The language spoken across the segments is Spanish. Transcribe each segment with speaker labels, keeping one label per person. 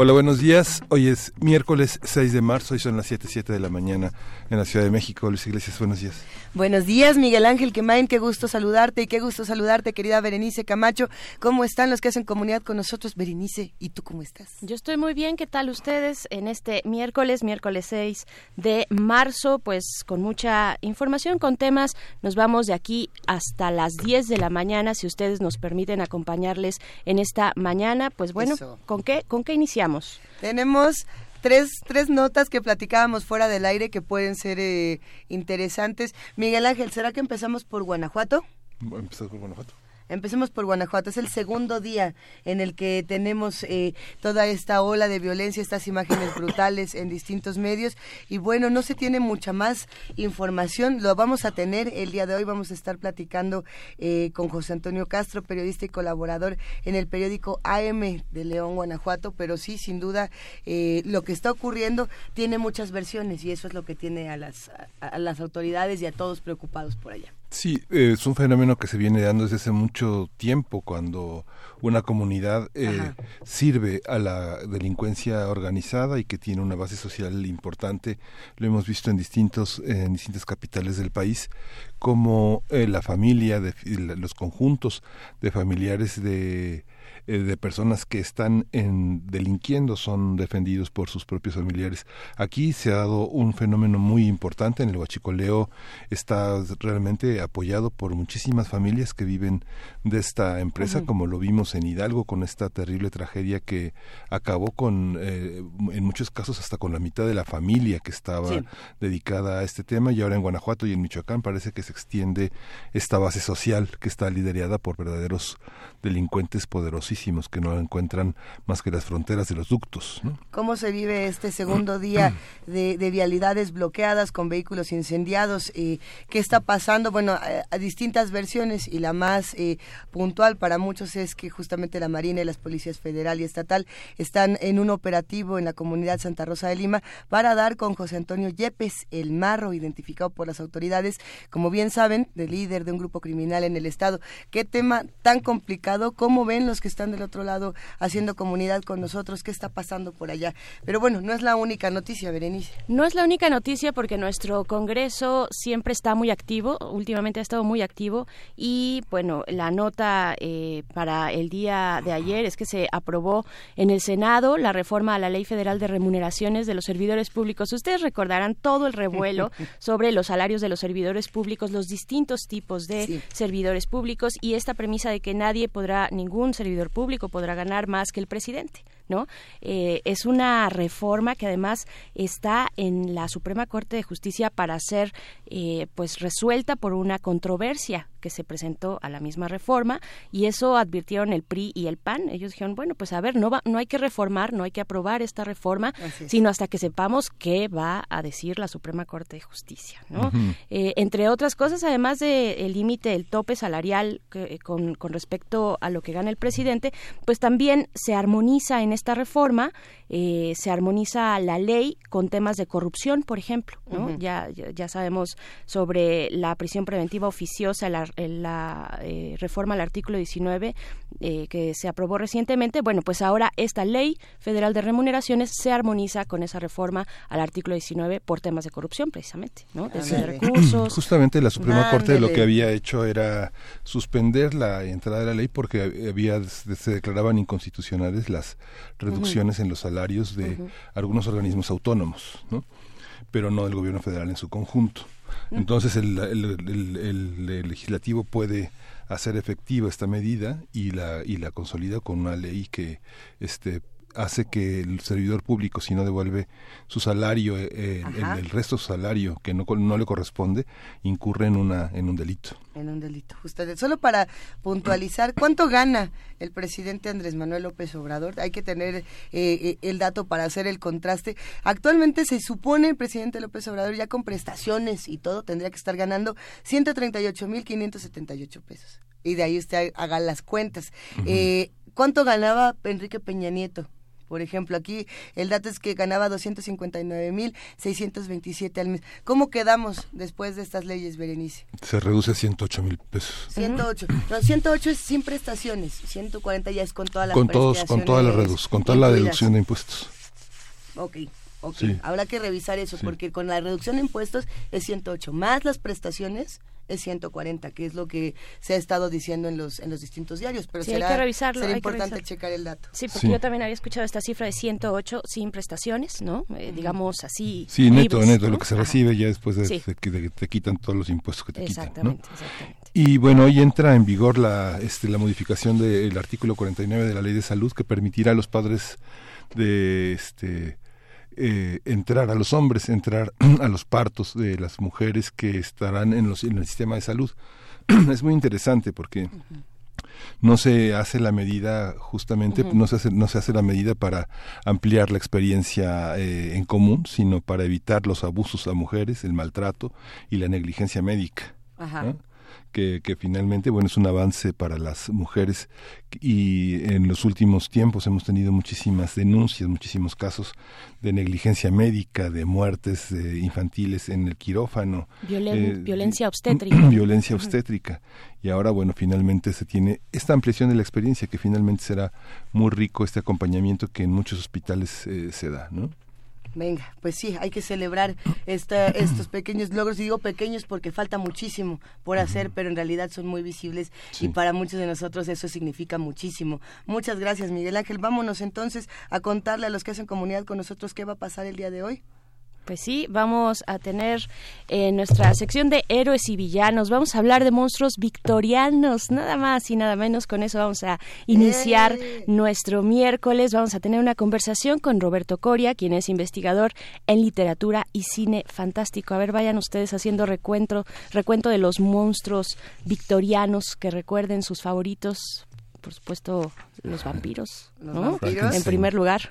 Speaker 1: Hola, buenos días. Hoy es miércoles 6 de marzo y son las 7.07 de la mañana en la Ciudad de México. Luis Iglesias, buenos días.
Speaker 2: Buenos días, Miguel Ángel Quemain. Qué gusto saludarte y qué gusto saludarte, querida Berenice Camacho. ¿Cómo están los que hacen comunidad con nosotros, Berenice? ¿Y tú cómo estás?
Speaker 3: Yo estoy muy bien. ¿Qué tal ustedes en este miércoles, miércoles 6 de marzo? Pues con mucha información, con temas. Nos vamos de aquí hasta las 10 de la mañana, si ustedes nos permiten acompañarles en esta mañana. Pues bueno, ¿con qué, ¿con qué iniciamos?
Speaker 2: Tenemos tres, tres notas que platicábamos fuera del aire que pueden ser eh, interesantes. Miguel Ángel, ¿será que empezamos por Guanajuato?
Speaker 1: Empezamos por Guanajuato.
Speaker 2: Empecemos por Guanajuato. Es el segundo día en el que tenemos eh, toda esta ola de violencia, estas imágenes brutales en distintos medios. Y bueno, no se tiene mucha más información. Lo vamos a tener el día de hoy. Vamos a estar platicando eh, con José Antonio Castro, periodista y colaborador en el periódico AM de León, Guanajuato. Pero sí, sin duda, eh, lo que está ocurriendo tiene muchas versiones y eso es lo que tiene a las, a las autoridades y a todos preocupados por allá.
Speaker 1: Sí, es un fenómeno que se viene dando desde hace mucho tiempo cuando una comunidad eh, sirve a la delincuencia organizada y que tiene una base social importante. Lo hemos visto en distintos en distintas capitales del país como eh, la familia, de, los conjuntos de familiares de eh, de personas que están en, delinquiendo son defendidos por sus propios familiares. Aquí se ha dado un fenómeno muy importante en el huachicoleo, está realmente apoyado por muchísimas familias que viven de esta empresa, como lo vimos en Hidalgo con esta terrible tragedia que acabó con, eh, en muchos casos, hasta con la mitad de la familia que estaba dedicada a este tema. Y ahora en Guanajuato y en Michoacán parece que se extiende esta base social que está liderada por verdaderos delincuentes poderosísimos que no encuentran más que las fronteras de los ductos.
Speaker 2: ¿Cómo se vive este segundo día de, vialidades bloqueadas con vehículos incendiados? Eh, ¿Qué está pasando? Bueno, a, distintas versiones y la más eh, puntual para muchos es que justamente la Marina y las policías federal y estatal están en un operativo en la comunidad Santa Rosa de Lima para dar con José Antonio Yepes, el marro identificado por las autoridades, como bien saben, de líder de un grupo criminal en el estado. ¿Qué tema tan complicado? ¿Cómo ven los que están del otro lado haciendo comunidad con nosotros? ¿Qué está pasando por allá? Pero bueno, no es la única noticia, Berenice.
Speaker 3: No es la única noticia porque nuestro Congreso siempre está muy activo, últimamente ha estado muy activo y bueno, la nota eh, para el día de ayer es que se aprobó en el Senado la reforma a la Ley Federal de Remuneraciones de los Servidores Públicos. Ustedes recordarán todo el revuelo sobre los salarios de los servidores públicos, los distintos tipos de servidores públicos y esta premisa de que nadie podrá, ningún servidor público podrá ganar más que el presidente. ¿no? Eh, es una reforma que además está en la Suprema Corte de Justicia para ser eh, pues resuelta por una controversia que se presentó a la misma reforma y eso advirtieron el PRI y el PAN. Ellos dijeron, bueno, pues a ver, no, va, no hay que reformar, no hay que aprobar esta reforma, sino hasta que sepamos qué va a decir la Suprema Corte de Justicia. ¿no? Eh, entre otras cosas, además del límite, el tope salarial con, con respecto a lo que gana el presidente, pues también se armoniza en esta reforma eh, se armoniza la ley con temas de corrupción, por ejemplo. ¿no? ya, ya, sabemos sobre la prisión preventiva oficiosa, la, la eh, reforma al artículo 19 eh, que se aprobó recientemente. Bueno, pues ahora esta ley federal de remuneraciones se armoniza con esa reforma al artículo 19 por temas de corrupción, precisamente. ¿no? Recursos.
Speaker 1: Justamente la Suprema Corte lo que había hecho era suspender la entrada de la ley porque había se declaraban inconstitucionales las reducciones en los salarios de algunos organismos autónomos, ¿no? pero no del gobierno federal en su conjunto. Entonces el, el, legislativo puede hacer efectiva esta medida y la y la consolida con una ley que este hace que el servidor público, si no devuelve su salario, eh, el, resto de su salario que no, no le corresponde, incurre en, una, en un delito.
Speaker 2: En un delito, justo. Solo para puntualizar, ¿cuánto gana el presidente Andrés Manuel López Obrador? Hay que tener eh, eh, el dato para hacer el contraste. Actualmente se supone el presidente López Obrador ya con prestaciones y todo tendría que estar ganando 138.578 pesos. Y de ahí usted haga las cuentas. ¿Cuánto ganaba Enrique Peña Nieto? Por ejemplo, aquí el dato es que ganaba 259.627 al mes. ¿Cómo quedamos después de estas leyes, Berenice?
Speaker 1: Se reduce a 108 mil pesos.
Speaker 2: 108. No, 108 es sin prestaciones. 140 ya es con todas las
Speaker 1: con todos, con toda la con toda la deducción de impuestos.
Speaker 2: Ok. Ok, habrá que revisar eso porque con la reducción de impuestos es 108, más las prestaciones es 140, que es lo que se ha estado diciendo en los en los distintos diarios, pero
Speaker 3: sí,
Speaker 2: será,
Speaker 3: hay que revisarlo,
Speaker 2: será importante checar el dato.
Speaker 3: Sí, porque yo también había escuchado esta cifra de 108 sin prestaciones, ¿no? Eh, digamos así.
Speaker 1: Sí, neto, neto, lo que se recibe ya después de, que te, quitan todos los impuestos que te
Speaker 3: exactamente,
Speaker 1: quitan.
Speaker 3: Exactamente.
Speaker 1: Y bueno, hoy entra en vigor la, este, la modificación del artículo 49 de la Ley de Salud que permitirá a los padres de este eh, entrar a los hombres, entrar a los partos de las mujeres que estarán en, los, en el sistema de salud. es muy interesante porque no se hace la medida justamente no se hace no se hace la medida para ampliar la experiencia eh, en común sino para evitar los abusos a mujeres el maltrato y la negligencia médica que, que, finalmente bueno es un avance para las mujeres. Y en los últimos tiempos hemos tenido muchísimas denuncias, muchísimos casos de negligencia médica, de muertes infantiles en el quirófano,
Speaker 3: eh, violencia obstétrica,
Speaker 1: violencia obstétrica. Y ahora bueno finalmente se tiene esta ampliación de la experiencia que finalmente será muy rico este acompañamiento que en muchos hospitales eh, se da, ¿no?
Speaker 2: Venga, pues sí, hay que celebrar estos pequeños logros. Y digo pequeños porque falta muchísimo por hacer, pero en realidad son muy visibles y para muchos de nosotros eso significa muchísimo. Muchas gracias, Miguel Ángel. Vámonos entonces a contarle a los que hacen comunidad con nosotros qué va a pasar el día de hoy.
Speaker 3: Pues sí, vamos a tener en nuestra sección de héroes y villanos, vamos a hablar de monstruos victorianos, nada más y nada menos. Con eso vamos a iniciar ¡Eh! nuestro miércoles. Vamos a tener una conversación con Roberto Coria, quien es investigador en literatura y cine fantástico. A ver, vayan ustedes haciendo recuento, recuento de los monstruos victorianos que recuerden sus favoritos por supuesto, los vampiros, ¿no? En primer lugar.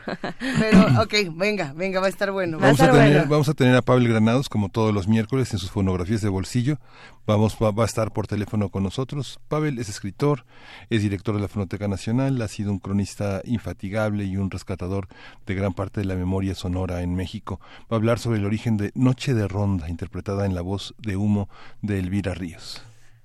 Speaker 2: Pero, ok, venga, venga, va a estar bueno.
Speaker 1: vamos, a, tener, vamos a tener a Pablo Granados, como todos los miércoles, en sus fonografías de bolsillo. Vamos, va, a estar por teléfono con nosotros. Pavel es escritor, es director de la Fonoteca Nacional, ha sido un cronista infatigable y un rescatador de gran parte de la memoria sonora en México. Va a hablar sobre el origen de Noche de Ronda, interpretada en la voz de humo de Elvira Ríos.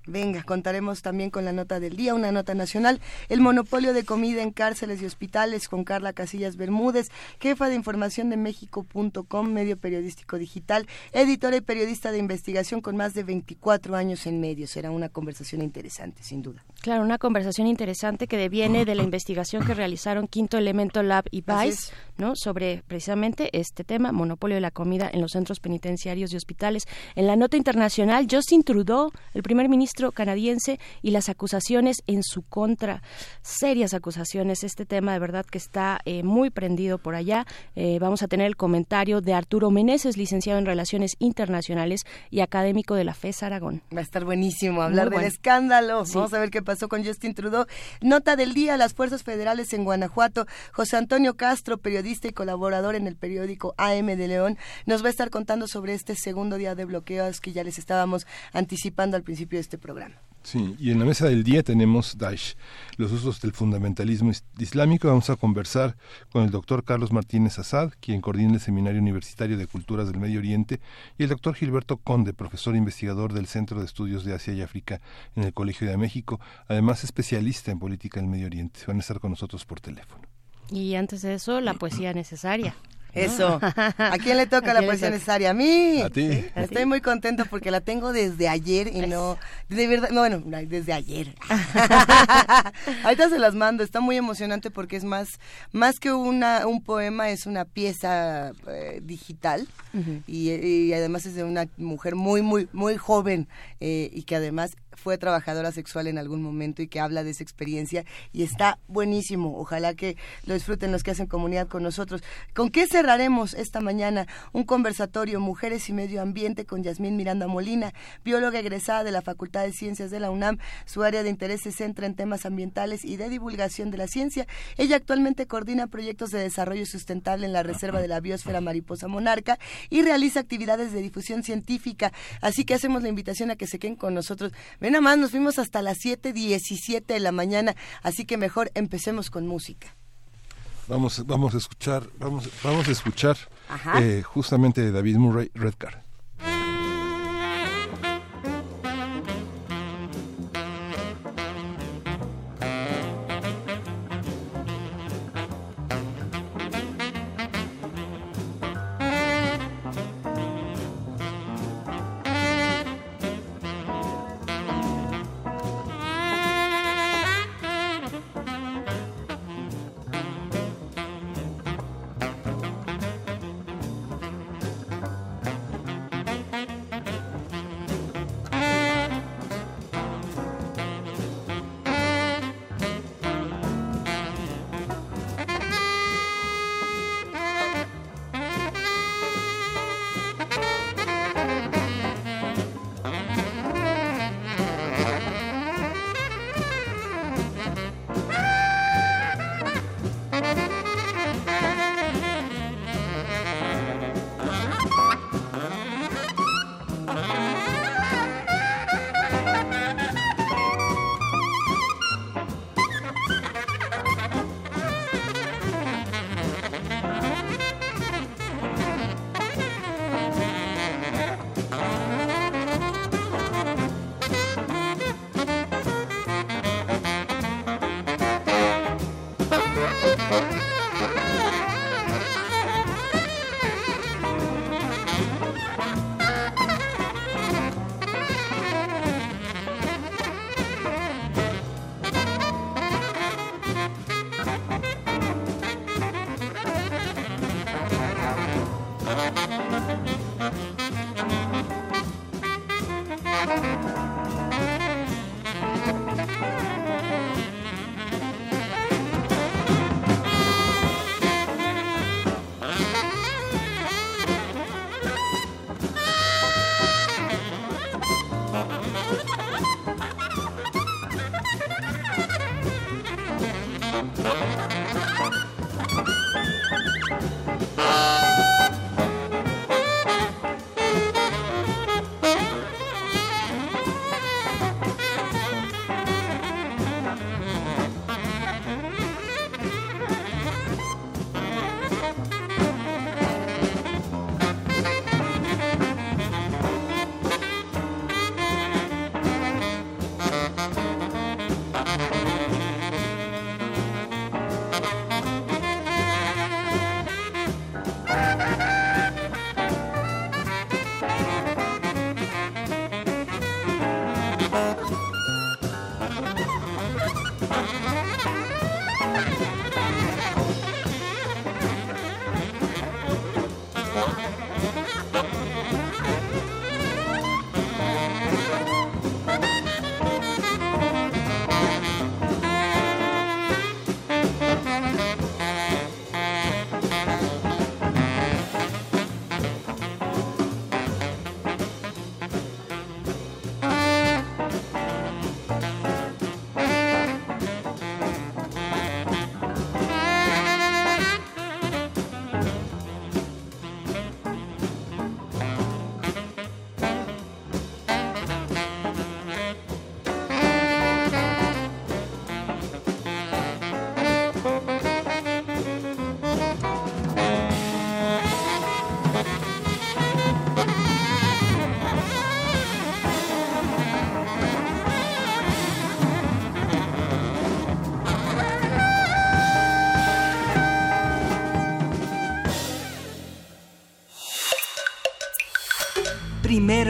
Speaker 2: Venga, contaremos también con la nota del día, una nota nacional, el monopolio de comida en cárceles y hospitales con Carla Casillas Bermúdez, jefa de información de México.com, medio periodístico digital, editora y periodista de investigación con más de 24 años en medios. Será una conversación interesante, sin duda.
Speaker 3: Claro, una conversación interesante que deviene de la investigación que realizaron Quinto Elemento Lab y Vice, ¿no? Sobre precisamente este tema, monopolio de la comida en los centros penitenciarios y hospitales. En la nota internacional, Justin Trudeau, el primer ministro canadiense y las acusaciones en su contra, serias acusaciones. Este tema de verdad que está eh, muy prendido por allá. Eh, vamos a tener el comentario de Arturo Meneses, licenciado en Relaciones Internacionales y académico de la FES Aragón.
Speaker 2: Va a estar buenísimo hablar del escándalo. Vamos a ver qué pasó con Justin Trudeau. Nota del día, las fuerzas federales en Guanajuato. José Antonio Castro, periodista y colaborador en el periódico AM de León, nos va a estar contando sobre este segundo día de bloqueos que ya les estábamos anticipando al principio de este programa.
Speaker 1: Sí, y en la mesa del día tenemos Daesh, los usos del fundamentalismo islámico. Vamos a conversar con el doctor Carlos Martínez Azad, quien coordina el Seminario Universitario de Culturas del Medio Oriente, y el doctor Gilberto Conde, profesor investigador del Centro de Estudios de Asia y África en el Colegio de México, además especialista en política del Medio Oriente. Van a estar con nosotros por teléfono.
Speaker 3: Y antes de eso, la poesía necesaria.
Speaker 2: Eso. ¿A quién le toca la poesía necesaria? A mí. A ti. Estoy muy contento porque la tengo desde ayer y no. De verdad, no, bueno, desde ayer. Ahorita se las mando. Está muy emocionante porque es más, más que una, un poema, es una pieza eh, digital y, además es de una mujer muy, muy, muy joven eh, y que además fue trabajadora sexual en algún momento y que habla de esa experiencia y está buenísimo. Ojalá que lo disfruten los que hacen comunidad con nosotros. ¿Con qué cerraremos esta mañana? Un conversatorio Mujeres y Medio Ambiente con Yasmín Miranda Molina, bióloga egresada de la Facultad de Ciencias de la UNAM. Su área de interés se centra en temas ambientales y de divulgación de la ciencia. Ella actualmente coordina proyectos de desarrollo sustentable en la Reserva de la Biosfera Mariposa Monarca y realiza actividades de difusión científica. Así que hacemos la invitación a que se queden con nosotros. Ven a más, nos fuimos hasta las 7.17 de la mañana, así que mejor empecemos con música.
Speaker 1: Vamos, vamos a escuchar, vamos, vamos a escuchar eh, justamente de David Murray Redcar.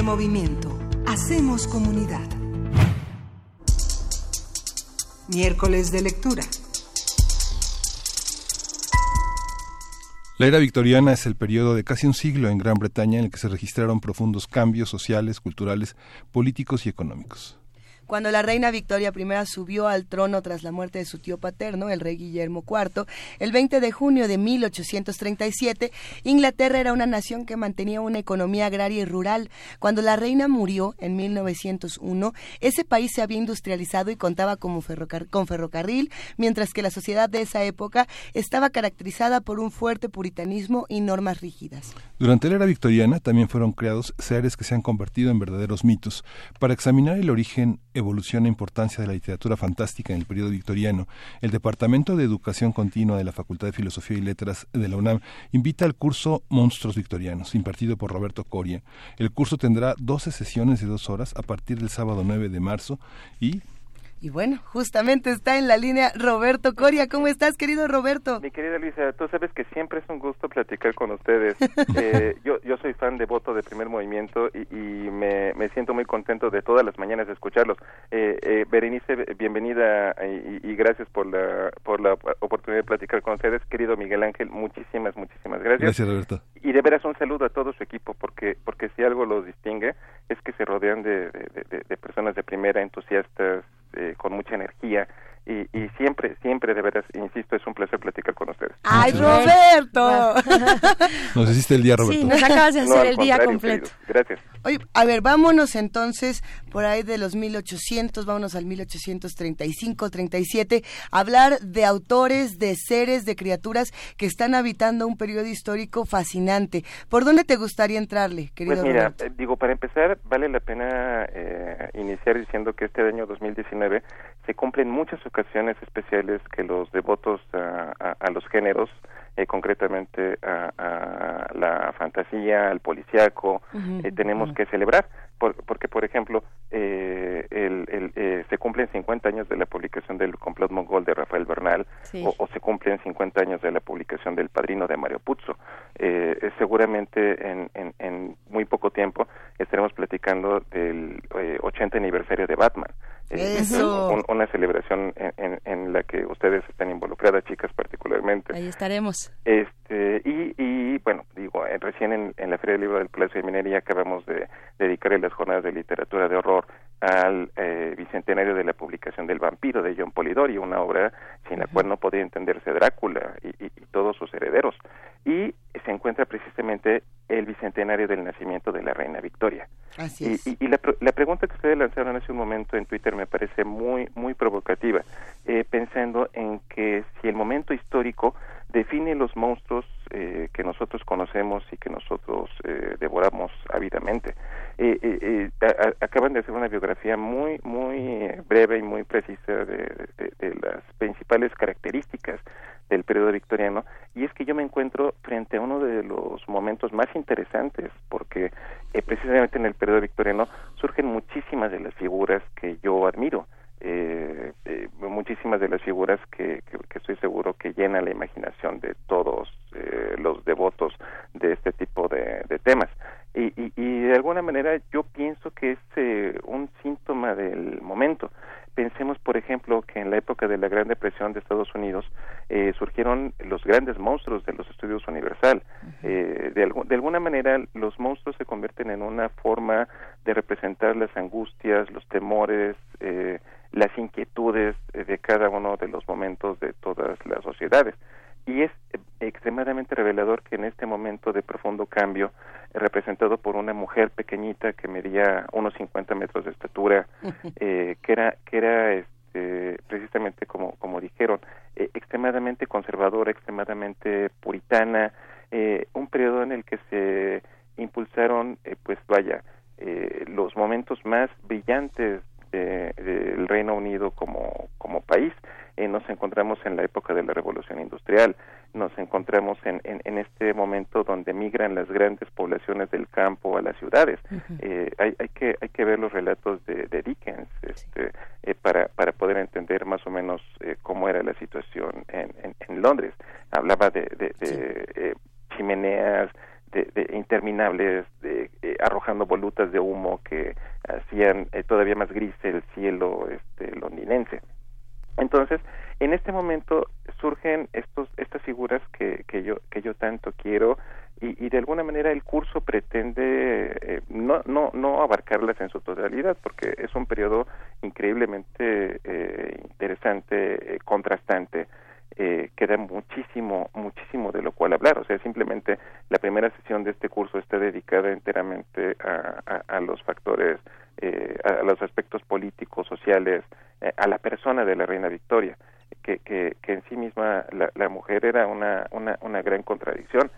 Speaker 4: Movimiento. Hacemos comunidad. Miércoles de lectura.
Speaker 1: La era victoriana es el periodo de casi un siglo en Gran Bretaña en el que se registraron profundos cambios sociales, culturales, políticos y económicos.
Speaker 2: Cuando la reina Victoria I subió al trono tras la muerte de su tío paterno, el rey Guillermo IV, el 20 de junio de 1837, Inglaterra era una nación que mantenía una economía agraria y rural. Cuando la reina murió en 1901, ese país se había industrializado y contaba con ferrocarril, mientras que la sociedad de esa época estaba caracterizada por un fuerte puritanismo y normas rígidas.
Speaker 1: Durante la era victoriana también fueron creados seres que se han convertido en verdaderos mitos. Para examinar el origen, evolución e importancia de la literatura fantástica en el periodo victoriano, el Departamento de Educación Continua de la Facultad de Filosofía y Letras de la UNAM invita al curso Monstruos Victorianos, impartido por Roberto Coria. El curso tendrá 12 sesiones de dos horas a partir del sábado 9 de marzo y
Speaker 2: y bueno, justamente está en la línea Roberto Coria. ¿Cómo estás, querido Roberto?
Speaker 5: Mi querida Luisa, tú sabes que siempre es un gusto platicar con ustedes. eh, yo, yo soy fan de voto de primer movimiento y, y me, me, siento muy contento de todas las mañanas de escucharlos. Eh, eh, Berenice, bienvenida y, y, gracias por la, por la oportunidad de platicar con ustedes. Querido Miguel Ángel, muchísimas, muchísimas gracias.
Speaker 1: Gracias, Roberto.
Speaker 5: Y de veras un saludo a todo su equipo, porque, porque si algo los distingue es que se rodean de, de, de, de personas de primera, entusiastas, eh, con mucha energía y, y, siempre, siempre, de veras, insisto, es un placer platicar con ustedes.
Speaker 2: ¡Ay, Roberto!
Speaker 1: nos hiciste el día, Roberto.
Speaker 3: Sí, nos acabas de hacer el día completo.
Speaker 5: Gracias.
Speaker 2: Oye, a ver, vámonos entonces por ahí de los 1800, vámonos al 1835, 37, hablar de autores, de seres, de criaturas que están habitando un periodo histórico fascinante. ¿Por dónde te gustaría entrarle, querido
Speaker 5: Pues mira,
Speaker 2: Roberto?
Speaker 5: eh, digo, para empezar, vale la pena eh, iniciar diciendo que este año 2019 se cumplen muchas ocasiones especiales que los devotos a, a, a los géneros, eh, concretamente a, a, la fantasía, al policíaco, uh -huh, eh, tenemos uh -huh. que celebrar, por, porque por ejemplo, eh, el, el, eh, se cumplen 50 años de la publicación del complot mongol de Rafael Bernal, sí. o, o, se cumplen 50 años de la publicación del Padrino de Mario Puzo. Eh, seguramente en, en, en, muy poco tiempo estaremos platicando del 80 aniversario de Batman.
Speaker 2: Eso.
Speaker 5: Un, una celebración en, en, en, la que ustedes están involucradas, chicas particularmente.
Speaker 3: Ahí estaremos.
Speaker 5: Este y, y bueno, digo, eh, recién en, en, la Feria del Libro del Palacio de Minería acabamos de dedicarle las jornadas de literatura de horror al eh, bicentenario de la publicación del vampiro de John Polidori, una obra sin la cual no podía entenderse Drácula y, y, y, todos sus herederos. Y se encuentra precisamente el bicentenario del nacimiento de la reina Victoria.
Speaker 2: Así
Speaker 5: y, y, la, la, pregunta que ustedes lanzaron hace un momento en Twitter me parece muy muy provocativa, eh, pensando en que si el momento histórico define los monstruos eh, que nosotros conocemos y que nosotros eh, devoramos ávidamente. Eh, eh, a, acaban de hacer una biografía muy muy breve y muy precisa de, de, las principales características del periodo victoriano y es que yo me encuentro frente a uno de los momentos más interesantes porque eh, precisamente en el periodo victoriano surgen muchísimas de las figuras que yo admiro eh, eh, muchísimas de las figuras que, que, que, estoy seguro que llenan la imaginación de todos eh, los devotos de este tipo de, de temas. Y, y, y, de alguna manera yo pienso que es eh, un síntoma del momento. Pensemos por ejemplo que en la época de la Gran Depresión de Estados Unidos eh, surgieron los grandes monstruos de los estudios Universal. De, de, alguna manera los monstruos se convierten en una forma de representar las angustias los temores eh, las inquietudes de cada uno de los momentos de todas las sociedades. Y es extremadamente revelador que en este momento de profundo cambio representado por una mujer pequeñita que medía unos 50 metros de estatura eh, que era que era este, precisamente como como dijeron eh, extremadamente conservadora extremadamente puritana eh, un periodo en el que se impulsaron pues vaya los momentos más brillantes del de, Reino Unido como, como país. Eh, nos encontramos en la época de la Revolución Industrial, nos encontramos en, en, en, este momento donde migran las grandes poblaciones del campo a las ciudades. Uh -huh. eh, hay, hay, que, hay que ver los relatos de, de Dickens este, sí. eh, para, para poder entender más o menos eh, cómo era la situación en, en Londres. Hablaba de, de, de sí. chimeneas, de, de, interminables, de, eh, arrojando volutas de humo que hacían eh, todavía más gris el cielo este, londinense. Entonces, en este momento surgen estos estas figuras que, que yo que yo tanto quiero y, y de alguna manera el curso pretende eh, no no no abarcarlas en su totalidad porque es un periodo increíblemente eh, interesante contrastante eh, queda muchísimo, muchísimo de lo cual hablar. O sea, simplemente la primera sesión de este curso está dedicada enteramente a, a, los factores, eh, a los aspectos políticos, sociales, eh, a la persona de la reina Victoria, que, que, en sí misma la, la mujer era una, una, una gran contradicción,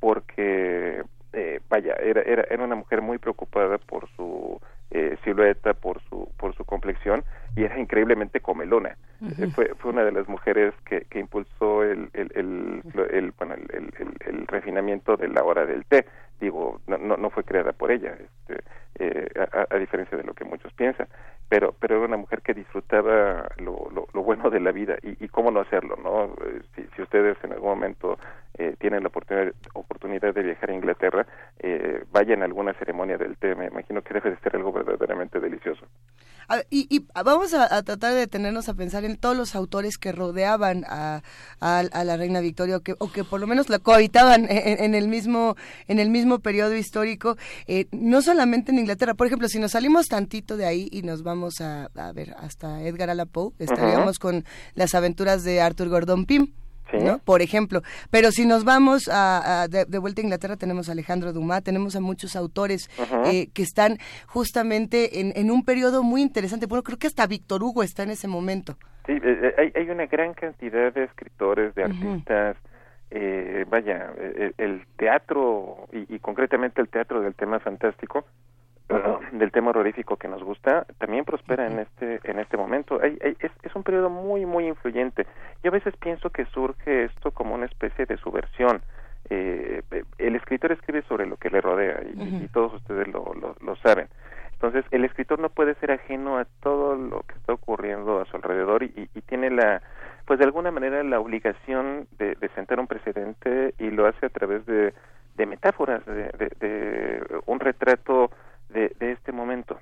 Speaker 5: porque, eh, vaya, era, era, era una mujer muy preocupada por su eh, silueta, por su, por su complexión, y era increíblemente comelona. Eh, fue, fue una de las mujeres que, que impulsó el, el, el, el bueno, el, el, refinamiento de la hora del té. Digo, no, no, no fue creada por ella, este, eh, a, diferencia de lo que muchos piensan. Pero, pero era una mujer que disfrutaba lo, lo, lo bueno de la vida y, y, cómo no hacerlo, ¿no? Eh, si, si ustedes en algún momento eh, tienen la oportunidad, oportunidad de viajar a Inglaterra, eh, vayan a alguna ceremonia del té. Me imagino que debe de ser algo verdaderamente delicioso.
Speaker 2: Y, y, vamos a, a, tratar de detenernos a pensar en todos los autores que rodeaban a, la reina Victoria o que, o que, por lo menos la cohabitaban en, en, el mismo en el mismo periodo histórico, eh, no solamente en Inglaterra. Por ejemplo, si nos salimos tantito de ahí y nos vamos a, a ver hasta Edgar Allan Poe, estaríamos uh -huh. con las aventuras de Arthur Gordon Pym. ¿Sí? ¿no? Por ejemplo. Pero si nos vamos a, a de, de, vuelta a Inglaterra, tenemos a Alejandro Dumas, tenemos a muchos autores uh -huh. eh, que están justamente en, en, un periodo muy interesante. Bueno, creo que hasta Víctor Hugo está en ese momento.
Speaker 5: Sí, eh, eh hay, hay, una gran cantidad de escritores, de artistas. Uh -huh. eh, vaya, el, el teatro y, y, concretamente el teatro del tema fantástico del tema horrorífico que nos gusta también prospera en este en este momento. Hay, hay, es, es un periodo muy muy influyente. Yo a veces pienso que surge esto como una especie de subversión. Eh, el escritor escribe sobre lo que le rodea y, uh -huh. y todos ustedes lo, lo, lo, saben. Entonces el escritor no puede ser ajeno a todo lo que está ocurriendo a su alrededor y, y tiene la pues de alguna manera la obligación de, de, sentar un precedente y lo hace a través de, de metáforas de, de un retrato de, de este momento.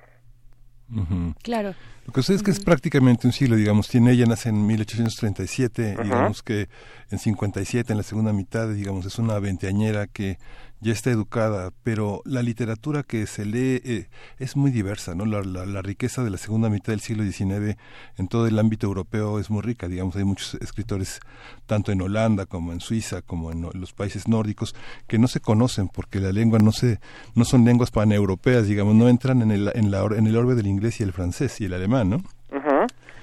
Speaker 1: Uh -huh.
Speaker 3: Claro.
Speaker 1: Lo que sucede es que es prácticamente un siglo, digamos, tiene ella nace en 1837, uh -huh. digamos que en 57, en la segunda mitad, digamos, es una veinteañera que ya está educada, pero la literatura que se lee eh, es muy diversa, ¿no? La, la, riqueza de la segunda mitad del siglo XIX en todo el ámbito europeo es muy rica, digamos, hay muchos escritores, tanto en Holanda como en Suiza, como en los países nórdicos, que no se conocen porque la lengua no se, no son lenguas paneuropeas, digamos, no entran en el, en la, en el orbe del inglés y el francés y el alemán, ¿no?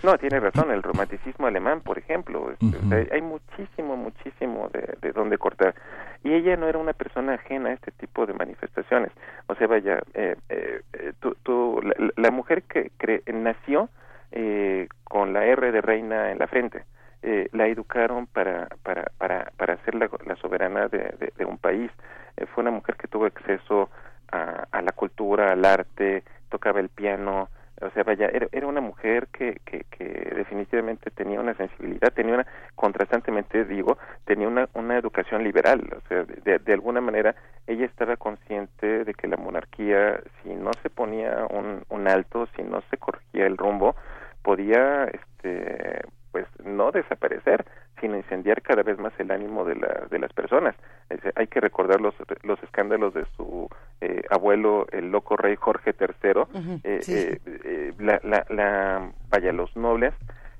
Speaker 5: No, tiene razón, el romanticismo alemán, por ejemplo, uh -huh. hay, hay, muchísimo, muchísimo de, de dónde cortar. Y ella no era una persona ajena a este tipo de manifestaciones. O sea, vaya, eh, eh, tú, tú, la, la, mujer que cre nació eh, con la R de reina en la frente, eh, la educaron para, para, para, para ser la, la soberana de, de, de, un país. Eh, fue una mujer que tuvo acceso a, a la cultura, al arte, tocaba el piano, o sea, vaya, era, era una mujer que, que, que definitivamente tenía una sensibilidad, tenía una, contrastantemente digo, tenía una, una educación liberal, o sea, de, de alguna manera ella estaba consciente de que la monarquía, si no se ponía un, un alto, si no se corregía el rumbo, podía, este, pues, no desaparecer, sino incendiar cada vez más el ánimo de, la, de las personas. Es, hay que recordar los, los escándalos de su eh, abuelo, el loco rey Jorge III. Uh -huh, eh, sí. eh, la, la, la, vaya, los nobles,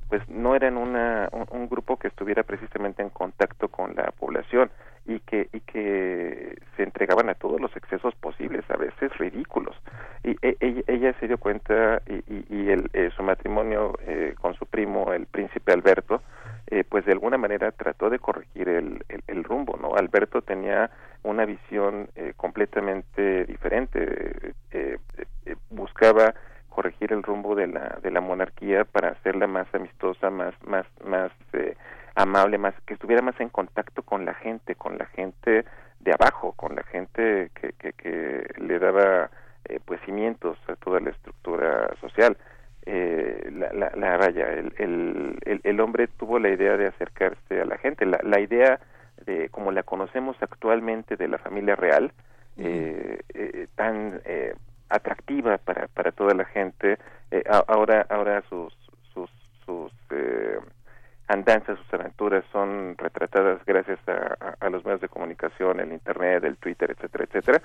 Speaker 5: pues no eran una, un, un, grupo que estuviera precisamente en contacto con la población y que, y que se entregaban a todos los excesos posibles, a veces ridículos. Y e, ella, ella, se dio cuenta y, y, y el, eh, su matrimonio eh, con su primo, el príncipe Alberto, eh, pues de alguna manera trató de corregir el, el, el rumbo, ¿no? Alberto tenía una visión eh, completamente diferente, eh, eh, buscaba corregir el rumbo de la de la monarquía para hacerla más amistosa, más más más amable, más que estuviera más en contacto con la gente, con la gente de abajo, con la gente que que, que le daba eh, pues cimientos a toda la estructura social. Eh, la, la, la vaya, el, el, el, hombre tuvo la idea de acercarse a la gente, la, la idea de como la conocemos actualmente de la familia real, eh, eh, tan eh, atractiva para, para toda la gente, eh, ahora, ahora sus, sus, sus andanzas, sus aventuras son retratadas gracias a, los medios de comunicación, el Internet, el Twitter, etcétera, etcétera,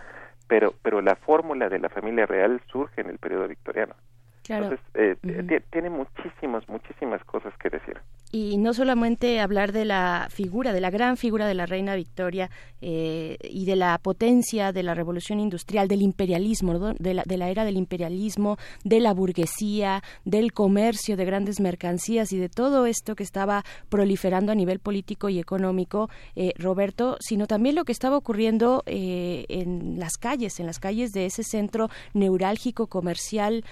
Speaker 5: pero, pero la fórmula de la familia real surge en el periodo victoriano. Entonces, eh, tiene muchísimas, muchísimas cosas que decir.
Speaker 3: Y no solamente hablar de la figura, de la gran figura de la reina Victoria eh, y de la potencia de la revolución industrial, del imperialismo, de, la, de, la, era del imperialismo, de la burguesía, del comercio de grandes mercancías y de todo esto que estaba proliferando a nivel político y económico, eh, Roberto, sino también lo que estaba ocurriendo eh, en las calles, en las calles de ese centro neurálgico comercial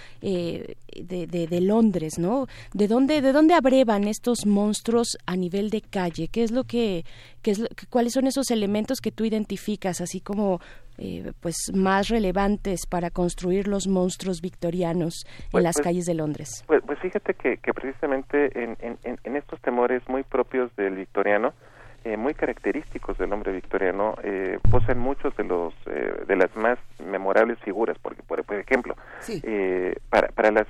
Speaker 3: de, de, de, Londres, ¿no? ¿De dónde, de dónde abrevan estos monstruos a nivel de calle? ¿Qué es lo que, qué es cuáles son esos elementos que tú identificas así como eh, pues más relevantes para construir los monstruos victorianos en pues, las pues, calles de Londres?
Speaker 5: Pues, pues fíjate que, precisamente en, en, estos temores muy propios del victoriano, eh, muy característicos del hombre victoriano eh, poseen muchos de los eh, de las más memorables figuras porque por, ejemplo eh, para para las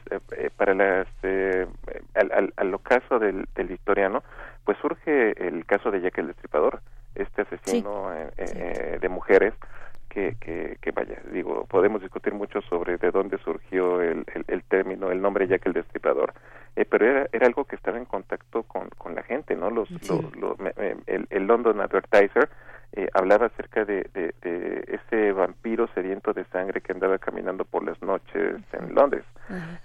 Speaker 5: para las al, al, al, ocaso del, del, victoriano pues surge el caso de Jack el Destripador este asesino de mujeres que, que, que, vaya, digo, podemos discutir mucho sobre de dónde surgió el, el, el término, el nombre Jack el Destripador, eh, pero era, era algo que estaba en contacto con, con la gente, ¿no? Los, los, el, el, London Advertiser eh, hablaba acerca de, de, de, ese vampiro sediento de sangre que andaba caminando por las noches en Londres.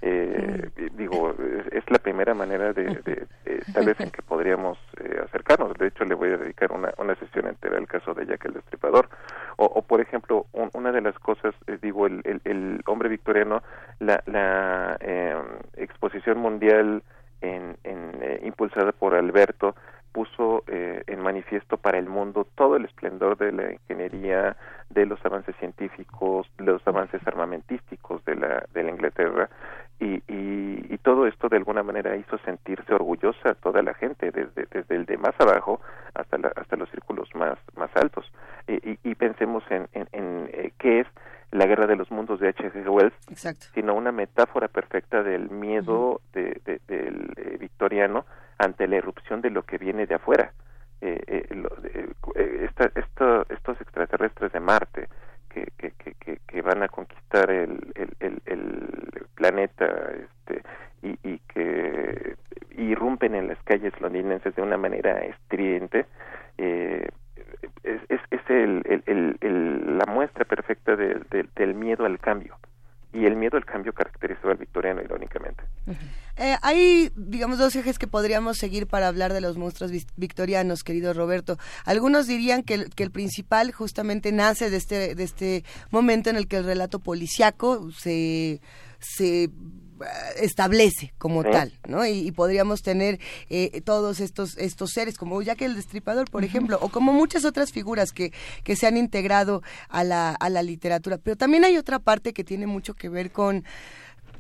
Speaker 5: Eh, digo, es, la primera manera de, de, tal vez en que podríamos eh, acercarnos. De hecho, le voy a dedicar una, una sesión entera al caso de Jack el Destripador. O, o por ejemplo, una de las cosas, eh, digo, el, el, el, hombre victoriano, la, la eh, exposición mundial en, en, eh, impulsada por Alberto, puso eh, en manifiesto para el mundo todo el esplendor de la ingeniería, de los avances científicos, de los avances armamentísticos de la, de la Inglaterra y, y, y, todo esto de alguna manera hizo sentirse orgullosa a toda la gente, desde, desde el de más abajo hasta, la, hasta los círculos más, más altos. Y, y pensemos en, en, en eh, qué es la guerra de los mundos de H.G. Wells, sino una metáfora perfecta del miedo de, de, del eh, victoriano ante la erupción de lo que viene de afuera. Eh, eh, eh esta, estos extraterrestres de Marte que, van a conquistar el, planeta este, y, y, que irrumpen en las calles londinenses de una manera estridente, eh, es, es, es el, la muestra perfecta del, del miedo al cambio y el miedo al cambio caracterizó al victoriano, irónicamente.
Speaker 2: Eh, hay, digamos, dos ejes que podríamos seguir para hablar de los monstruos victorianos, querido Roberto. Algunos dirían que el, que el principal justamente nace de este, de este momento en el que el relato policiaco se se eh, establece como tal, ¿no? Y, podríamos tener eh, todos estos estos seres como Jack el Destripador, por ejemplo, o como muchas otras figuras que, que se han integrado a la, a la literatura. Pero también hay otra parte que tiene mucho que ver con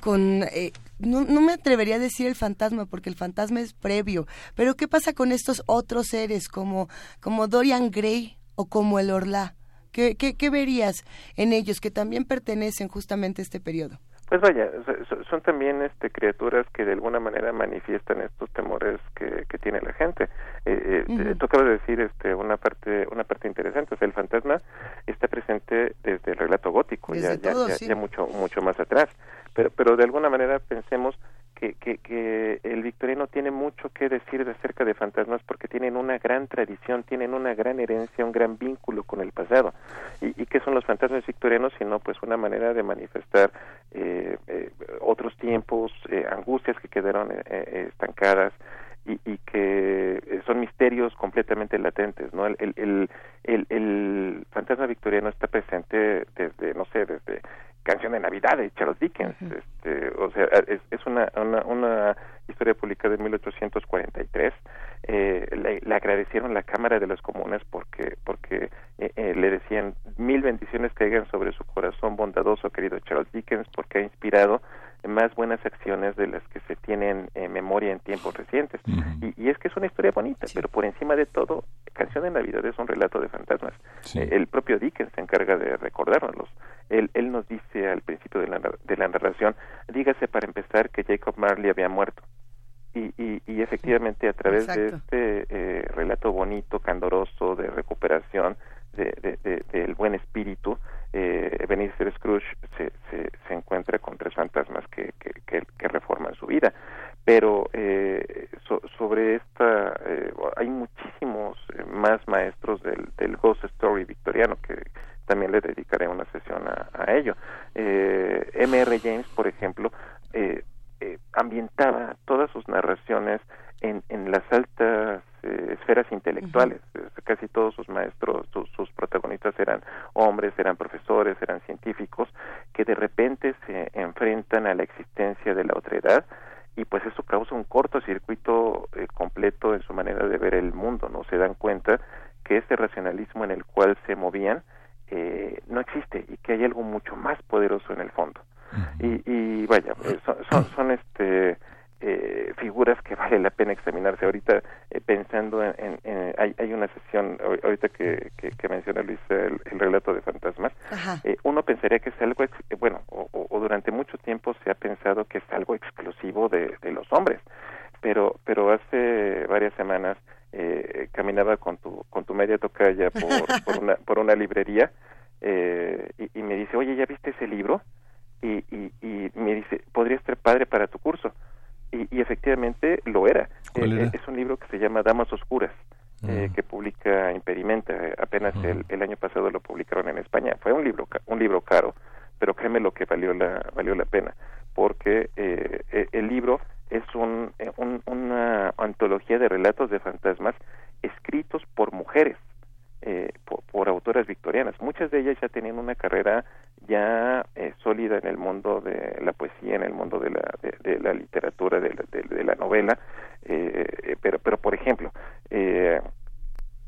Speaker 2: con eh, no, no, me atrevería a decir el fantasma porque el fantasma es previo, pero ¿qué pasa con estos otros seres como, como Dorian Gray o como el Orla? ¿Qué, qué, qué verías en ellos que también pertenecen justamente a este periodo?
Speaker 5: Pues vaya, son también este, criaturas que de alguna manera manifiestan estos temores que, que tiene la gente. Eh, eh, Tú acabas de decir este, una parte una parte interesante, o sea, el fantasma está presente desde el relato gótico, ya, ya, ya, mucho mucho más atrás. Pero, pero de alguna manera pensemos que, que, el victoriano tiene mucho que decir acerca de fantasmas porque tienen una gran tradición, tienen una gran herencia, un gran vínculo con el pasado. ¿Y, y qué son los fantasmas victorianos? Sino pues una manera de manifestar eh, eh, otros tiempos, eh, angustias que quedaron estancadas, y, y, que son misterios completamente latentes, ¿no? El, el, el, el, fantasma victoriano está presente desde, no sé, desde Canción de Navidad de Charles Dickens, este, o sea, es, es una, una, una, historia publicada en 1843. Eh, le, le, agradecieron la Cámara de los Comunes porque, porque eh, eh, le decían mil bendiciones caigan sobre su corazón bondadoso, querido Charles Dickens, porque ha inspirado más buenas acciones de las que se tienen en memoria en tiempos recientes. y, y, es que es una historia bonita, pero por encima de todo, Canción de Navidad es un relato de fantasmas. Eh, el propio Dickens se encarga de recordárnoslos. Él, él nos dice al principio de la, de la narración, dígase para empezar que Jacob Marley había muerto. Y, y, efectivamente a través de este eh, relato bonito, candoroso, de recuperación, de, del buen espíritu, eh, Ebenezer Scrooge se, se, encuentra con tres fantasmas que, que, que, reforman su vida. Pero eh, sobre esta, eh, hay muchísimos eh, más maestros del, del Ghost Story victoriano que también le dedicaré una sesión a, ello. Eh, M.R. James, por ejemplo, eh, ambientaba todas sus narraciones en, en las altas eh, esferas intelectuales. Casi todos sus maestros, sus, protagonistas eran hombres, eran profesores, eran científicos, que de repente se enfrentan a la existencia de la otredad y pues eso causa un cortocircuito eh, completo en su manera de ver el mundo, ¿no? Se dan cuenta que ese racionalismo en el cual se movían eh, no existe y que hay algo mucho más poderoso en el fondo. y, y, vaya, son, son, son este eh, figuras que vale la pena examinarse. Ahorita eh, pensando en, hay, hay, una sesión, ahorita que, que, menciona Luis el, relato de fantasmas, eh, uno pensaría que es algo, bueno, o, durante mucho tiempo se ha pensado que es algo exclusivo de, de los hombres, pero, pero hace varias semanas eh, caminaba con tu, con tu media tocaya por, por, una, por una librería y, y, me dice, oye, ¿ya viste ese libro? Y, y, y me dice, podría ser padre para tu curso y, efectivamente lo era. Eh, es un libro que se llama Damas Oscuras, eh, mm. que publica Imperimenta. Apenas el, el, año pasado lo publicaron en España. Fue un libro un libro caro, pero créeme lo que valió la valió la pena, porque eh, e, el libro es un, una antología de relatos de fantasmas escritos por mujeres. Eh, por, autoras victorianas. Muchas de ellas ya tenían una carrera ya eh, sólida en el mundo de la poesía, en el mundo de la, de, la literatura, de la, de, la novela. Eh, pero, pero, por ejemplo,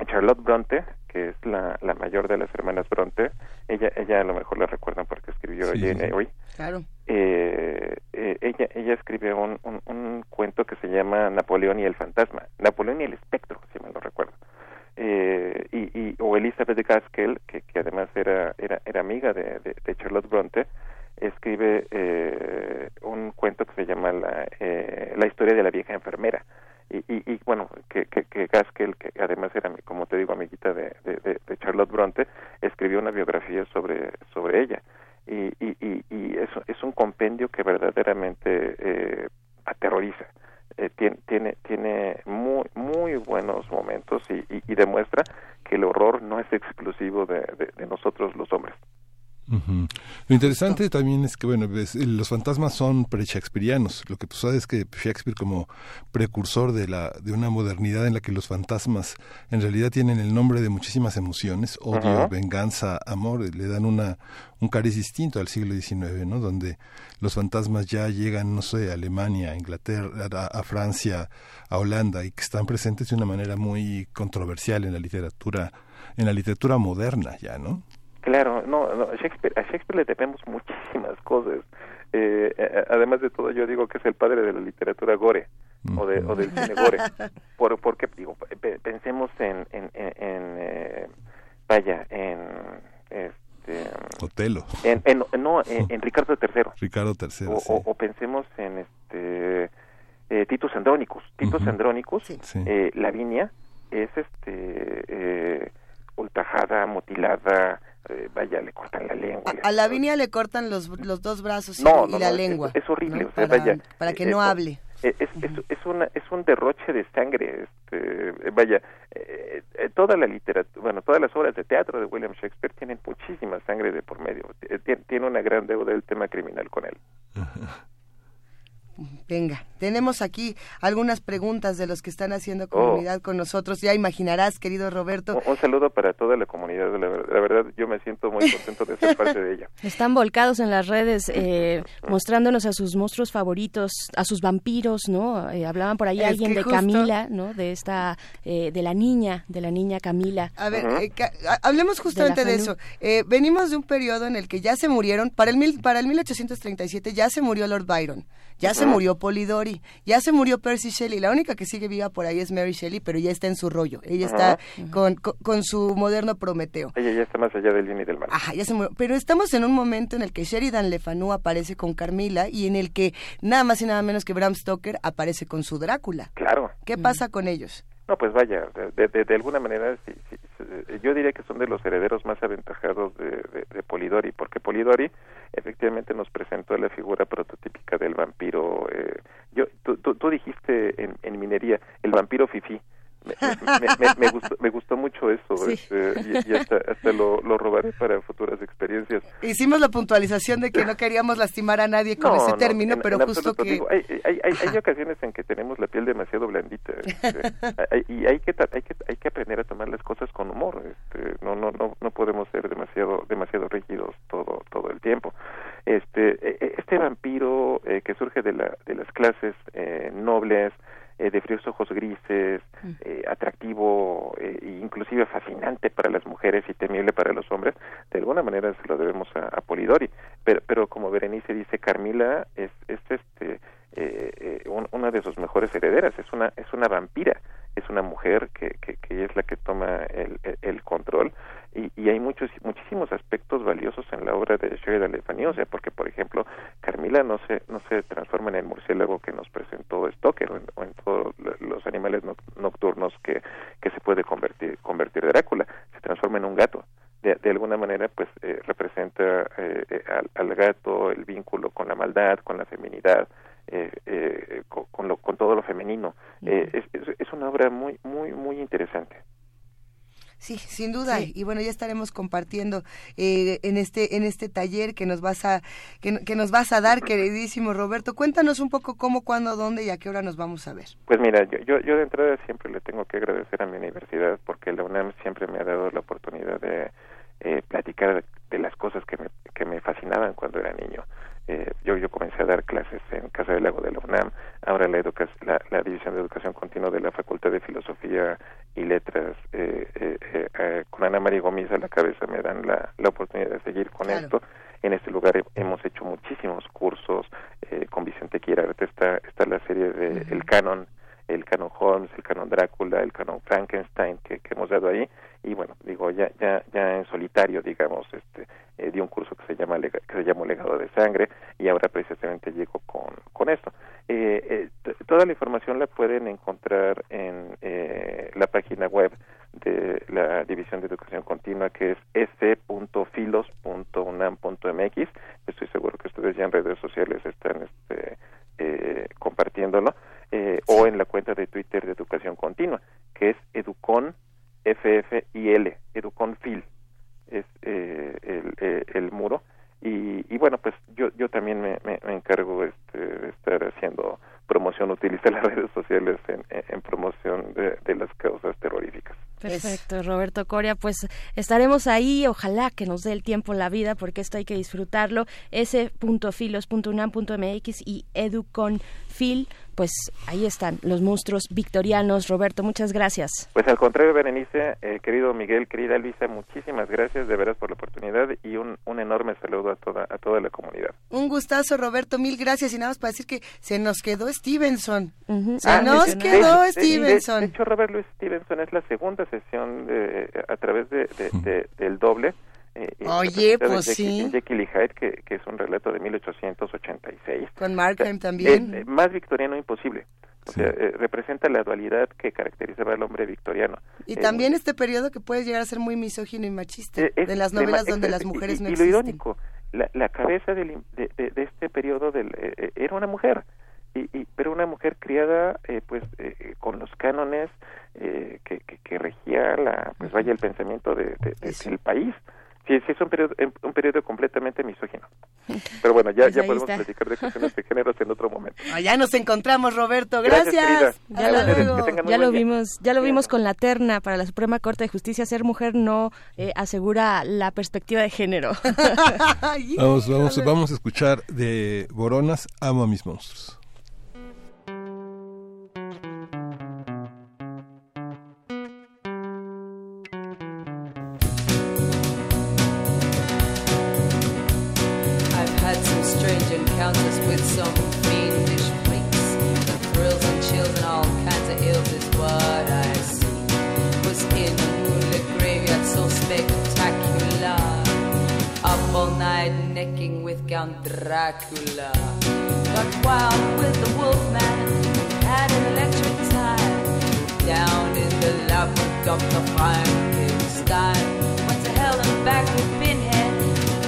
Speaker 5: Charlotte Bronte, que es la, la mayor de las hermanas Bronte, ella, ella a lo mejor la recuerdan porque escribió Jane Eyre.
Speaker 2: Claro.
Speaker 5: ella, ella escribió un, un, un cuento que se llama Napoleón y el fantasma, Napoleón y el espectro, si me lo recuerdo eh, y, o Elizabeth Gaskell, que, que además era, era, era amiga de, de, Charlotte Bronte, escribe eh, un cuento que se llama la, eh, la historia de la vieja enfermera. Y, y, y bueno, que, que, que, Gaskell, que además era, como te digo, amiguita de, de, Charlotte Bronte, escribió una biografía sobre, sobre ella. Y, y, y, y es, es un compendio que verdaderamente eh, aterroriza eh, tiene, tiene, tiene muy, muy buenos momentos y, y, demuestra que el horror no es exclusivo de, de nosotros los hombres.
Speaker 1: Lo interesante también es que, bueno, los fantasmas son pre-shakespearianos. Lo que sabes es que Shakespeare, como precursor de, la, de una modernidad en la que los fantasmas en realidad tienen el nombre de muchísimas emociones, odio, venganza, amor, le dan una, un cariz distinto al siglo XIX, ¿no? Donde los fantasmas ya llegan, no sé, a Alemania, a Inglaterra, a, a Francia, a Holanda, y que están presentes de una manera muy controversial en la literatura, en la literatura moderna ya, ¿no?
Speaker 5: Claro, no, no Shakespeare, a Shakespeare le debemos muchísimas cosas. Eh, eh, además de todo, yo digo que es el padre de la literatura gore o, de, o del cine gore. Por, porque, digo, pensemos en, en, en, eh, vaya, en este,
Speaker 1: Otelo.
Speaker 5: En, en, no, en, Ricardo III.
Speaker 1: Ricardo III.
Speaker 5: O, o, pensemos en este eh, Titus Andronicus. Titus Andronicus, eh, Lavinia, es este eh, ultrajada, mutilada, eh, vaya, le cortan la lengua.
Speaker 2: A, la Lavinia le cortan los, los dos brazos y, la lengua.
Speaker 5: Es, horrible,
Speaker 2: para,
Speaker 5: vaya.
Speaker 2: Para que no hable.
Speaker 5: Es, es, es, una, es un derroche de sangre, este, vaya, eh, eh, toda la literatura, bueno, todas las obras de teatro de William Shakespeare tienen muchísima sangre de por medio, tiene una gran deuda del tema criminal con él.
Speaker 2: Venga, tenemos aquí algunas preguntas de los que están haciendo comunidad con nosotros. Ya imaginarás, querido Roberto.
Speaker 5: Un, saludo para toda la comunidad. La, la, verdad, yo me siento muy contento de ser parte de ella.
Speaker 3: Están volcados en las redes, eh, mostrándonos a sus monstruos favoritos, a sus vampiros, ¿no? Eh, hablaban por ahí alguien de Camila, ¿no? De esta, eh, de la niña, de la niña Camila.
Speaker 2: A ver, hablemos justamente de, eso. venimos de un periodo en el que ya se murieron, para el, mil, para el 1837 ya se murió Lord Byron Ya se murió Polidori, ya se murió Percy Shelley. La única que sigue viva por ahí es Mary Shelley, pero ya está en su rollo. Ella está con, con, su moderno Prometeo.
Speaker 5: Ella ya está más allá del bien y del mal.
Speaker 2: Ajá, ya se murió. Pero estamos en un momento en el que Sheridan Le Fanu aparece con Carmila y en el que nada más y nada menos que Bram Stoker aparece con su Drácula.
Speaker 5: Claro.
Speaker 2: ¿Qué pasa con ellos?
Speaker 5: No, pues vaya, de, de, alguna manera yo diría que son de los herederos más aventajados de, de, Polidori, porque Polidori efectivamente nos presentó la figura prototípica del vampiro. Eh, yo, tú, tú, dijiste en, en minería, el vampiro fifí me, gustó, me gustó mucho eso este, y, hasta, hasta lo, lo, robaré para futuras experiencias.
Speaker 2: Hicimos la puntualización de que no queríamos lastimar a nadie con ese término, pero justo que...
Speaker 5: hay, hay, hay, ocasiones en que tenemos la piel demasiado blandita este, y hay que, hay, que, hay que aprender a tomar las cosas con humor. Este, no, no, no, no podemos ser demasiado, demasiado rígidos todo, todo el tiempo. Este, e, e, este vampiro eh, que surge de, la, de las clases eh, nobles, eh, de fríos ojos grises, mm. eh, atractivo e inclusive fascinante para las mujeres y temible para los hombres, de alguna manera se lo debemos a, Polidori. Pero, pero como Berenice dice, Carmila es, es este eh, una de sus mejores herederas, es una, es una vampira, es una mujer que, que, que es la que toma el, el control y, y, hay muchos muchísimos aspectos valiosos en la obra de Sheridan Le Fanu, o sea, porque por ejemplo Carmila no se no se transforma en el murciélago que nos presentó Stoker o en, todos los animales nocturnos que, que se puede convertir convertir Drácula, se transforma en un gato. De, de alguna manera pues eh, representa eh, eh, al, al, gato el vínculo con la maldad, con la feminidad, eh, con, con, lo, con todo lo femenino. Es, es, es una obra muy muy muy interesante.
Speaker 2: Sí, sin duda. Y bueno, ya estaremos compartiendo eh, en este en este taller que nos vas a que, nos vas a dar, queridísimo Roberto. Cuéntanos un poco cómo, cuándo, dónde y a qué hora nos vamos a ver.
Speaker 5: Pues mira, yo, yo, de entrada siempre le tengo que agradecer a mi universidad porque la UNAM siempre me ha dado la oportunidad de eh, platicar de las cosas que me, que me fascinaban cuando era niño. Eh, yo, yo comencé a dar clases en Casa del Lago de la UNAM, ahora la, la, la, División de Educación Continua de la Facultad de Filosofía y Letras, eh, eh, eh con Ana María Gómez a la cabeza me dan la, la oportunidad de seguir con esto. En este lugar hemos hecho muchísimos cursos, con Vicente Quirarte está, está la serie de El Canon, el canon Holmes, el canon Drácula, el canon Frankenstein que, que hemos dado ahí y bueno digo ya ya ya en solitario digamos este eh, di un curso que se llama que se llama legado de sangre y ahora precisamente llego con con esto. Eh, eh, toda la información la pueden encontrar en eh, la página web de la división de educación continua que es s.filos.unam.mx estoy seguro que ustedes ya en redes sociales están este eh, compartiéndolo o en la cuenta de Twitter de Educación Continua, que es Educon FFIL, Educon Fil, es eh, el, eh, el, muro. Y, bueno, pues yo, yo también me, me, encargo este, de estar haciendo promoción, utiliza las redes sociales en, promoción de, las causas terroríficas.
Speaker 3: Perfecto, Roberto Coria, pues estaremos ahí, ojalá que nos dé el tiempo la vida, porque esto hay que disfrutarlo, s.filos.unam.mx y educonfil, pues ahí están los monstruos victorianos. Roberto, muchas gracias.
Speaker 5: Pues al contrario, Berenice, eh, querido Miguel, querida Luisa, muchísimas gracias de veras por la oportunidad y un, un enorme saludo a toda, a toda la comunidad.
Speaker 2: Un gustazo, Roberto, mil gracias y nada más para decir que se nos quedó Stevenson. Se ah, nos quedó Stevenson.
Speaker 5: De, hecho, Robert Louis Stevenson es la segunda sesión de, a través de, del doble.
Speaker 2: Eh, Oye, pues sí.
Speaker 5: Jekyll y Hyde, que, que, es un relato de 1886.
Speaker 2: Con Markham también.
Speaker 5: Es más victoriano imposible. O sea, eh, representa la dualidad que caracterizaba al hombre victoriano.
Speaker 2: Y también eh, este periodo que puede llegar a ser muy misógino y machista, de las novelas donde las mujeres no existen.
Speaker 5: Y lo irónico, la, la cabeza del, de, de, este periodo del, era una mujer y, pero una mujer criada eh, pues eh, con los cánones eh, que, que, que, regía la pues vaya el pensamiento de, del país sí, sí es un periodo un periodo completamente misógino. Pero bueno ya pues ya podemos platicar de cuestiones de géneros en otro momento.
Speaker 2: Ya nos encontramos Roberto. Gracias,
Speaker 3: ya, lo, ya lo vimos ya lo vimos con la terna para la Suprema Corte de Justicia. Ser mujer no asegura la perspectiva de género.
Speaker 1: Vamos vamos vamos a escuchar de Boronas amo a mis monstruos
Speaker 6: encounters with some fiendish freaks. The thrills and chills and all kinds of ills is what I see. Was in the moonlit graveyard so spectacular. Up all night necking with Count Dracula. Got wild with the wolfman, had an electric time. Down in the labyrinth of the Frankenstein. Went to hell and back with Pinhead.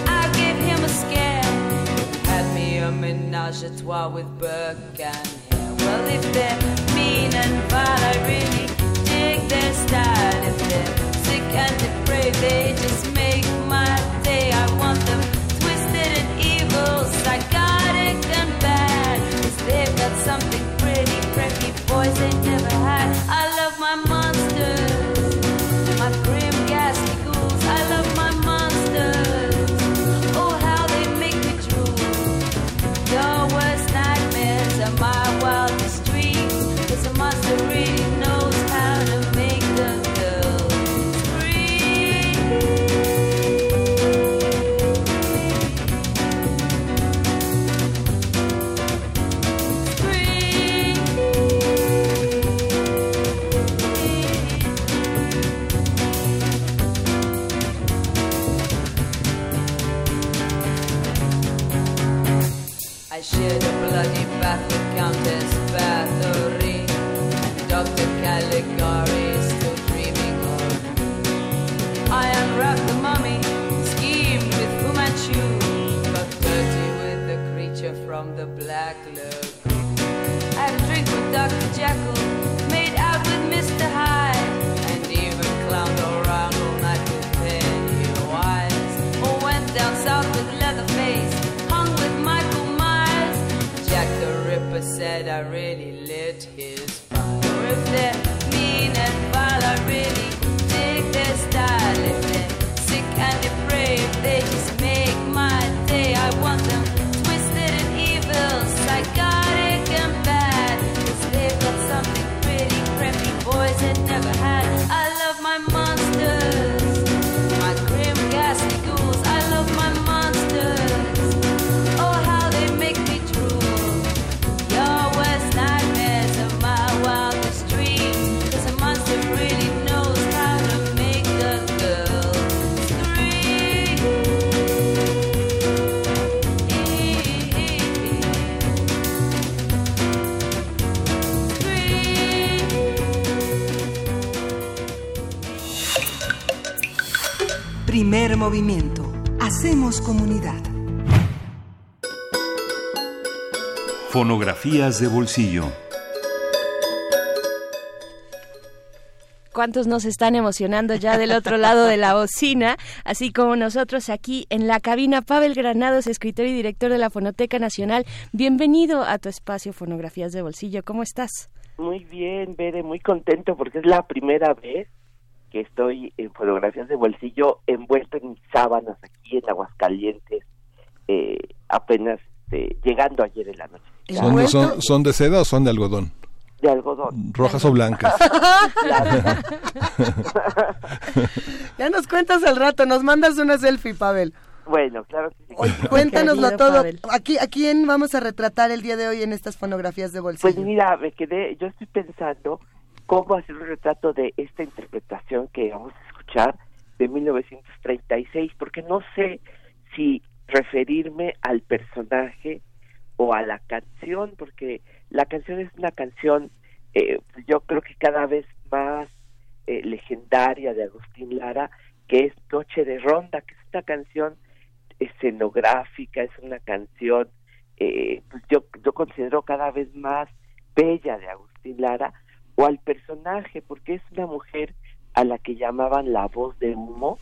Speaker 6: I gave him a scare. Menage a trois with Burke and Hare. Well, if they're mean and vile, I really dig their style. If they're sick and depraved, they just make my day. I want them twisted and evil, psychotic I really
Speaker 4: Primer movimiento. Hacemos comunidad.
Speaker 7: Fonografías de bolsillo.
Speaker 3: cuántos nos están emocionando ya del otro lado de la bocina, así como nosotros aquí en la cabina. Pavel Granados, escritor y director de la Fonoteca Nacional, bienvenido a tu espacio Fonografías de Bolsillo. ¿Cómo estás?
Speaker 8: Muy bien, Bere, muy contento porque es la primera vez que estoy en fotografías de bolsillo envuelto en mis sábanas aquí en Aguascalientes, eh, apenas eh, llegando ayer en la noche.
Speaker 1: ¿Son, de- son, son de seda o son de algodón?
Speaker 8: De algodón.
Speaker 1: ¿Rojas o blancas?
Speaker 2: Ya nos cuentas al rato, nos mandas una selfie, Pavel.
Speaker 8: Bueno, claro que sí.
Speaker 2: Cuéntanoslo
Speaker 3: Querido
Speaker 2: todo.
Speaker 3: Pavel.
Speaker 2: Aquí, ¿A quién vamos a retratar el día de hoy en estas fonografías de bolsillo?
Speaker 8: Pues mira, me quedé, yo estoy pensando cómo hacer un retrato de esta interpretación que vamos a escuchar de 1936, porque no sé si referirme al personaje o a la canción, porque la canción es una canción, eh, pues yo creo que cada vez más eh, legendaria de Agustín Lara, que es Noche de Ronda, que es una canción escenográfica, es una canción, eh, pues yo, yo considero cada vez más bella de Agustín Lara, o al personaje, porque es una mujer a la que llamaban la voz de humo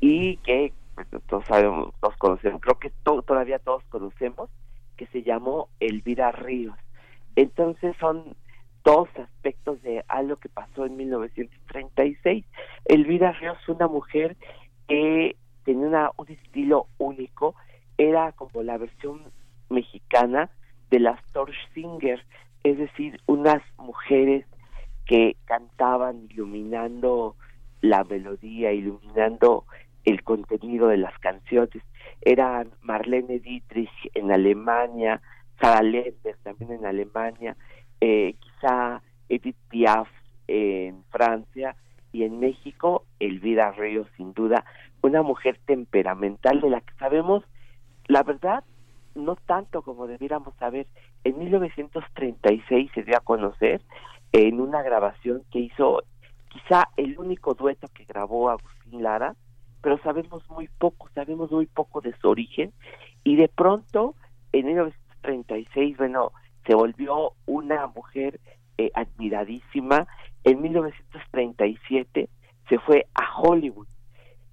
Speaker 8: y que pues, todos sabemos, todos conocemos, creo que to- todavía todos conocemos, que se llamó Elvira Ríos. Entonces son dos aspectos de algo que pasó en 1936. Elvira Ríos, una mujer que tenía una- un estilo único, era como la versión mexicana de las Torch Singer, es decir, unas mujeres que cantaban iluminando la melodía, iluminando el contenido de las canciones. Eran Marlene Dietrich en Alemania, Sara Lender también en Alemania, eh, quizá Edith Piaf en Francia y en México Elvira Ríos sin duda, una mujer temperamental de la que sabemos la verdad, no tanto como debiéramos saber. En 1936 se dio a conocer en una grabación que hizo quizá el único dueto que grabó Agustín Lara, pero sabemos muy poco, sabemos muy poco de su origen y de pronto en 1936, bueno, se volvió una mujer eh, admiradísima. En 1937 se fue a Hollywood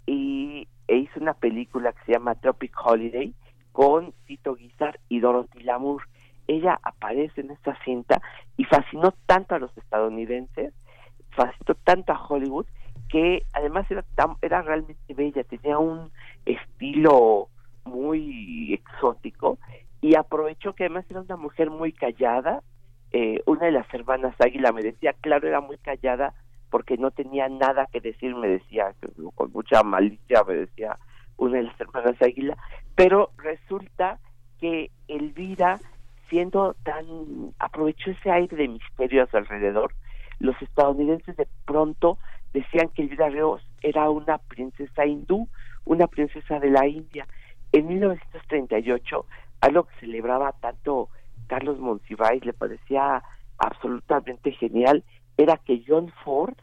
Speaker 8: y e hizo una película que se llama Tropic Holiday con Tito Guizar y Dorothy Lamour. Ella aparece en esta cinta y fascinó tanto a los estadounidenses, fascinó tanto a Hollywood, que además era, era realmente bella, tenía un estilo muy exótico y aprovechó que además era una mujer muy callada. Eh, una de las hermanas Águila me decía, claro, era muy callada porque no tenía nada que decir, me decía, con mucha malicia me decía una de las hermanas Águila, pero resulta que Elvira, siendo tan, aprovechó ese aire de misterio a su alrededor, los estadounidenses de pronto decían que Elvira Ríos era una princesa hindú, una princesa de la India. En 1938, algo que celebraba tanto Carlos Monsiváis, le parecía absolutamente genial, era que John Ford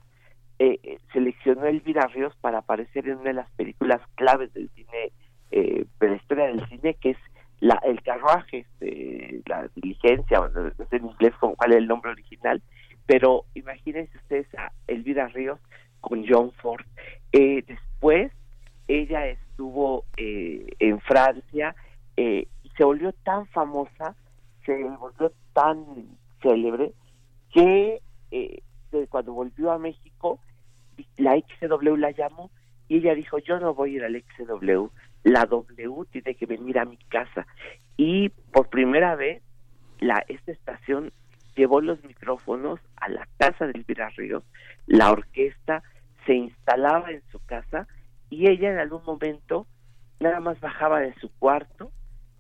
Speaker 8: eh, eh, seleccionó a Elvira Ríos para aparecer en una de las películas claves del cine, eh, de la historia del cine, que es la, el carruaje, este, la diligencia, no sé en inglés cuál es el nombre original, pero imagínense ustedes a Elvira Ríos con John Ford. Eh, después, ella estuvo eh, en Francia y se volvió tan famosa, se volvió tan célebre, que cuando volvió a México, la XW la llamó y ella dijo, yo no voy a ir al XW, la W tiene que venir a mi casa. Y por primera vez, la, esta estación llevó los micrófonos a la casa de Elvira Ríos, la orquesta se instalaba en su casa y ella en algún momento nada más bajaba de su cuarto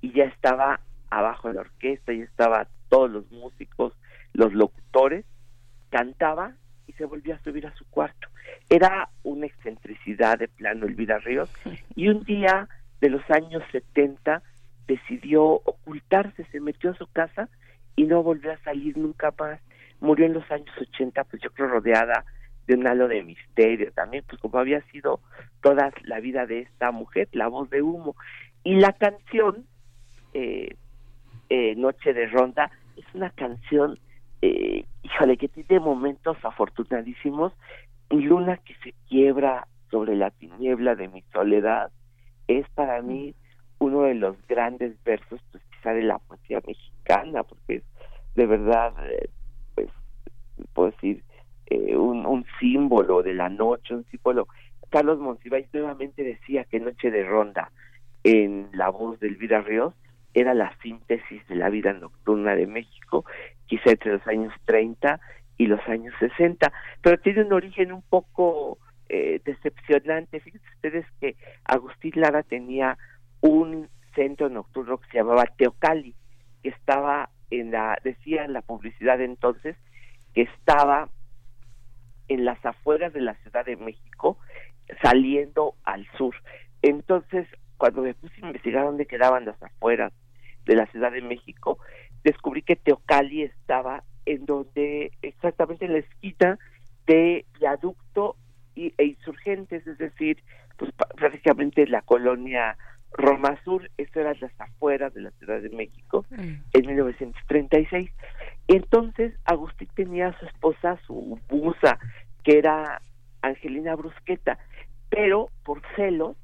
Speaker 8: y ya estaba abajo de la orquesta, y estaba todos los músicos, los locutores, cantaba y se volvió a subir a su cuarto. Era una excentricidad de plano Elvira Ríos y un día de los años 70 decidió ocultarse, se metió a su casa y no volvió a salir nunca más. Murió en los años 80, pues yo creo rodeada de un halo de misterio también, pues como había sido toda la vida de esta mujer, la voz de humo. Y la canción, eh, eh, Noche de Ronda, es una canción eh, híjole, que tiene momentos afortunadísimos, Luna que se quiebra sobre la tiniebla de mi soledad, es para mí uno de los grandes versos, pues quizá de la poesía mexicana, porque es de verdad, eh, pues, puedo decir, eh, un, un símbolo de la noche, un símbolo. Carlos Monsiváis nuevamente decía que Noche de Ronda, en la voz de Elvira Ríos, era la síntesis de la vida nocturna de México, quizá entre los años 30 y los años 60, pero tiene un origen un poco eh, decepcionante. Fíjense ustedes que Agustín Lara tenía un centro nocturno que se llamaba Teocali, que estaba en la, decía en la publicidad entonces, que estaba en las afueras de la Ciudad de México, saliendo al sur. Entonces, cuando me puse a investigar dónde quedaban las afueras de la Ciudad de México, descubrí que Teocali estaba en donde, exactamente en la esquina de Viaducto y, e Insurgentes, es decir, pues prácticamente la colonia Roma Sur, eso era las afueras de la Ciudad de México, mm. en 1936. Entonces, Agustín tenía a su esposa, su busa, que era Angelina Brusqueta, pero por celos,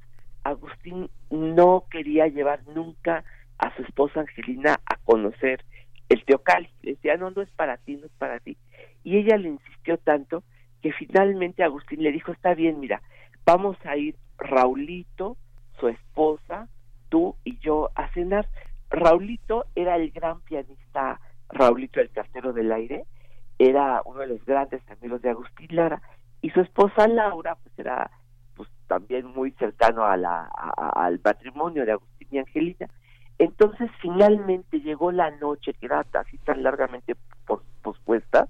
Speaker 8: Agustín no quería llevar nunca a su esposa Angelina a conocer el Teocali. Le decía, no, no es para ti, no es para ti. Y ella le insistió tanto que finalmente Agustín le dijo, está bien, mira, vamos a ir Raulito, su esposa, tú y yo a cenar. Raulito era el gran pianista, Raulito el cartero del aire, era uno de los grandes amigos de Agustín Lara, y su esposa Laura, pues era pues también muy cercano a la, al patrimonio de Agustín y Angelina. Entonces finalmente llegó la noche, que era así tan largamente pospuesta,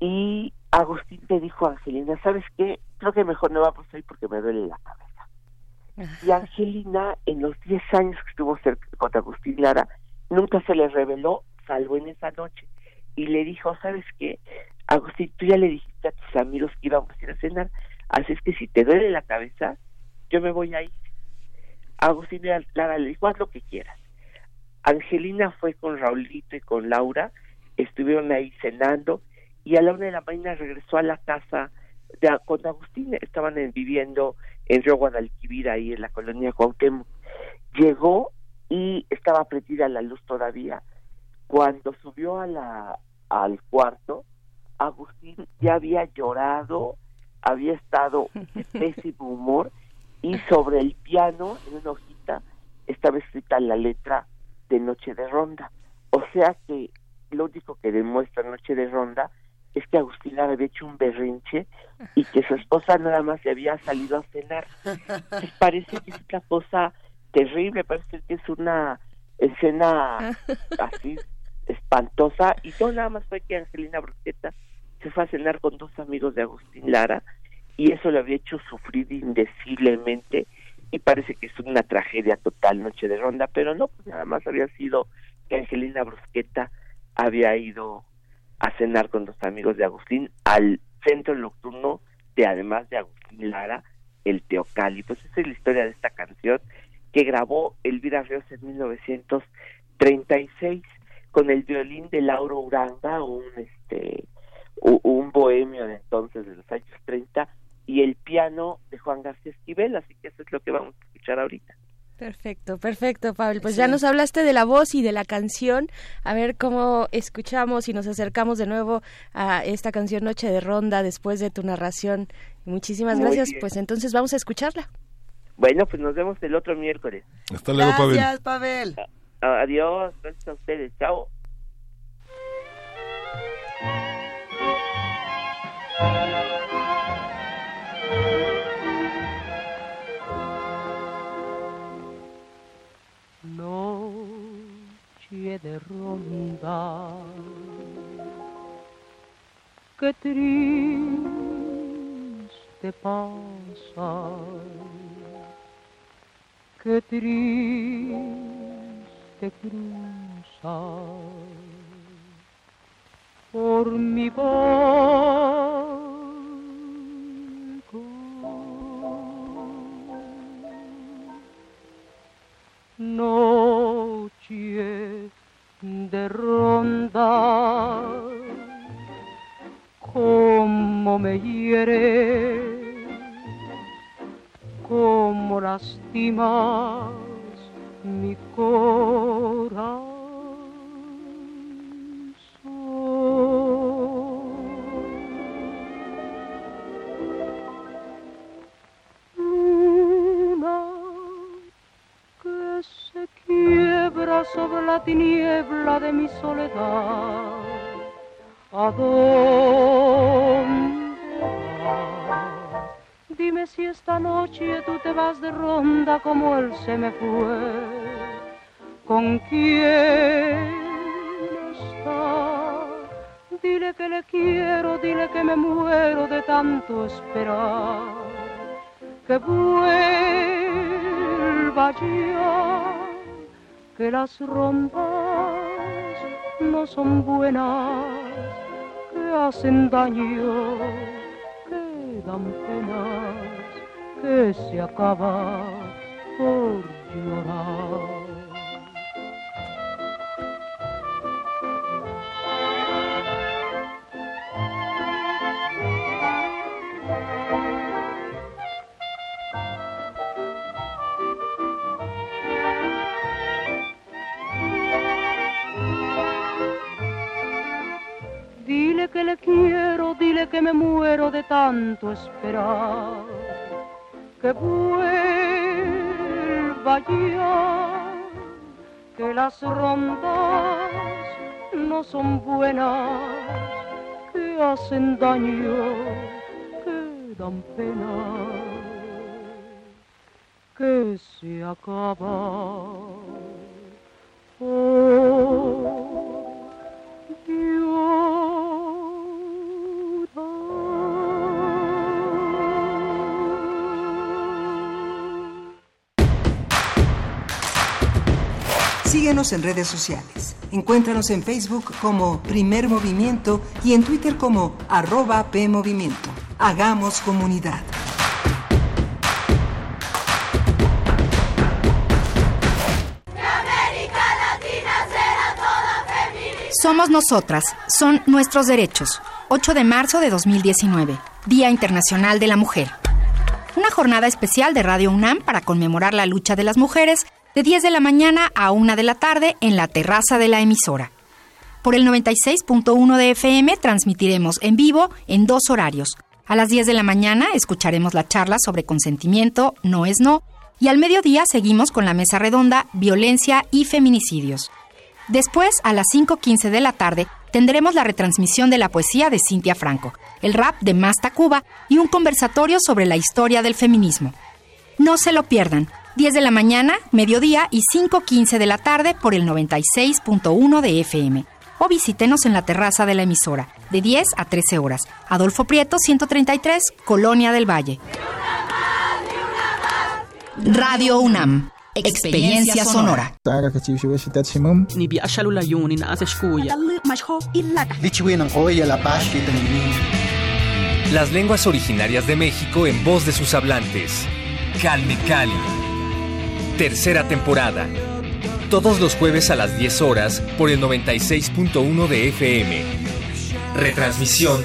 Speaker 8: y Agustín le dijo a Angelina, ¿sabes qué? Creo que mejor no vamos a ir porque me duele la cabeza. Y Angelina, en los 10 años que estuvo cerca con Agustín Lara, nunca se le reveló, salvo en esa noche. Y le dijo, ¿sabes qué? Agustín, tú ya le dijiste a tus amigos que íbamos a ir a cenar, así es que si te duele la cabeza, yo me voy a ir. Agustín Lara le dijo, lo que quieras. Angelina fue con Raulito y con Laura, estuvieron ahí cenando y a la una de la mañana regresó a la casa de, con Agustín, estaban viviendo en Río Guadalquivir, ahí en la colonia Cuauhtémoc. Llegó y estaba prendida la luz todavía. Cuando subió a la, al cuarto, Agustín ya había llorado, había estado de pésimo humor y sobre el piano, en una hojita, estaba escrita la letra de Noche de Ronda. O sea que lo único que demuestra Noche de Ronda es que Agustín había hecho un berrinche y que su esposa nada más se había salido a cenar. Pues parece que es una cosa terrible, parece que es una escena así espantosa y no nada más fue que Angelina Brusqueta se fue a cenar con dos amigos de Agustín Lara y eso le había hecho sufrir indeciblemente y parece que es una tragedia total Noche de Ronda, pero no, pues nada más había sido que Angelina Brusqueta había ido a cenar con dos amigos de Agustín al centro nocturno de además de Agustín Lara, el Teocali. Pues esa es la historia de esta canción que grabó Elvira Ríos en 1936 con el violín de Lauro Uranga, un este un bohemio de entonces de los años 30 y el piano de Juan García Esquivel, así que eso es lo que vamos a escuchar ahorita.
Speaker 3: Perfecto, perfecto, Pablo. Pues ya nos hablaste de la voz y de la canción. A ver cómo escuchamos y nos acercamos de nuevo a esta canción Noche de Ronda después de tu narración. Muchísimas gracias. Pues entonces vamos a escucharla.
Speaker 8: Bueno, pues nos vemos el otro miércoles.
Speaker 1: Hasta luego, Pavel.
Speaker 2: Gracias, Pavel.
Speaker 8: Adiós, gracias a ustedes. Chao.
Speaker 9: Noche de ronda, qué triste pasa, qué triste cruza por mi balcón. Noche de ronda, como me hiere, como lastimas mi corazón. Sobre la tiniebla de mi soledad. ¿A dónde vas? Dime si esta noche tú te vas de ronda como él se me fue. ¿Con quién está? Dile que le quiero, dile que me muero de tanto esperar. Que vuelva ya, que las rondas no son buenas, que hacen daño, que dan penas, que se acaba por llorar. Que le quiero, dile que me muero de tanto esperar. Que vuelva ya, que las rondas no son buenas, que hacen daño, que dan pena, que se acaba. por
Speaker 4: Síguenos en redes sociales. Encuéntranos en Facebook como Primer Movimiento y en Twitter como arroba PMovimiento. Hagamos comunidad.
Speaker 10: Somos nosotras, son nuestros derechos. 8 de marzo de 2019, Día Internacional de la Mujer. Una jornada especial de Radio UNAM para conmemorar la lucha de las mujeres de 10 de la mañana a 1 de la tarde en la terraza de la emisora. Por el 96.1 de FM transmitiremos en vivo en dos horarios. A las 10 de la mañana escucharemos la charla sobre consentimiento, no es no, y al mediodía seguimos con la mesa redonda Violencia y Feminicidios. Después, a las 5.15 de la tarde, tendremos la retransmisión de la poesía de Cintia Franco, el rap de Masta Cuba y un conversatorio sobre la historia del feminismo. No se lo pierdan, 10 de la mañana, mediodía y 5.15 de la tarde por el 96.1 de FM. O visítenos en la terraza de la emisora, de 10 a 13 horas. Adolfo Prieto, 133, Colonia del Valle. Radio UNAM. Experiencia sonora.
Speaker 11: Las lenguas originarias de México en voz de sus hablantes. Calme Cali. Tercera temporada. Todos los jueves a las 10 horas por el 96.1 de FM. Retransmisión.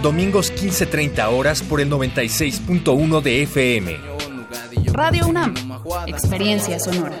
Speaker 11: Domingos 15.30 horas por el 96.1 de FM.
Speaker 10: Radio UNAM. Experiencia sonora.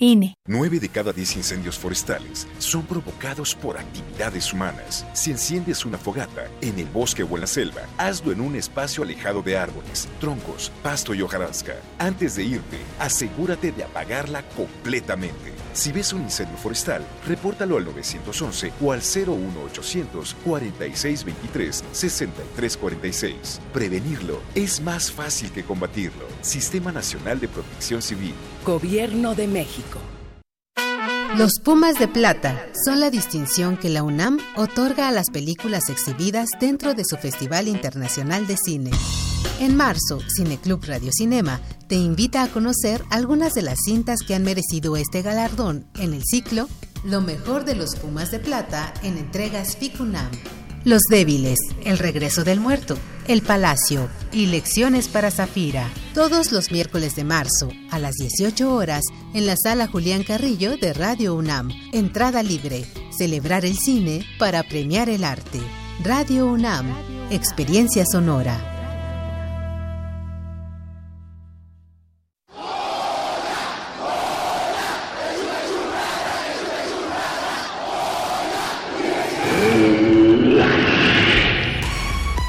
Speaker 10: INE.
Speaker 12: Nueve de cada diez incendios forestales son provocados por actividades humanas. Si enciendes una fogata en el bosque o en la selva, hazlo en un espacio alejado de árboles, troncos, pasto y hojarasca. Antes de irte, asegúrate de apagarla completamente. Si ves un incendio forestal, repórtalo al 911 o al 01800 4623 6346. Prevenirlo es más fácil que combatirlo. Sistema Nacional de Protección Civil.
Speaker 13: Gobierno de México.
Speaker 14: Los Pumas de Plata son la distinción que la UNAM otorga a las películas exhibidas dentro de su Festival Internacional de Cine. En marzo, Cineclub Radio Cinema te invita a conocer algunas de las cintas que han merecido este galardón en el ciclo Lo mejor de los Pumas de Plata en entregas FICUNAM. Los débiles, El regreso del muerto, El palacio y Lecciones para Zafira. Todos los miércoles de marzo a las 18 horas en la sala Julián Carrillo de Radio UNAM. Entrada libre. Celebrar el cine para premiar el arte. Radio UNAM. Experiencia sonora.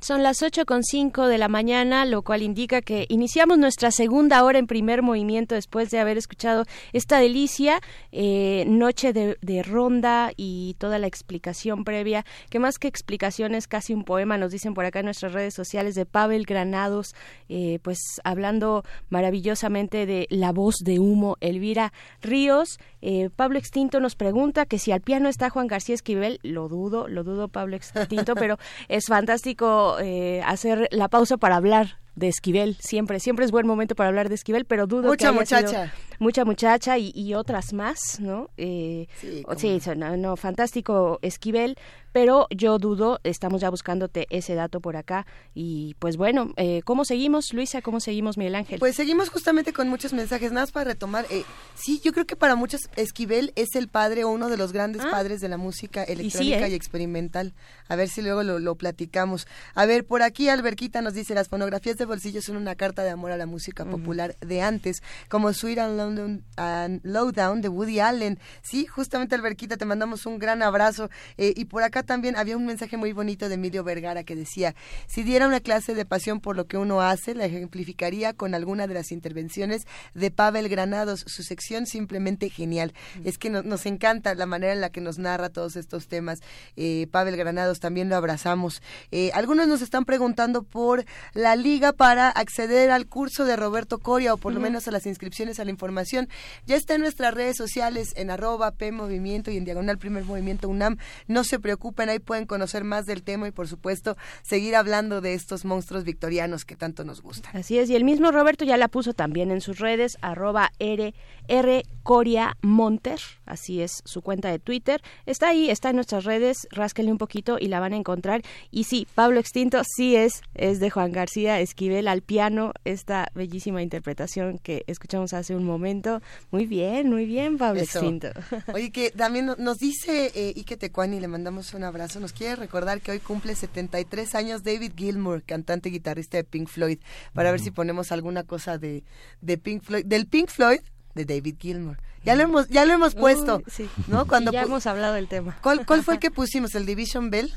Speaker 3: Son las 8.5 de la mañana, lo cual indica que iniciamos nuestra segunda hora en primer movimiento después de haber escuchado esta delicia, eh, noche de, de, ronda y toda la explicación previa, que más que explicación es casi un poema, nos dicen por acá en nuestras redes sociales de Pavel Granados, eh, pues hablando maravillosamente de la voz de humo, Elvira Ríos. Eh, Pablo Extinto nos pregunta que si al piano está Juan García Esquivel, lo dudo, lo dudo Pablo Extinto, pero es fantástico eh, hacer la pausa para hablar de Esquivel. Siempre, siempre es buen momento para hablar de Esquivel, pero dudo
Speaker 2: Mucha
Speaker 3: que haya sido
Speaker 2: muchacha.
Speaker 3: mucha muchacha y, y otras más, ¿no? Eh,
Speaker 2: Sí,
Speaker 3: no, no, fantástico Esquivel, pero yo dudo, estamos ya buscándote ese dato por acá y pues bueno, eh, ¿cómo seguimos, Luisa? ¿Cómo seguimos, Miguel Ángel?
Speaker 2: Pues seguimos justamente con muchos mensajes, nada más para retomar. eh, sí, yo creo que para muchos Esquivel es el padre o uno de los grandes padres de la música electrónica y,
Speaker 3: ¿eh?
Speaker 2: experimental. A ver si luego lo, lo platicamos. A ver, por aquí Alberquita nos dice, las fonografías de bolsillo son una carta de amor a la música popular de antes, como Sweet and, London, and Lowdown de Woody Allen. Sí, justamente Alberquita, te mandamos un gran abrazo. Eh, y por acá también había un mensaje muy bonito de Emilio Vergara que decía, si diera una clase de pasión por lo que uno hace, la ejemplificaría con alguna de las intervenciones de Pavel Granados, su sección simplemente genial. Es que no- nos encanta la manera en la que nos narra todos estos temas. Eh, Pavel Granados también lo abrazamos. Eh, algunos nos están preguntando por la liga para acceder al curso de Roberto Coria o por lo menos a las inscripciones a la información. Ya está en nuestras redes sociales en arroba P Movimiento y en diagonal Primer Movimiento UNAM. No se preocupen, ahí pueden conocer más del tema y por supuesto seguir hablando de estos monstruos victorianos que tanto nos gustan.
Speaker 3: Así es, y el mismo Roberto ya la puso también en sus redes, arroba R, R Coria Monter, así es su cuenta de Twitter. Está ahí, está en nuestras redes, rásquenle un poquito y la van a encontrar. Y sí, Pablo Extinto sí es, es de Juan García Esquivel al piano, esta bellísima interpretación que escuchamos hace un momento. Muy bien, muy bien, Pablo. Extinto.
Speaker 2: Oye, que también no- nos dice eh, Ike Tecuani, le mandamos un abrazo, nos quiere recordar que hoy cumple 73 años David Gilmour, cantante y guitarrista de Pink Floyd, para ver si ponemos alguna cosa de, de Pink Floyd, del Pink Floyd de David Gilmour. Ya lo hemos, ya lo hemos puesto,
Speaker 3: sí.
Speaker 2: ¿no? Cuando
Speaker 3: Y ya
Speaker 2: pu-
Speaker 3: hemos hablado del tema.
Speaker 2: ¿Cuál, ¿Cuál fue el que pusimos? ¿El Division Bell?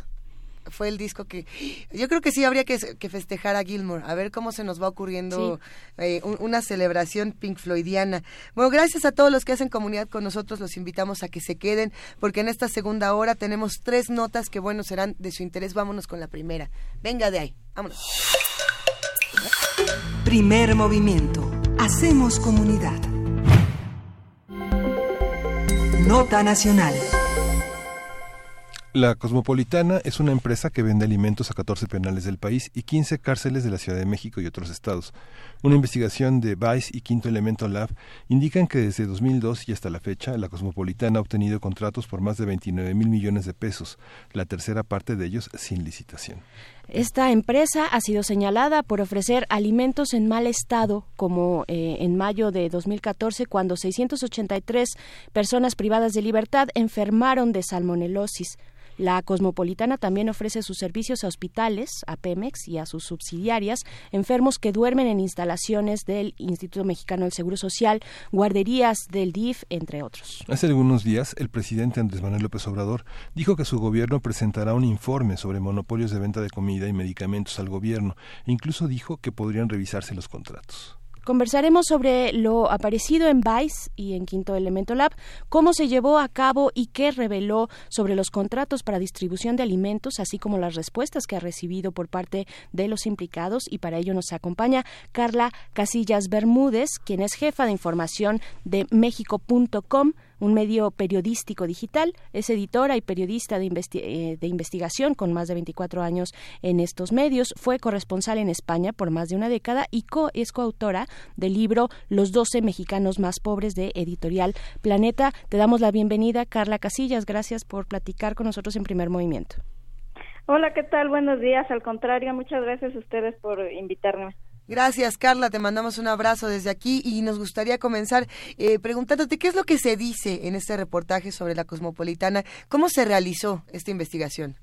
Speaker 2: Fue el disco que... Yo creo que sí habría que, que festejar a Gilmour, a ver cómo se nos va ocurriendo eh, un- una celebración Pink Floydiana. Bueno, gracias a todos los que hacen comunidad con nosotros, los invitamos a que se queden, porque en esta segunda hora tenemos tres notas que, bueno, serán de su interés. Vámonos con la primera. Venga de ahí, vámonos.
Speaker 4: Primer movimiento. Hacemos comunidad. Nota nacional.
Speaker 1: La Cosmopolitana es una empresa que vende alimentos a 14 penales del país y 15 cárceles de la Ciudad de México y otros estados. Una investigación de Vice y Quinto Elemento Lab indican que desde 2002 y hasta la fecha, la Cosmopolitana ha obtenido contratos por más de 29 mil millones de pesos, la tercera parte de ellos sin licitación.
Speaker 3: Esta empresa ha sido señalada por ofrecer alimentos en mal estado, como eh, en mayo de 2014, cuando 683 personas privadas de libertad enfermaron de salmonelosis. La Cosmopolitana también ofrece sus servicios a hospitales, a Pemex y a sus subsidiarias, enfermos que duermen en instalaciones del Instituto Mexicano del Seguro Social, guarderías del DIF, entre otros.
Speaker 1: Hace algunos días, el presidente Andrés Manuel López Obrador dijo que su gobierno presentará un informe sobre monopolios de venta de comida y medicamentos al gobierno e incluso dijo que podrían revisarse los contratos.
Speaker 3: Conversaremos sobre lo aparecido en Vice y en Quinto Elemento Lab, cómo se llevó a cabo y qué reveló sobre los contratos para distribución de alimentos, así como las respuestas que ha recibido por parte de los implicados. Y para ello nos acompaña Carla Casillas Bermúdez, quien es jefa de información de México.com un medio periodístico digital, es editora y periodista de, eh, de investigación con más de 24 años en estos medios, fue corresponsal en España por más de una década y co es coautora del libro Los 12 mexicanos más pobres de Editorial Planeta. Te damos la bienvenida, Carla Casillas, gracias por platicar con nosotros en primer movimiento.
Speaker 15: Hola, ¿qué tal? Buenos días. Al contrario, muchas gracias a ustedes por invitarme.
Speaker 2: Gracias, Carla. Te mandamos un abrazo desde aquí y nos gustaría comenzar eh, preguntándote qué es lo que se dice en este reportaje sobre la cosmopolitana. ¿Cómo se realizó esta investigación?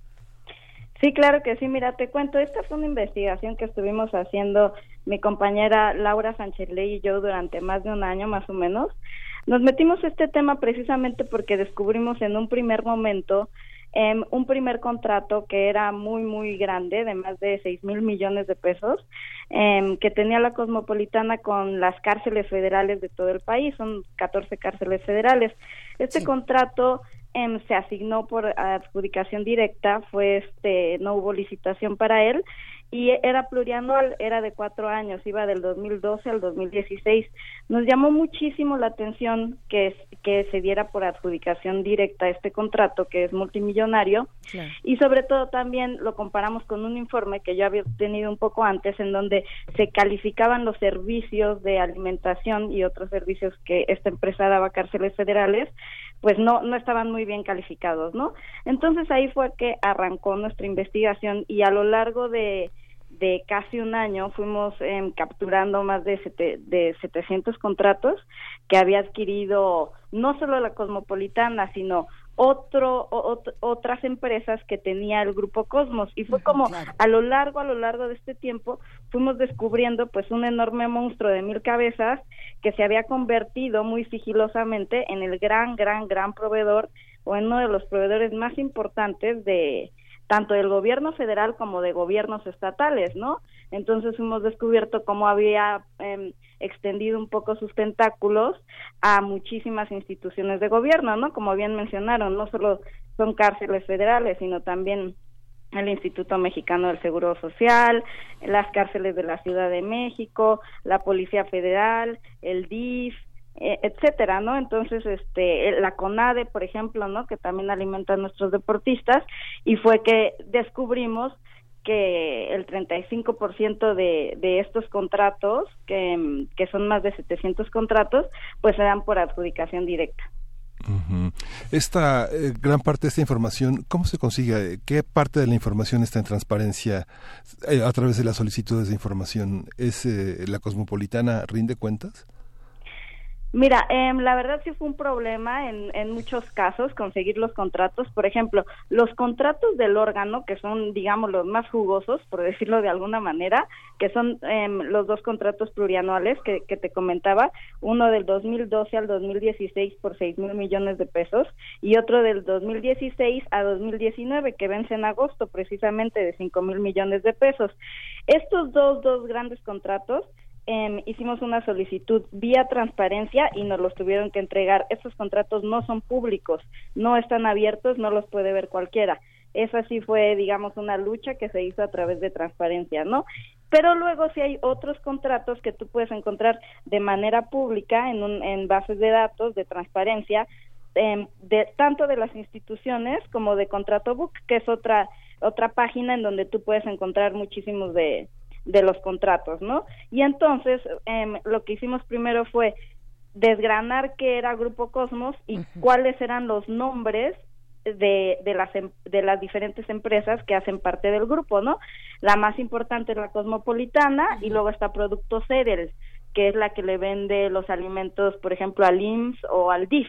Speaker 15: Sí, claro que sí. Mira, te cuento, esta fue una investigación que estuvimos haciendo mi compañera Laura Sancheley y yo durante más de un año, más o menos. Nos metimos este tema precisamente porque descubrimos en un primer momento em, un primer contrato que era muy, muy grande, de más de seis mil millones de pesos, em, que tenía la Cosmopolitana con las cárceles federales de todo el país, son 14 cárceles federales. Este contrato em, se asignó por adjudicación directa, fue este, no hubo licitación para él y era plurianual, era de cuatro años, iba del 2012 al 2016. Nos llamó muchísimo la atención que, que se diera por adjudicación directa este contrato, que es multimillonario, y sobre todo también lo comparamos con un informe que yo había tenido un poco antes, en donde se calificaban los servicios de alimentación y otros servicios que esta empresa daba cárceles federales, pues no, no estaban muy bien calificados, ¿no? Entonces ahí fue que arrancó nuestra investigación y a lo largo de, de casi un año fuimos em, capturando más de, sete, de 700 contratos que había adquirido no solo la Cosmopolitana, sino otro, otras empresas que tenía el grupo Cosmos. Y fue como a lo largo a lo largo de este tiempo fuimos descubriendo pues un enorme monstruo de mil cabezas que se había convertido muy sigilosamente en el gran gran gran proveedor o en uno de los proveedores más importantes de tanto del gobierno federal como de gobiernos estatales, ¿no? Entonces hemos descubierto cómo había eh, extendido un poco sus tentáculos a muchísimas instituciones de gobierno, ¿no? Como bien mencionaron, no solo son cárceles federales, sino también el Instituto Mexicano del Seguro Social, las cárceles de la Ciudad de México, la Policía Federal, el DIF, etcétera, ¿no? Entonces, este, la CONADE, por ejemplo, ¿no? Que también alimenta a nuestros deportistas y fue que descubrimos que el 35% de, de estos contratos, que, son más de 700 contratos, pues se dan por adjudicación directa.
Speaker 1: Esta eh, gran parte de esta información, ¿cómo se consigue? ¿Qué parte de la información está en transparencia eh, a través de las solicitudes de información? ¿Es la cosmopolitana rinde cuentas?
Speaker 15: Mira, eh, la verdad sí fue un problema en, en muchos casos conseguir los contratos. Por ejemplo, los contratos del órgano, que son, digamos, los más jugosos, por decirlo de alguna manera, que son eh, los dos contratos plurianuales que, que te comentaba, uno del 2012 al 2016 por 6 mil millones de pesos y otro del 2016 a 2019 que vence en agosto precisamente de 5 mil millones de pesos. Estos dos, dos grandes contratos eh, hicimos una solicitud vía transparencia y nos los tuvieron que entregar. Estos contratos no son públicos, no están abiertos, no los puede ver cualquiera. Esa sí fue, digamos, una lucha que se hizo a través de transparencia, ¿no? Pero luego sí hay otros contratos que tú puedes encontrar de manera pública en, un, en bases de datos de transparencia, eh, de tanto de las instituciones como de Contrato Book, que es otra otra página en donde tú puedes encontrar muchísimos de, de los contratos, ¿no? Y entonces em, lo que hicimos primero fue desgranar qué era Grupo Cosmos y cuáles eran los nombres de, de, las em, de las diferentes empresas que hacen parte del grupo, ¿no? La más importante es la Cosmopolitana y luego está Producto Cereal, que es la que le vende los alimentos, por ejemplo, al IMSS o al DIF.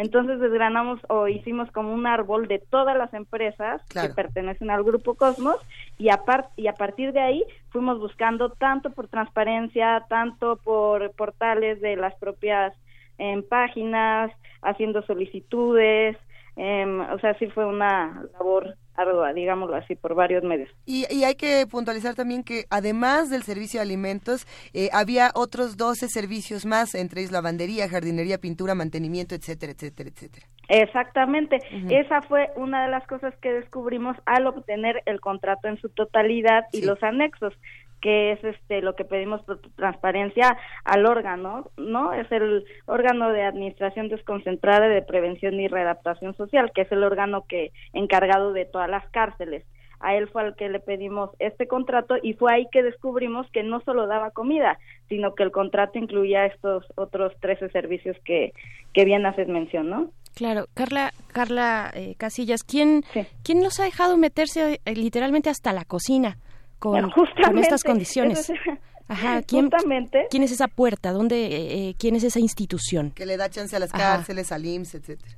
Speaker 15: Entonces desgranamos o hicimos como un árbol de todas las empresas que pertenecen al grupo Cosmos y a, y a partir de ahí fuimos buscando tanto por transparencia, tanto por portales de las propias em, páginas, haciendo solicitudes, em, o sea, sí fue una labor ardua, digámoslo así, por varios medios.
Speaker 2: Y, hay que puntualizar también que además del servicio de alimentos, eh, había otros 12 servicios más, entre ellos lavandería, jardinería, pintura, mantenimiento, etcétera, etcétera, etcétera.
Speaker 15: Exactamente, esa fue una de las cosas que descubrimos al obtener el contrato en su totalidad y los anexos que es este lo que pedimos por transparencia al órgano, ¿no? Es el órgano de administración desconcentrada de prevención y readaptación social, que es el órgano que encargado de todas las cárceles. A él fue al que le pedimos este contrato y fue ahí que descubrimos que no solo daba comida, sino que el contrato incluía estos otros 13 servicios que, que bien haces mención, ¿no?
Speaker 3: Claro, Carla, Carla eh, Casillas, ¿quién, ¿quién nos ha dejado meterse eh, literalmente hasta la cocina? Con, estas condiciones. Ajá, ¿quién, ¿quién es esa puerta? ¿Dónde, eh, eh, ¿Quién es esa institución?
Speaker 2: Que le da chance a las cárceles, al IMSS, etcétera.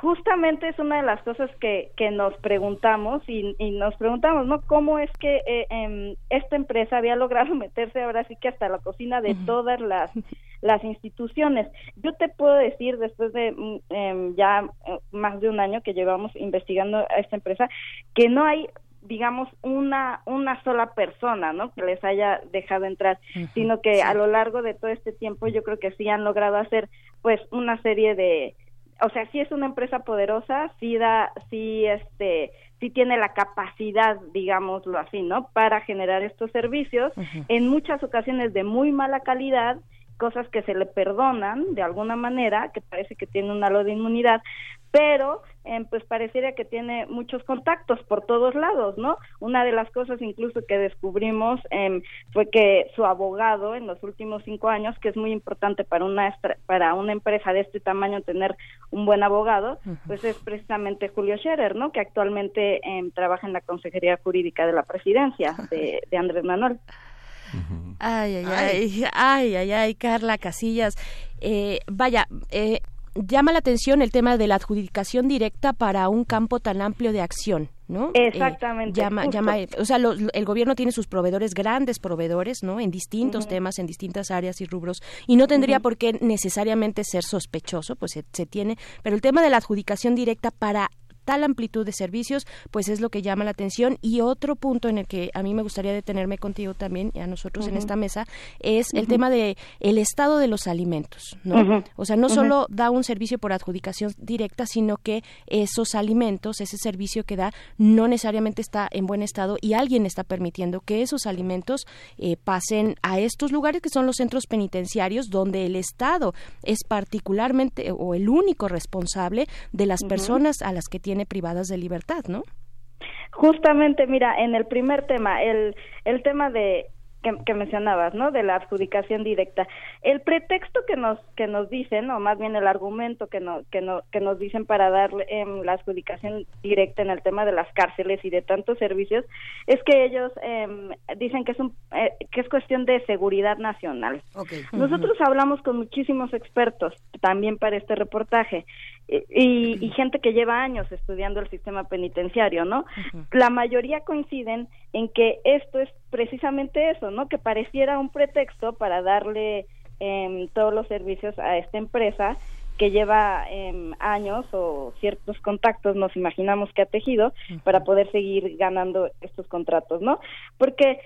Speaker 15: Justamente es una de las cosas que, que nos preguntamos y, nos preguntamos, ¿no? ¿Cómo es que eh, em, esta empresa había logrado meterse ahora sí que hasta la cocina de todas las, las instituciones? Yo te puedo decir, después de mm, em, ya más de un año que llevamos investigando a esta empresa, que no hay digamos una una sola persona no que les haya dejado entrar sino que a lo largo de todo este tiempo yo creo que sí han logrado hacer pues una serie de o sea, sí es una empresa poderosa, sí da, sí este, sí tiene la capacidad, digámoslo así, ¿no? Para generar estos servicios, en muchas ocasiones de muy mala calidad, cosas que se le perdonan de alguna manera, que parece que tiene un halo de inmunidad, pero eh, pues pareciera que tiene muchos contactos por todos lados, ¿no? Una de las cosas incluso que descubrimos em, fue que su abogado en los últimos cinco años, que es muy importante para una estra- para una empresa de este tamaño tener un buen abogado, pues es precisamente Julio Scherer, ¿no? Que actualmente em, trabaja en la Consejería Jurídica de la Presidencia de, de Andrés Manuel.
Speaker 3: Ay, ay, ay, ay, ay, ay, Carla Casillas. Eh, vaya, eh, llama la atención el tema de la adjudicación directa para un campo tan amplio de acción. ¿no?
Speaker 15: Exactamente,
Speaker 3: Eh, llama,
Speaker 15: justo.
Speaker 3: llama, o sea, lo- el gobierno tiene sus proveedores, grandes proveedores, ¿no? En distintos temas, en distintas áreas y rubros, y no tendría por qué necesariamente ser sospechoso, pues se, se tiene, pero el tema de la adjudicación directa para tal amplitud de servicios, pues es lo que llama la atención. Y otro punto en el que a mí me gustaría detenerme contigo también, y a nosotros en esta mesa, es el tema de el estado de los alimentos, ¿no? O sea, no solo da un servicio por adjudicación directa, sino que esos alimentos, ese servicio que da, no necesariamente está en buen estado y alguien está permitiendo que esos alimentos eh, pasen a estos lugares que son los centros penitenciarios, donde el Estado es particularmente o el único responsable de las personas a las que tiene privadas de libertad, ¿no?
Speaker 15: Justamente, mira, en el primer tema, el, el tema de que, que mencionabas, ¿no? De la adjudicación directa. El pretexto que nos que nos dicen, o más bien el argumento que no, que no, que nos dicen para darle em, la adjudicación directa en el tema de las cárceles y de tantos servicios, es que ellos em, dicen que es un eh, que es cuestión de seguridad nacional. Nosotros hablamos con muchísimos expertos también para este reportaje y, y gente que lleva años estudiando el sistema penitenciario, ¿no? La mayoría coinciden en que esto es precisamente eso, ¿no? Que pareciera un pretexto para darle em, todos los servicios a esta empresa que lleva em, años o ciertos contactos, nos imaginamos que ha tejido, para poder seguir ganando estos contratos, ¿no? Porque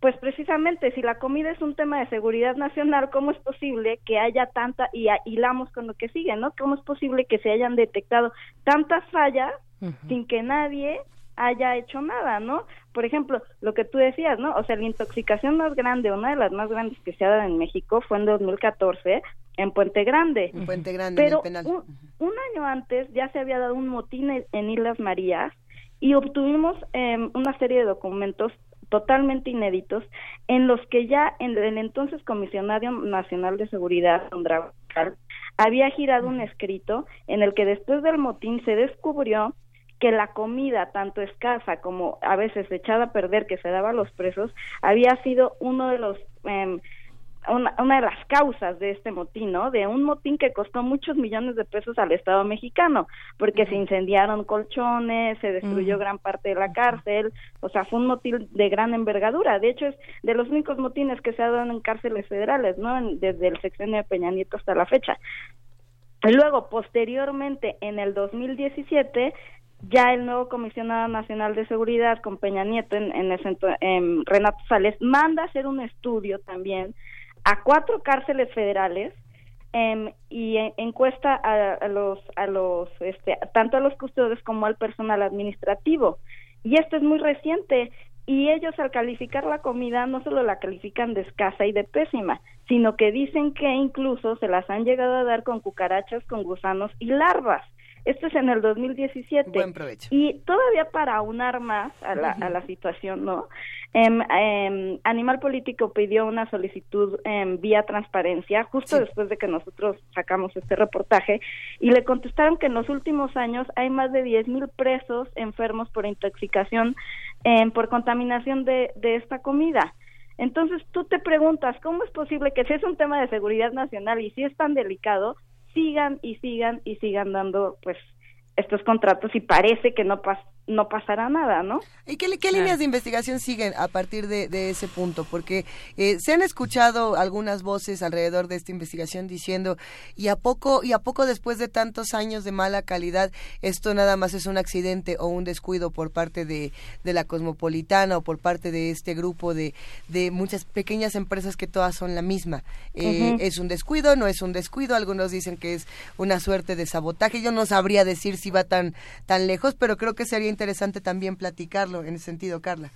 Speaker 15: pues precisamente si la comida es un tema de seguridad nacional, ¿cómo es posible que haya tanta, y a- hilamos con lo que sigue, ¿no? ¿Cómo es posible que se hayan detectado tantas fallas sin que nadie haya hecho nada, ¿no? Por ejemplo, lo que tú decías, ¿no? O sea, la intoxicación más grande, una de las más grandes que se ha dado en México fue en 2014 en Puente Grande.
Speaker 2: En Puente Grande, en el
Speaker 15: Pero
Speaker 2: penal.
Speaker 15: un, un año antes ya se había dado un motín en- en Islas Marías y obtuvimos em, una serie de documentos totalmente inéditos en los que ya en el entonces comisionario nacional de seguridad Sandra había girado un escrito en el que después del motín se descubrió que la comida tanto escasa como a veces echada a perder que se daba a los presos había sido uno de los em, una, una de las causas de este motín, ¿no? De un motín que costó muchos millones de pesos al Estado mexicano, porque se incendiaron colchones, se destruyó gran parte de la cárcel, o sea, fue un motín de gran envergadura. De hecho, es de los únicos motines que se ha dado en cárceles federales, ¿no? En- desde el sexenio de Peña Nieto hasta la fecha. Y luego, posteriormente, en el 2017, ya el nuevo comisionado nacional de seguridad con Peña Nieto, en, en ese em, Renato Sales, manda a hacer un estudio también a cuatro cárceles federales em, y en- encuesta a, a los, a los, este, tanto a los custodios como al personal administrativo. Y esto es muy reciente. Y ellos al calificar la comida no solo la califican de escasa y de pésima, sino que dicen que incluso se las han llegado a dar con cucarachas, con gusanos y larvas. Esto es en el 2017.
Speaker 2: Buen provecho.
Speaker 15: Y todavía para aunar más a la, a la situación, ¿no? Em, em, Animal Político pidió una solicitud em, vía transparencia justo después de que nosotros sacamos este reportaje y le contestaron que en los últimos años hay más de 10 mil presos enfermos por intoxicación por contaminación de, de esta comida. Entonces tú te preguntas, ¿cómo es posible que si es un tema de seguridad nacional y si es tan delicado, sigan y sigan y sigan dando pues estos contratos y parece que no pas no pasará nada, ¿no?
Speaker 2: ¿Y qué, qué líneas de investigación siguen a partir de, de ese punto? Porque eh, se han escuchado algunas voces alrededor de esta investigación diciendo y a poco y a poco después de tantos años de mala calidad esto nada más es un accidente o un descuido por parte de, de la cosmopolitana o por parte de este grupo de, de muchas pequeñas empresas que todas son la misma. Eh. Es un descuido, no es un descuido. Algunos dicen que es una suerte de sabotaje. Yo no sabría decir si va tan tan lejos, pero creo que sería interesante también platicarlo en ese sentido, Carla.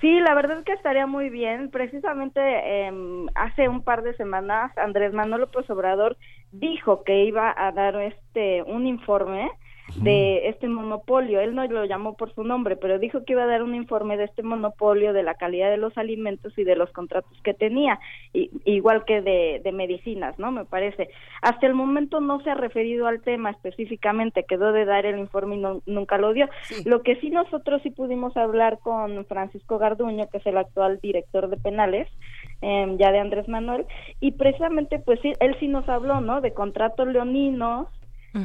Speaker 15: Sí, la verdad es que estaría muy bien. Precisamente em, hace un par de semanas Andrés Manuel López Obrador dijo que iba a dar este un informe de este monopolio. Él no lo llamó por su nombre, pero dijo que iba a dar un informe de este monopolio, de la calidad de los alimentos y de los contratos que tenía, y- igual que de, de medicinas, ¿no? Me parece. Hasta el momento no se ha referido al tema específicamente, quedó de dar el informe y no- nunca lo dio. Lo que sí nosotros sí pudimos hablar con Francisco Garduño, que es el actual director de penales, em, ya de Andrés Manuel, y precisamente pues sí, él sí nos habló, ¿no? De contratos leoninos,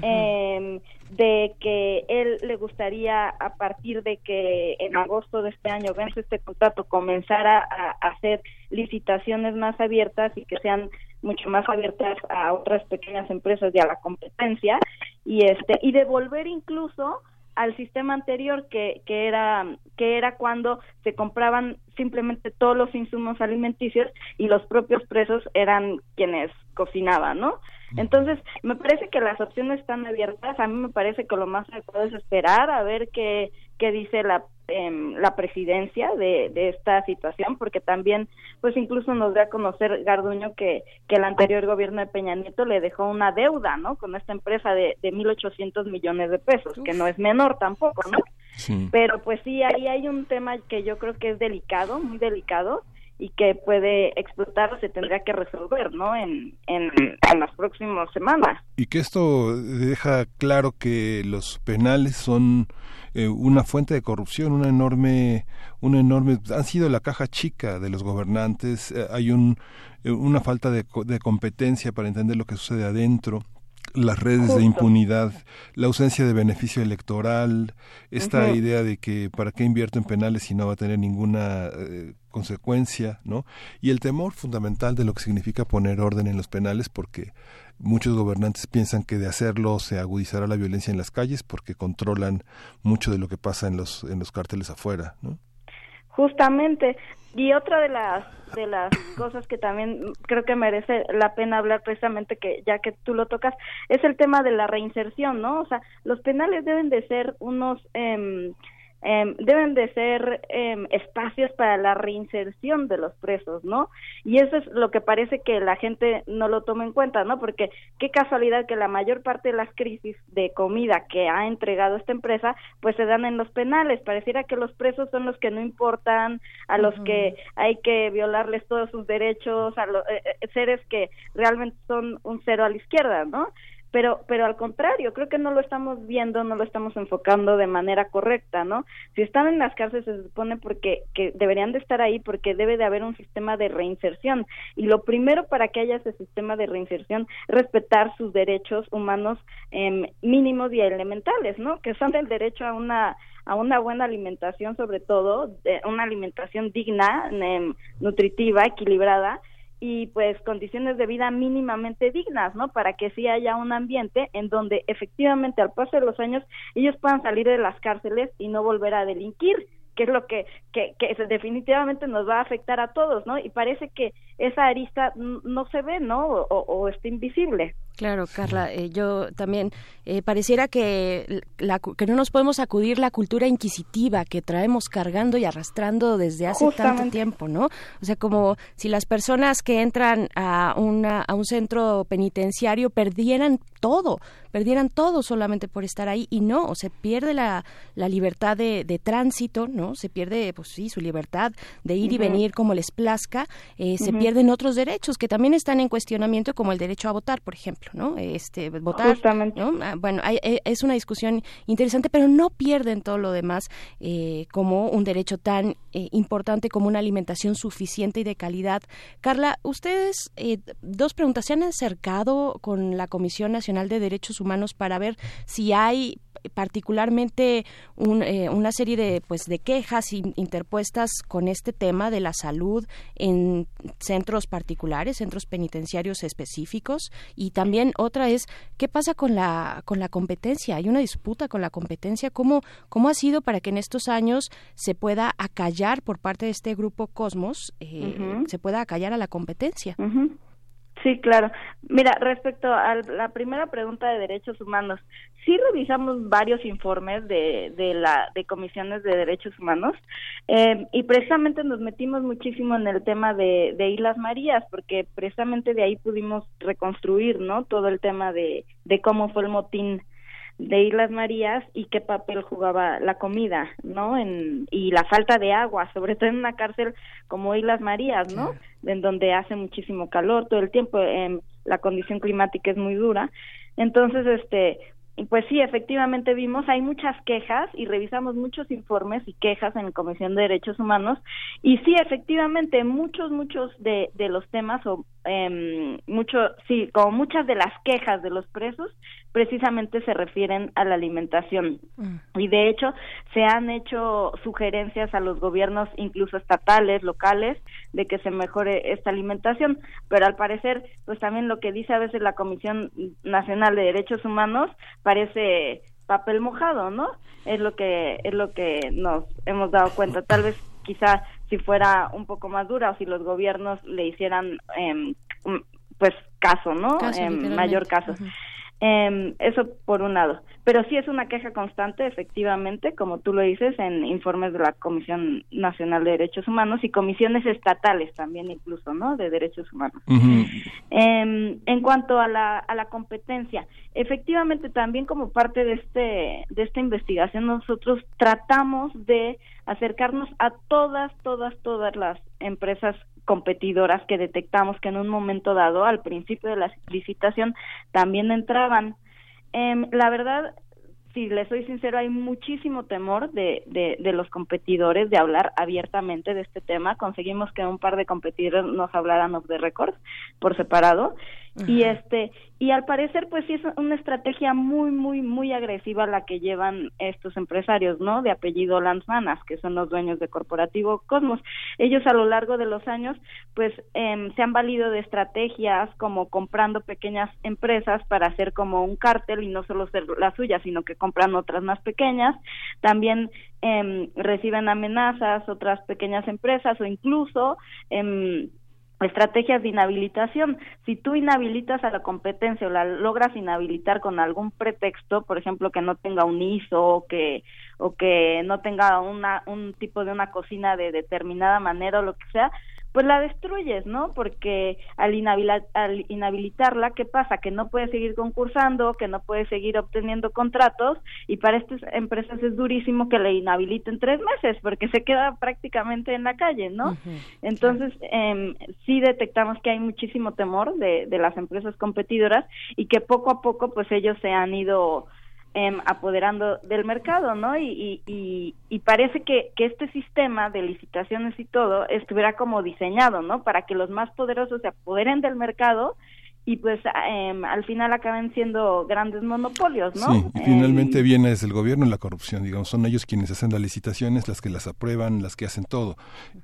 Speaker 15: em, de que él le gustaría a partir de que en agosto de este año vence este contrato comenzar a, a hacer licitaciones más abiertas y que sean mucho más abiertas a otras pequeñas empresas y a la competencia y este y devolver incluso al sistema anterior que, que era que era cuando se compraban simplemente todos los insumos alimenticios y los propios presos eran quienes cocinaban, ¿no? Entonces, me parece que las opciones están abiertas. A mí me parece que lo más adecuado es esperar a ver qué, qué dice la, em, la presidencia de, de esta situación, porque también, pues incluso nos da a conocer Garduño que, que el anterior gobierno de Peña Nieto le dejó una deuda, ¿no? Con esta empresa de, de 1.800 millones de pesos, que no es menor tampoco, ¿no? Pero pues sí, ahí hay un tema que yo creo que es delicado, muy delicado, y que puede explotar se tendrá que resolver, ¿no? En, en, en las próximas semanas.
Speaker 1: Y que esto deja claro que los penales son eh, una fuente de corrupción, una enorme, una enorme, han sido la caja chica de los gobernantes. eh, hay un, eh, una falta de, de competencia para entender lo que sucede adentro las redes
Speaker 16: Justo.
Speaker 1: de impunidad, la ausencia de beneficio electoral, esta idea de que para qué invierto en penales si no va a tener ninguna eh, consecuencia, ¿no? Y el temor fundamental de lo que significa poner orden en los penales porque muchos gobernantes piensan que de hacerlo se agudizará la violencia en las calles porque controlan mucho de lo que pasa en los en los cárteles afuera, ¿no?
Speaker 15: Justamente. Y otra de las de las cosas que también creo que merece la pena hablar precisamente que ya que tú lo tocas es el tema de la reinserción, ¿no? O sea, los penales deben de ser unos em, em, deben de ser em, espacios para la reinserción de los presos, ¿no? Y eso es lo que parece que la gente no lo toma en cuenta, ¿no? Porque qué casualidad que la mayor parte de las crisis de comida que ha entregado esta empresa, pues se dan en los penales. Pareciera que los presos son los que no importan, a los que hay que violarles todos sus derechos, a los seres que realmente son un cero a la izquierda, ¿no? Pero pero al contrario creo que no lo estamos viendo no lo estamos enfocando de manera correcta no si están en las cárceles se supone porque que deberían de estar ahí porque debe de haber un sistema de reinserción. Y lo primero para que haya ese sistema de reinserción es respetar sus derechos humanos em, mínimos y elementales no que son el derecho a una a una buena alimentación sobre todo de una alimentación digna em, nutritiva equilibrada y pues condiciones de vida mínimamente dignas, ¿no? Para que sí haya un ambiente en donde efectivamente al paso de los años ellos puedan salir de las cárceles y no volver a delinquir, que es lo que, que, definitivamente nos va a afectar a todos, ¿no? Y parece que esa arista no se ve, ¿no? O- o está invisible.
Speaker 3: Claro, Carla, eh, yo también eh, pareciera que, la, cu- que no nos podemos acudir la cultura inquisitiva que traemos cargando y arrastrando desde hace tanto tiempo, ¿no? O sea, como si las personas que entran a, una, a un centro penitenciario perdieran todo, perdieran todo solamente por estar ahí y no, se pierde la, la libertad de, de tránsito, ¿no? Se pierde, pues sí, su libertad de ir y venir como les plazca, eh, se pierden otros derechos que también están en cuestionamiento, como el derecho a votar, por ejemplo, ¿no? Este, votar, ¿no? Ah, Bueno, hay- eh, es una discusión interesante, pero no pierden todo lo demás eh, como un derecho tan eh, importante como una alimentación suficiente y de calidad. Carla, ustedes, eh, dos preguntas, ¿se han acercado con la Comisión Nacional de Derechos Humanos para ver si hay particularmente eh, una serie de pues de quejas interpuestas con este tema de la salud en centros particulares, centros penitenciarios específicos y también otra es qué pasa con la con la competencia. Hay una disputa con la competencia. ¿Cómo cómo ha sido para que en estos años se pueda acallar por parte de este grupo Cosmos eh, se pueda acallar a la competencia?
Speaker 15: Sí, claro. Mira, respecto a la primera pregunta de derechos humanos, sí revisamos varios informes de, de la de comisiones de derechos humanos eh, y precisamente nos metimos muchísimo en el tema de, de Islas Marías porque precisamente de ahí pudimos reconstruir, ¿no? Todo el tema de, de cómo fue el motín de Islas Marías y qué papel jugaba la comida, ¿no? En, y la falta de agua, sobre todo en una cárcel como Islas Marías, ¿no? En donde hace muchísimo calor todo el tiempo, eh, la condición climática es muy dura. Entonces, este, pues sí, efectivamente vimos, hay muchas quejas y revisamos muchos informes y quejas en la Comisión de Derechos Humanos y sí, efectivamente, muchos, muchos de, de los temas o eh, mucho, sí, como muchas de las quejas de los presos precisamente se refieren a la alimentación. Y de hecho, se han hecho sugerencias a los gobiernos, incluso estatales, locales, de que se mejore esta alimentación. Pero al parecer, pues también lo que dice a veces la Comisión Nacional de Derechos Humanos parece papel mojado, ¿no? Es lo que es lo que nos hemos dado cuenta. Tal vez quizá si fuera un poco más dura o si los gobiernos le hicieran eh, pues caso, ¿no? en mayor caso. Eh, eso por un lado. Pero sí es una queja constante, efectivamente, como tú lo dices, en informes de la Comisión Nacional de Derechos Humanos y comisiones estatales también incluso, ¿no? De derechos humanos. eh, en cuanto a la, a la competencia, efectivamente también como parte de este de esta investigación nosotros tratamos de acercarnos a todas, todas, todas las empresas competidoras que detectamos que en un momento dado, al principio de la licitación, también entraban. Eh, la verdad, si les soy sincero, hay muchísimo temor de, de, de, los competidores de hablar abiertamente de este tema. Conseguimos que un par de competidores nos hablaran the record por separado. Y este y al parecer pues sí es una estrategia muy muy muy agresiva la que llevan estos empresarios, ¿no? De apellido Lanzmanas, que son los dueños de Corporativo Cosmos. Ellos a lo largo de los años pues eh, se han valido de estrategias como comprando pequeñas empresas para hacer como un cártel y no solo ser la suya, sino que compran otras más pequeñas. También eh, reciben amenazas otras pequeñas empresas o incluso eh, estrategias de inhabilitación. Si tú inhabilitas a la competencia o la logras inhabilitar con algún pretexto, por ejemplo, que no tenga un ISO o que o que no tenga una un tipo de una cocina de determinada manera o lo que sea, pues la destruyes, ¿no? Porque al, al, inhabilitarla, ¿qué pasa? Que no puede seguir concursando, que no puede seguir obteniendo contratos y para estas empresas es durísimo que le inhabiliten tres meses porque se queda prácticamente en la calle, ¿no? Entonces, eh, sí detectamos que hay muchísimo temor de, de las empresas competidoras y que poco a poco, pues ellos se han ido eh, apoderando del mercado, ¿no? Y, y, y, parece que, que este sistema de licitaciones y todo estuviera como diseñado, ¿no? Para que los más poderosos se apoderen del mercado y pues eh, al final acaben siendo grandes monopolios, ¿no?
Speaker 1: Sí, y finalmente eh, viene desde el gobierno la corrupción, digamos, son ellos quienes hacen las licitaciones, las que las aprueban, las que hacen todo.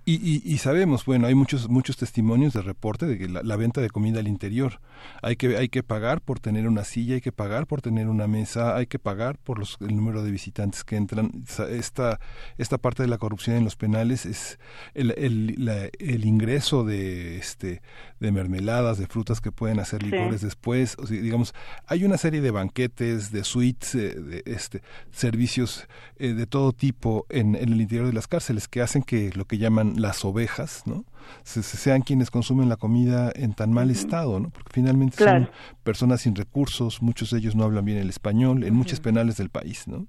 Speaker 1: Y, y, y sabemos, bueno, hay muchos muchos testimonios de reporte de que la, la, venta de comida al interior, hay que hay que pagar por tener una silla, hay que pagar por tener una mesa, hay que pagar por los, el número de visitantes que entran. Esta esta parte de la corrupción en los penales es el, el, la, el ingreso de este de mermeladas, de frutas que pueden hacer licores sí. después, o sea, digamos, hay una serie de banquetes, de suites, eh, de este, servicios eh, de todo tipo en, en, el interior de las cárceles que hacen que lo que llaman las ovejas, ¿no? Se, se sean quienes consumen la comida en tan mal uh -huh. estado, ¿no? Porque finalmente claro. son personas sin recursos, muchos de ellos no hablan bien el español, en uh -huh. muchos penales del país, ¿no?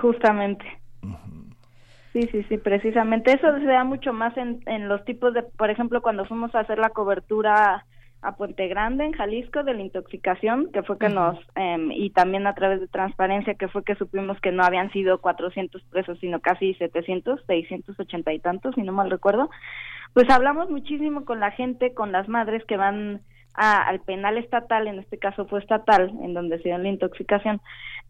Speaker 15: Justamente. Uh -huh. Sí, sí, sí, precisamente. Eso se da mucho más en, en los tipos de, por ejemplo, cuando fuimos a hacer la cobertura a Puente Grande, en Jalisco, de la intoxicación, que fue que uh -huh. nos, eh, y también a través de transparencia, que fue que supimos que no habían sido 400 presos, sino casi 700, 680 y tantos, si no mal recuerdo. Pues hablamos muchísimo con la gente, con las madres que van a- al penal estatal, en este caso fue estatal, en donde se dio la intoxicación,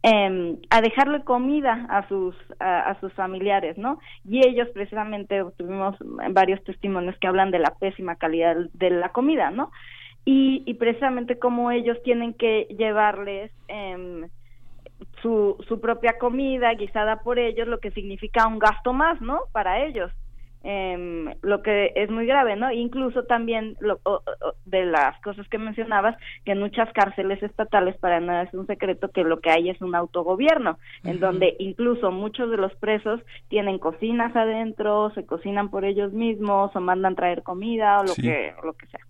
Speaker 15: em, a dejarle comida a sus a, a sus familiares, ¿no? Y ellos precisamente tuvimos varios testimonios que hablan de la pésima calidad de la comida, ¿no? Y, y precisamente como ellos tienen que llevarles em, su, su propia comida guisada por ellos, lo que significa un gasto más, ¿no? Para ellos. Em, lo que es muy grave, ¿no? Incluso también lo, o- o- de las cosas que mencionabas, que en muchas cárceles estatales, para nada es un secreto que lo que hay es un autogobierno, en donde incluso muchos de los presos tienen cocinas adentro, se cocinan por ellos mismos o mandan traer comida o lo
Speaker 3: Sí.
Speaker 15: que lo que sea.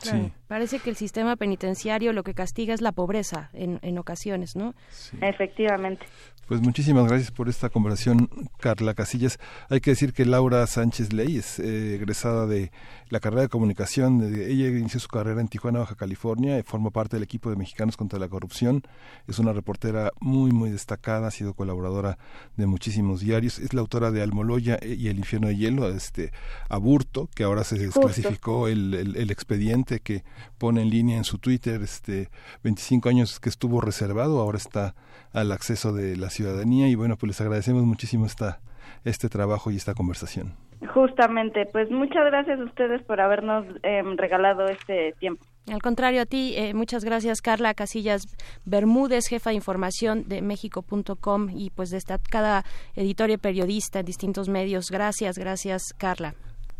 Speaker 3: Claro, Parece que el sistema penitenciario lo que castiga es la pobreza en, en ocasiones, ¿no?
Speaker 15: Efectivamente.
Speaker 1: Pues muchísimas gracias por esta conversación, Carla Casillas. Hay que decir que Laura Sánchez Ley es eh, egresada de la carrera de comunicación. De- ella inició su carrera en Tijuana, Baja California, y forma parte del equipo de Mexicanos contra la Corrupción. Es una reportera muy, muy destacada, ha sido colaboradora de muchísimos diarios. Es la autora de Almoloya y El infierno de hielo, este Aburto, que ahora se desclasificó el, el- el expediente que pone en línea en su Twitter, este 25 años que estuvo reservado, ahora está al acceso de la ciudadanía y bueno, pues les agradecemos muchísimo esta este trabajo y esta conversación.
Speaker 15: Justamente, pues muchas gracias a ustedes por habernos em, regalado este tiempo.
Speaker 3: Al contrario, a ti, eh, muchas gracias, Carla Casillas Bermúdez, jefa de información de México.com y pues de esta, cada editor y periodista en distintos medios. Gracias, gracias, Carla.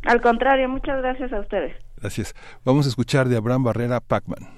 Speaker 15: Al contrario, muchas gracias a ustedes.
Speaker 1: Gracias. Vamos a escuchar de Abraham Barrera Pacman.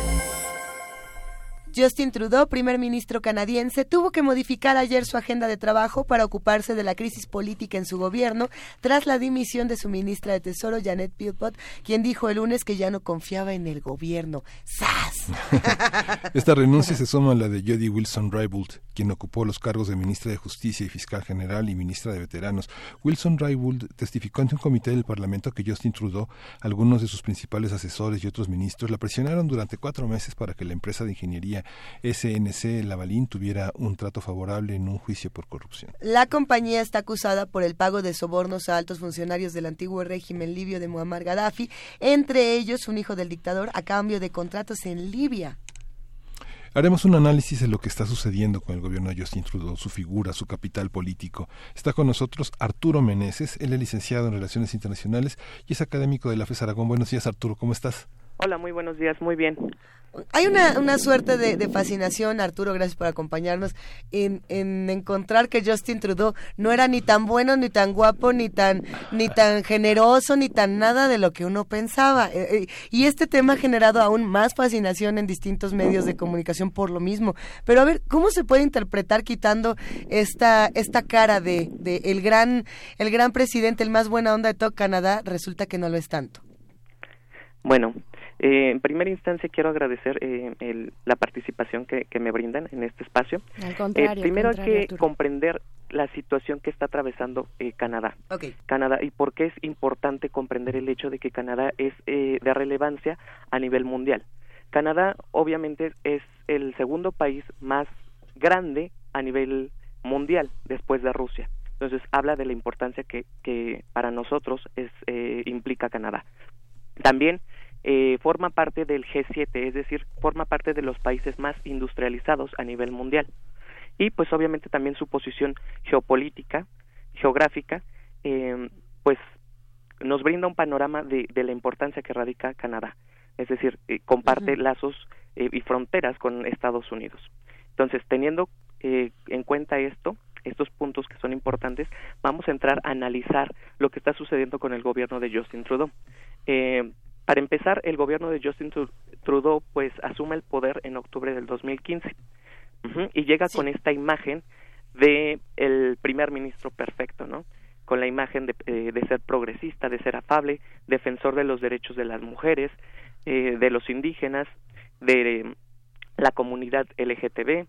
Speaker 2: Justin Trudeau, primer ministro canadiense, tuvo que modificar ayer su agenda de trabajo para ocuparse de la crisis política en su gobierno tras la dimisión de su ministra de Tesoro, Janet Philpott, quien dijo el lunes que ya no confiaba en el gobierno. ¡Sas!
Speaker 1: Esta renuncia se suma a la de Jody Wilson-Raybould, quien ocupó los cargos de ministra de Justicia y Fiscal General y ministra de Veteranos. Wilson-Raybould testificó ante un comité del Parlamento que Justin Trudeau, algunos de sus principales asesores y otros ministros la presionaron durante cuatro meses para que la empresa de ingeniería SNC Lavalin tuviera un trato favorable en un juicio por corrupción.
Speaker 2: La compañía está acusada por el pago de sobornos a altos funcionarios del antiguo régimen libio de Muammar Gaddafi, entre ellos un hijo del dictador, a cambio de contratos en Libia.
Speaker 1: Haremos un análisis de lo que está sucediendo con el gobierno de Justin Trudeau, su figura, su capital político. Está con nosotros Arturo Meneses, él es licenciado en Relaciones Internacionales y es académico de la FES Aragón. Buenos días, Arturo, ¿cómo estás?
Speaker 16: Hola, muy buenos días, muy bien.
Speaker 2: Hay una, una suerte de, de fascinación, Arturo, gracias por acompañarnos, en, en encontrar que Justin Trudeau no era ni tan bueno, ni tan guapo, ni tan, ni tan generoso, ni tan nada de lo que uno pensaba. Eh, eh, y este tema ha generado aún más fascinación en distintos medios de comunicación por lo mismo. Pero a ver, ¿cómo se puede interpretar quitando esta, esta cara de, de el gran, el gran presidente, el más buena onda de todo Canadá, resulta que no lo es tanto?
Speaker 16: Bueno, eh, en primera instancia quiero agradecer eh, el, la participación que, que, me brindan en este espacio.
Speaker 3: Al contrario,
Speaker 16: eh, primero
Speaker 3: al contrario,
Speaker 16: hay que
Speaker 3: Arturo.
Speaker 16: comprender la situación que está atravesando eh, Canadá.
Speaker 2: Okay.
Speaker 16: Canadá y por qué es importante comprender el hecho de que Canadá es eh, de relevancia a nivel mundial. Canadá obviamente es el segundo país más grande a nivel mundial después de Rusia. Entonces habla de la importancia que, que para nosotros es, eh, implica Canadá. También eh, forma parte del G7, es decir, forma parte de los países más industrializados a nivel mundial. Y pues obviamente también su posición geopolítica, geográfica, eh, pues nos brinda un panorama de, de, la importancia que radica Canadá. Es decir, eh, comparte uh -huh. lazos eh, y fronteras con Estados Unidos. Entonces, teniendo eh, en cuenta esto, estos puntos que son importantes, vamos a entrar a analizar lo que está sucediendo con el gobierno de Justin Trudeau. Eh, para empezar, el gobierno de Justin Trudeau pues asume el poder en octubre del 2015 uh -huh, y llega sí. con esta imagen de el primer ministro perfecto, ¿no? Con la imagen de, eh, de, ser progresista, de ser afable, defensor de los derechos de las mujeres, eh, de los indígenas, de eh, la comunidad LGTB,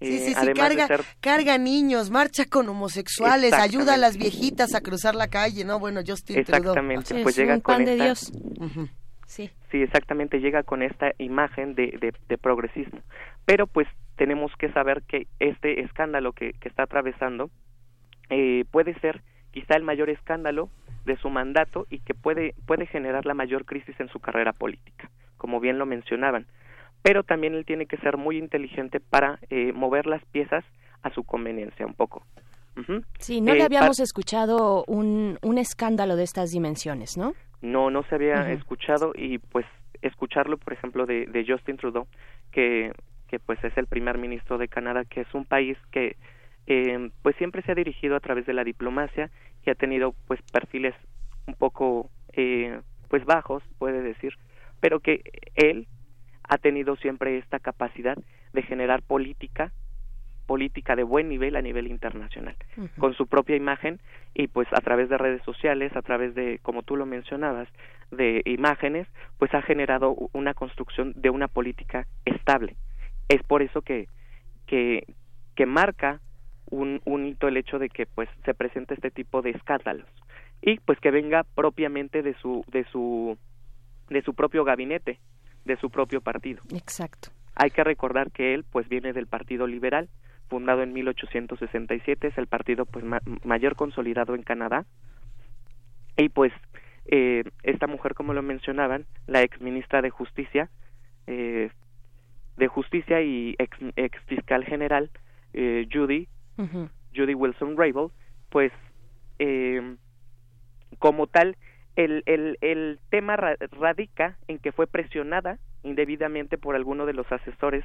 Speaker 2: Sí, sí, sí, carga, ser... carga niños, marcha con homosexuales, ayuda a las viejitas a cruzar la calle, ¿no? Bueno, Justin
Speaker 16: Exactamente,
Speaker 2: Trudeau.
Speaker 16: pues llega
Speaker 3: un
Speaker 16: con
Speaker 3: pan
Speaker 16: esta...
Speaker 3: de Dios. Uh -huh. Sí.
Speaker 16: Sí, exactamente, llega con esta imagen de, de, de, progresismo. Pero pues tenemos que saber que este escándalo que, que está atravesando eh, puede ser quizá el mayor escándalo de su mandato y que puede, puede generar la mayor crisis en su carrera política, como bien lo mencionaban pero también él tiene que ser muy inteligente para eh, mover las piezas a su conveniencia un poco.
Speaker 3: Uh -huh. Sí, no eh, le habíamos escuchado un, un, escándalo de estas dimensiones, ¿no?
Speaker 16: No, no se había uh -huh. escuchado y pues escucharlo, por ejemplo, de, de Justin Trudeau, que, que pues es el primer ministro de Canadá, que es un país que eh, pues siempre se ha dirigido a través de la diplomacia y ha tenido pues perfiles un poco eh, pues bajos, puede decir, pero que él ha tenido siempre esta capacidad de generar política política de buen nivel a nivel internacional uh -huh. con su propia imagen y pues a través de redes sociales a través de como tú lo mencionabas de imágenes pues ha generado una construcción de una política estable es por eso que que que marca un, un hito el hecho de que pues se presente este tipo de escándalos y pues que venga propiamente de su de su de su propio gabinete de su propio partido.
Speaker 3: Exacto.
Speaker 16: Hay que recordar que él pues viene del Partido Liberal, fundado en 1867, es el partido pues ma mayor consolidado en Canadá. Y pues eh, esta mujer, como lo mencionaban, la ex ministra de Justicia, eh, de Justicia y ex, ex fiscal general, eh, Judy, uh -huh. Judy Wilson Rabel, pues como tal el, el, el tema radica en que fue presionada indebidamente por alguno de los asesores,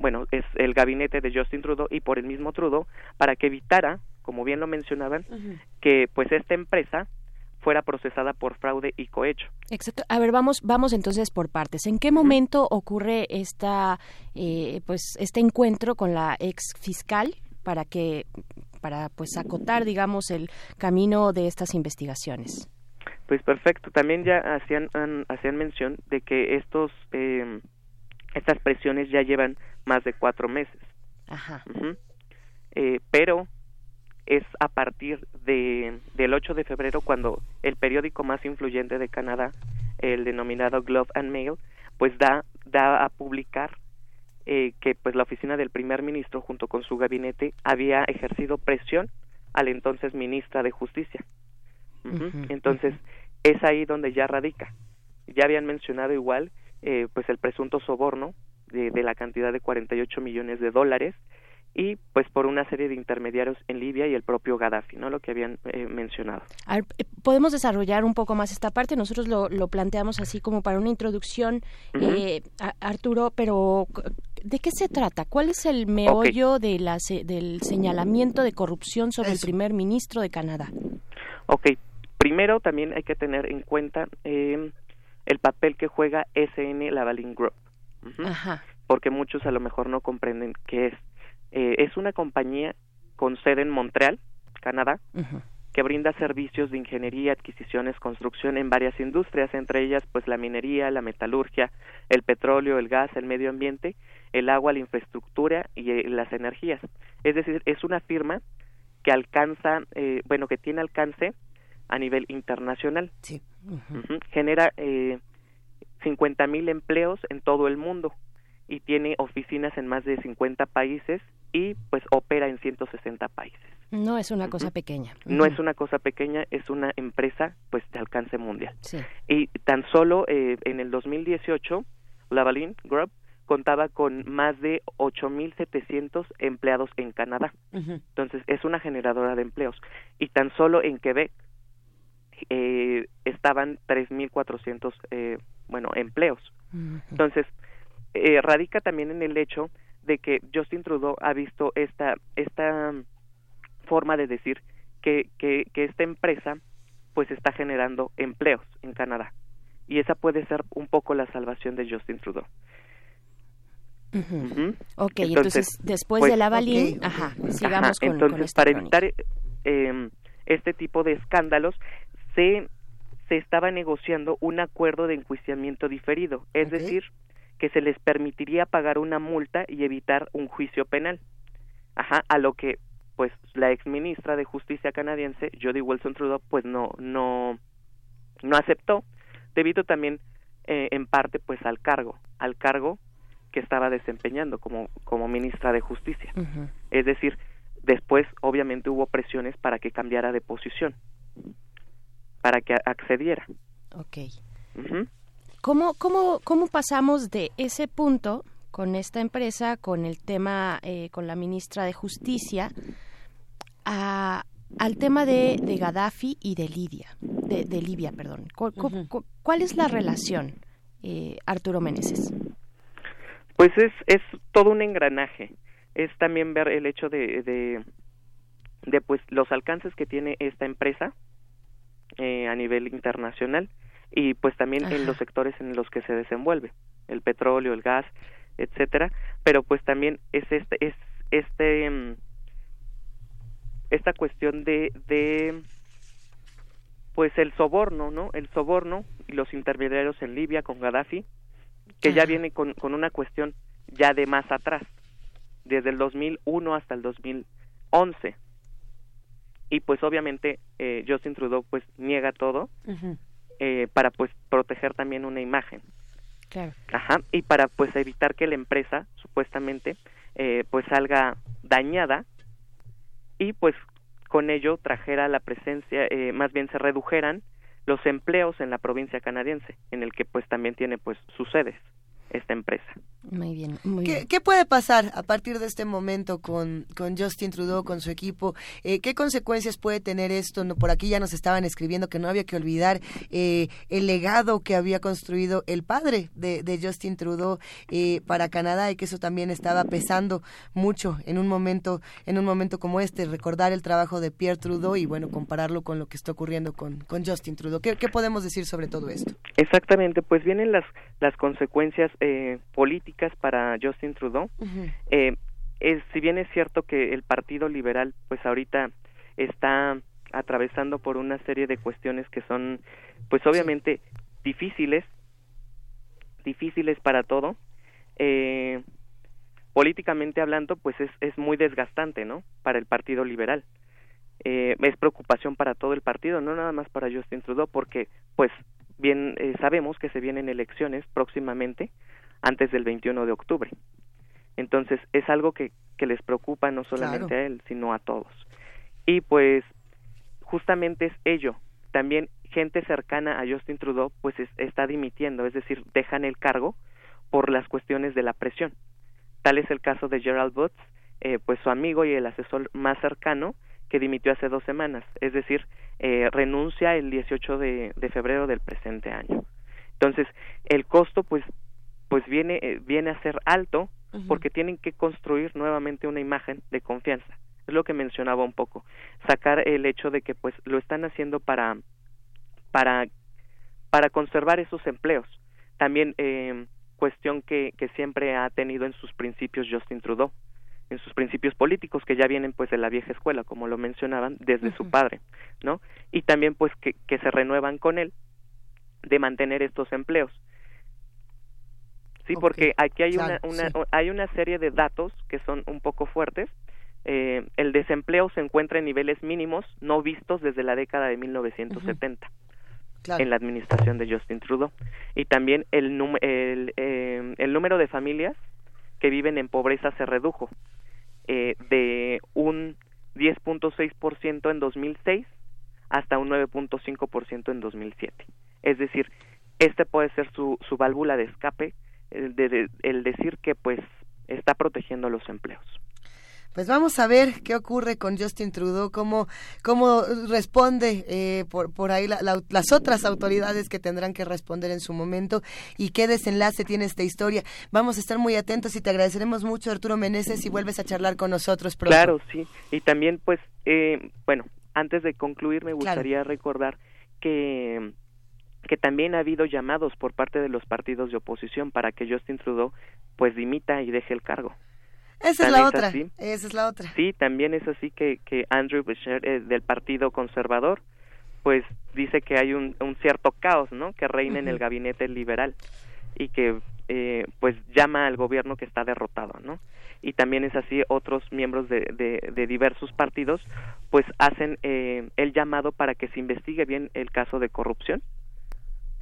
Speaker 16: bueno, es el gabinete de Justin Trudeau y por el mismo Trudeau, para que evitara como bien lo mencionaban, que pues esta empresa fuera procesada por fraude y cohecho.
Speaker 3: Exacto. A ver, vamos, vamos entonces por partes. ¿En qué momento ocurre esta, eh, pues, este encuentro con la ex fiscal para que, para pues acotar, digamos, el camino de estas investigaciones?
Speaker 16: Pues perfecto. También ya hacían hacían mención de que estos eh, estas presiones ya llevan más de cuatro meses.
Speaker 3: Ajá.
Speaker 16: Eh, pero es a partir de, del 8 de febrero cuando el periódico más influyente de Canadá, el denominado Globe and Mail, pues da, da a publicar eh, que pues la oficina del primer ministro junto con su gabinete había ejercido presión a la entonces ministra de Justicia. Entonces, es ahí donde ya radica. Ya habían mencionado igual eh, pues el presunto soborno de, de la cantidad de 48 millones de dólares y pues por una serie de intermediarios en Libia y el propio Gaddafi, ¿no? Lo que habían eh, mencionado.
Speaker 3: Ver, eh, ¿Podemos desarrollar un poco más esta parte? Nosotros lo, lo planteamos así como para una introducción, eh, a- Arturo, pero ¿de qué se trata? ¿Cuál es el meollo de la se- del señalamiento de corrupción sobre el primer ministro de Canadá?
Speaker 16: Ok, primero también hay que tener en cuenta eh, el papel que juega SN Lavalin Group.
Speaker 3: Ajá.
Speaker 16: Porque muchos a lo mejor no comprenden qué es. Eh, es una compañía con sede en Montreal, Canadá, que brinda servicios de ingeniería, adquisiciones, construcción en varias industrias, entre ellas pues la minería, la metalurgia, el petróleo, el gas, el medio ambiente, el agua, la infraestructura y eh, las energías. Es decir, es una firma que alcanza, eh, bueno, que tiene alcance a nivel internacional. Ujú. Genera eh, 50 mil empleos en todo el mundo y tiene oficinas en más de 50 países y pues opera en 160 países.
Speaker 3: No es una cosa pequeña.
Speaker 16: No es una cosa pequeña, es una empresa pues de alcance mundial.
Speaker 3: Sí.
Speaker 16: Y tan solo eh, en el 2018, Lavalin Group contaba con más de 8.700 empleados en Canadá. Entonces, es una generadora de empleos. Y tan solo en Quebec eh, estaban 3.400, eh, bueno, empleos. Entonces, eh, radica también en el hecho de que Justin Trudeau ha visto esta, esta forma de decir que, que, que esta empresa pues está generando empleos en Canadá. Y esa puede ser un poco la salvación de Justin Trudeau.
Speaker 3: Ujú. Ok, entonces, después de Lavalin, ajá, sigamos con-
Speaker 16: entonces,
Speaker 3: con esta
Speaker 16: para
Speaker 3: crónica.
Speaker 16: evitar eh, este tipo de escándalos, se, se estaba negociando un acuerdo de enjuiciamiento diferido, es decir, que se les permitiría pagar una multa y evitar un juicio penal. Ajá, a lo que pues la ex ministra de Justicia canadiense, Jody Wilson Trudeau, pues no no no aceptó debido también eh, en parte pues al cargo, al cargo que estaba desempeñando como como ministra de Justicia. Es decir, después obviamente hubo presiones para que cambiara de posición, para que accediera.
Speaker 3: Ok. ¿Cómo, cómo, ¿Cómo pasamos de ese punto con esta empresa, con el tema, eh, con la ministra de Justicia, a, al tema de, de Gaddafi y de Libia? De, de Libia, perdón. ¿Cu- cu- cu- ¿Cuál es la relación, eh, Arturo Meneses?
Speaker 16: Pues es, es todo un engranaje. Es también ver el hecho de, de, de, pues los alcances que tiene esta empresa eh, a nivel internacional y pues también en los sectores en los que se desenvuelve, el petróleo, el gas, etcétera, pero pues también es este es este mm, esta cuestión de de pues el soborno, ¿no? El soborno y los intermediarios en Libia con Gaddafi, que ya viene con, con una cuestión ya de más atrás, desde el 2001 hasta el 2011. Y pues obviamente eh, Justin Trudeau pues niega todo eh, para pues proteger también una imagen.
Speaker 3: Claro.
Speaker 16: Ajá, y para pues evitar que la empresa supuestamente eh, pues salga dañada y pues con ello trajera la presencia, eh, más bien se redujeran los empleos en la provincia canadiense, en el que pues también tiene pues sus sedes. Esta empresa.
Speaker 3: Muy bien, muy
Speaker 2: ¿Qué,
Speaker 3: bien.
Speaker 2: qué puede pasar a partir de este momento con, con Justin Trudeau, con su equipo? Eh, ¿Qué consecuencias puede tener esto? No, por aquí ya nos estaban escribiendo que no había que olvidar eh, el legado que había construido el padre de, de Justin Trudeau eh, para Canadá y que eso también estaba pesando mucho en un momento en un momento como este, recordar el trabajo de Pierre Trudeau y bueno, compararlo con lo que está ocurriendo con, con Justin Trudeau. ¿Qué, ¿Qué podemos decir sobre todo esto?
Speaker 16: Exactamente, pues vienen las, las consecuencias eh, políticas para Justin Trudeau. Eh, es, si bien es cierto que el Partido Liberal, pues ahorita está atravesando por una serie de cuestiones que son, pues obviamente difíciles, difíciles para todo. Eh, políticamente hablando, pues es, es muy desgastante, ¿no? Para el Partido Liberal. Eh, es preocupación para todo el partido, no nada más para Justin Trudeau, porque, pues, bien eh, sabemos que se vienen elecciones próximamente, antes del 21 de octubre. Entonces, es algo que, que les preocupa no solamente
Speaker 17: Claro.
Speaker 16: a él, sino a todos. Y pues, justamente es ello. También gente cercana a Justin Trudeau, pues es- está dimitiendo, es decir, dejan el cargo por las cuestiones de la presión. Tal es el caso de Gerald Butts, eh, pues su amigo y el asesor más cercano, que dimitió hace dos semanas, es decir, eh, renuncia el 18 de, de febrero del presente año. Entonces, el costo, pues, pues viene, eh, viene a ser alto porque tienen que construir nuevamente una imagen de confianza. Es lo que mencionaba un poco. Sacar el hecho de que, pues, lo están haciendo para, para, para conservar esos empleos. También, eh, cuestión que, que siempre ha tenido en sus principios Justin Trudeau, sus principios políticos que ya vienen pues de la vieja escuela, como lo mencionaban, desde su padre, ¿no? Y también pues que, que se renuevan con él de mantener estos empleos. Sí, porque aquí hay una, una
Speaker 17: sí.
Speaker 16: hay una serie de datos que son un poco fuertes. Eh, el desempleo se encuentra en niveles mínimos no vistos desde la década de 1970
Speaker 2: Claro.
Speaker 16: en la administración de Justin Trudeau. Y también el, num- el, eh, el número de familias que viven en pobreza se redujo eh, de un 10.6% en 2006 hasta un 9.5% en 2007. Es decir, este puede ser su, su válvula de escape, el, de- el decir que pues está protegiendo los empleos.
Speaker 2: Pues vamos a ver qué ocurre con Justin Trudeau, cómo, cómo responde eh, por, por ahí la- la- las otras autoridades que tendrán que responder en su momento y qué desenlace tiene esta historia. Vamos a estar muy atentos y te agradeceremos mucho, Arturo Meneses, si vuelves a charlar con nosotros pronto.
Speaker 16: Claro, sí. Y también, pues, eh, bueno, antes de concluir, me gustaría recordar que que también ha habido llamados por parte de los partidos de oposición para que Justin Trudeau pues dimita y deje el cargo.
Speaker 2: Esa es la otra,
Speaker 16: así.
Speaker 2: esa es la otra.
Speaker 16: Sí, también es así que, que Andrew Boucher eh, del Partido Conservador pues dice que hay un, un cierto caos, ¿no? Que reina en el gabinete liberal y que eh, pues llama al gobierno que está derrotado, ¿no? Y también es así otros miembros de, de, de diversos partidos pues hacen eh, el llamado para que se investigue bien el caso de corrupción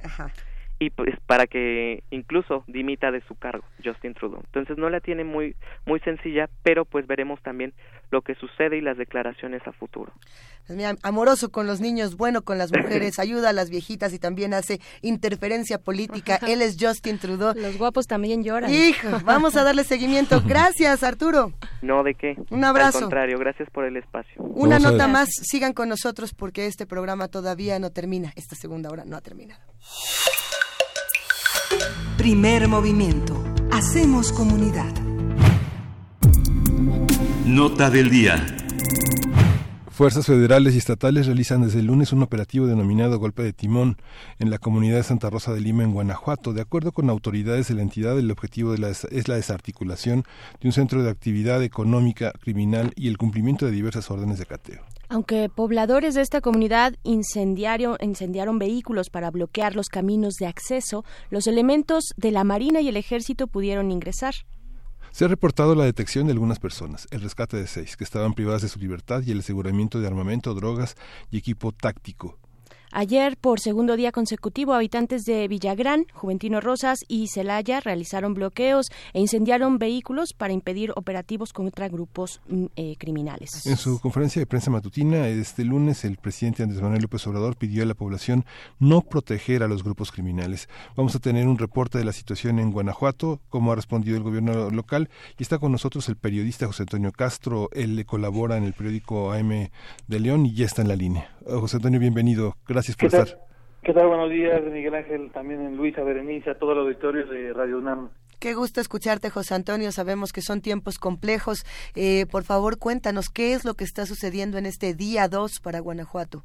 Speaker 2: Ajá.
Speaker 16: Y pues para que incluso dimita de su cargo Justin Trudeau. Entonces no la tiene muy muy sencilla, pero pues veremos también lo que sucede y las declaraciones a futuro.
Speaker 2: Pues mira, amoroso con los niños, bueno con las mujeres, ayuda a las viejitas y también hace interferencia política. Él es Justin Trudeau.
Speaker 3: Los guapos también lloran.
Speaker 2: Hijo, vamos a darle seguimiento. Gracias, Arturo.
Speaker 16: No de qué.
Speaker 2: Un abrazo.
Speaker 16: Al contrario, gracias por el espacio.
Speaker 2: Una nota más, sigan con nosotros porque este programa todavía no termina. Esta segunda hora no ha terminado.
Speaker 4: Primer movimiento. Hacemos comunidad.
Speaker 7: Nota del día.
Speaker 1: Fuerzas federales y estatales realizan desde el lunes un operativo denominado Golpe de Timón en la comunidad de Santa Rosa de Lima, en Guanajuato. De acuerdo con autoridades de la entidad, el objetivo de la des- es la desarticulación de un centro de actividad económica criminal y el cumplimiento de diversas órdenes de cateo.
Speaker 3: Aunque pobladores de esta comunidad incendiaron, vehículos para bloquear los caminos de acceso, los elementos de la Marina y el Ejército pudieron ingresar.
Speaker 1: Se ha reportado la detección de algunas personas, el rescate de seis que estaban privadas de su libertad y el aseguramiento de armamento, drogas y equipo táctico.
Speaker 3: Ayer, por segundo día consecutivo, habitantes de Villagrán, Juventino Rosas y Celaya realizaron bloqueos e incendiaron vehículos para impedir operativos contra grupos mm, eh, criminales.
Speaker 1: En su conferencia de prensa matutina este lunes, el presidente Andrés Manuel López Obrador pidió a la población no proteger a los grupos criminales. Vamos a tener un reporte de la situación en Guanajuato, cómo ha respondido el gobierno local, y está con nosotros el periodista José Antonio Castro. Él le colabora en el periódico AM de León y ya está en la línea. José Antonio, bienvenido. Gracias por
Speaker 17: ¿Qué tal?
Speaker 1: estar.
Speaker 17: ¿Qué tal? Buenos días, Miguel Ángel, también en Luisa, Berenice, a todo el auditorio de Radio UNAM.
Speaker 2: Qué gusto escucharte, José Antonio. Sabemos que son tiempos complejos. Eh, por favor, cuéntanos qué es lo que está sucediendo en este día 2 para Guanajuato.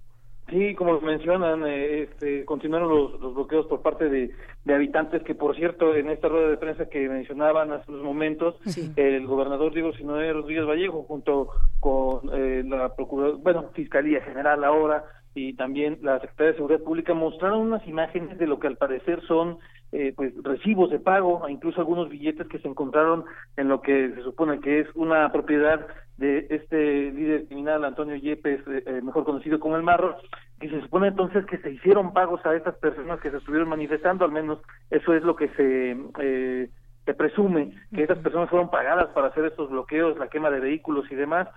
Speaker 17: Sí, como mencionan, eh, este, continuaron los, los bloqueos por parte de, de habitantes que, por cierto, en esta rueda de prensa que mencionaban hace unos momentos, el gobernador Diego Sinoé Rodríguez Vallejo, junto con eh, la Procuraduría, bueno, Fiscalía General ahora, y también la Secretaría de Seguridad Pública mostraron unas imágenes de lo que al parecer son eh, pues recibos de pago, incluso algunos billetes que se encontraron en lo que se supone que es una propiedad de este líder criminal Antonio Yepes, eh, eh, mejor conocido como el Marro, que se supone entonces que se hicieron pagos a estas personas que se estuvieron manifestando, al menos eso es lo que se eh, se presume que estas personas fueron pagadas para hacer estos bloqueos, la quema de vehículos y demás,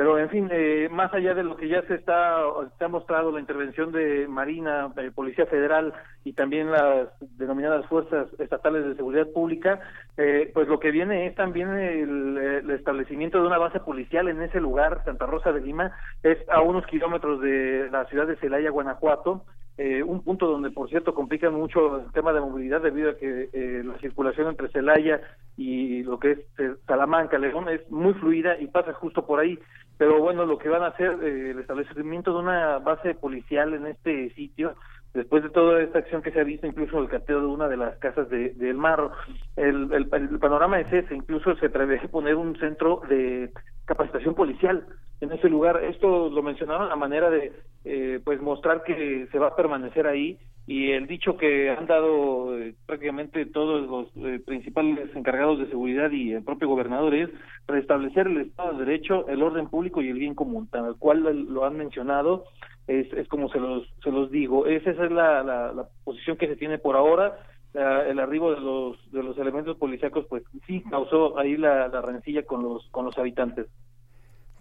Speaker 17: pero en fin, eh, más allá de lo que ya se está, se ha mostrado la intervención de Marina, de Policía Federal y también las denominadas fuerzas estatales de seguridad pública, eh, pues lo que viene es también el, el establecimiento de una base policial en ese lugar, Santa Rosa de Lima, es a unos kilómetros de la ciudad de Celaya, Guanajuato, eh, un punto donde, por cierto, complica mucho el tema de movilidad debido a que eh, la circulación entre Celaya y lo que es eh, Salamanca, León, es muy fluida y pasa justo por ahí. Pero bueno, lo que van a hacer, eh, el establecimiento de una base policial en este sitio, después de toda esta acción que se ha visto, incluso el cateo de una de las casas de, de El Marro, el, el, el panorama es ese, incluso se prevé poner un centro de capacitación policial en ese lugar. Esto lo mencionaron a manera de eh, pues mostrar que se va a permanecer ahí y el dicho que han dado eh, prácticamente todos los eh, principales encargados de seguridad y el propio gobernador es restablecer el Estado de Derecho, el orden público y el bien común, tal cual lo han mencionado, es, es como se los, se los digo. Esa, esa es la, la, la posición que se tiene por ahora. La- el arribo de los de los elementos policíacos pues sí causó ahí la, la rencilla con los con los habitantes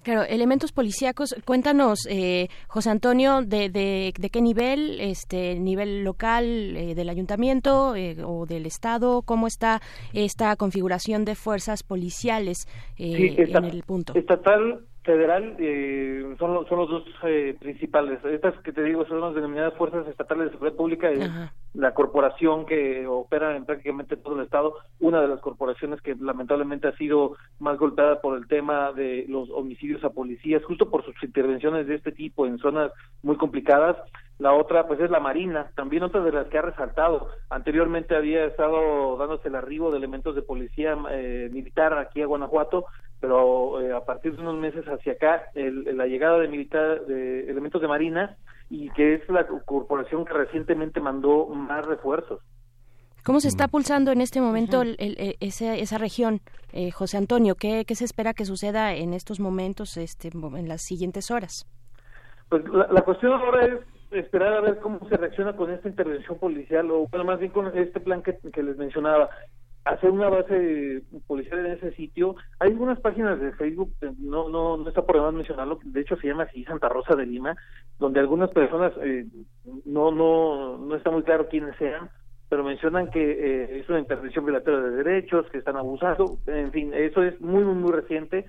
Speaker 3: Claro, elementos policíacos. Cuéntanos, eh, José Antonio, de, de, de qué nivel, este nivel local eh, del ayuntamiento eh, o del estado, cómo está esta configuración de fuerzas policiales eh,
Speaker 17: Sí, esta-
Speaker 3: en el punto.
Speaker 17: Estatal, federal, eh, son, los, son los dos eh, principales. Estas que te digo son las denominadas Fuerzas Estatales de Seguridad Pública, es la corporación que opera en prácticamente todo el Estado, una de las corporaciones que lamentablemente ha sido más golpeada por el tema de los homicidios a policías, justo por sus intervenciones de este tipo en zonas muy complicadas. La otra, pues, es la Marina, también otra de las que ha resaltado. Anteriormente había estado dándose el arribo de elementos de policía eh, militar aquí a Guanajuato, pero eh, a partir de unos meses hacia acá, el- la llegada de militar, de elementos de Marina, y que es la corporación que recientemente mandó más refuerzos.
Speaker 3: ¿Cómo se está pulsando en este momento el- el- el- esa, esa región, eh, José Antonio? ¿Qué, ¿Qué se espera que suceda en estos momentos, este, mo- en las siguientes horas?
Speaker 17: Pues la, la cuestión ahora es esperar a ver cómo se reacciona con esta intervención policial, o bueno, más bien con este plan que, que les mencionaba. Hacer una base policial en ese sitio. Hay algunas páginas de Facebook, eh, no no no está por demás mencionarlo, de hecho se llama así Santa Rosa de Lima, donde algunas personas, eh, no no no está muy claro quiénes sean, pero mencionan que eh, es una intervención bilateral de derechos, que están abusando, en fin, eso es muy, muy, muy reciente.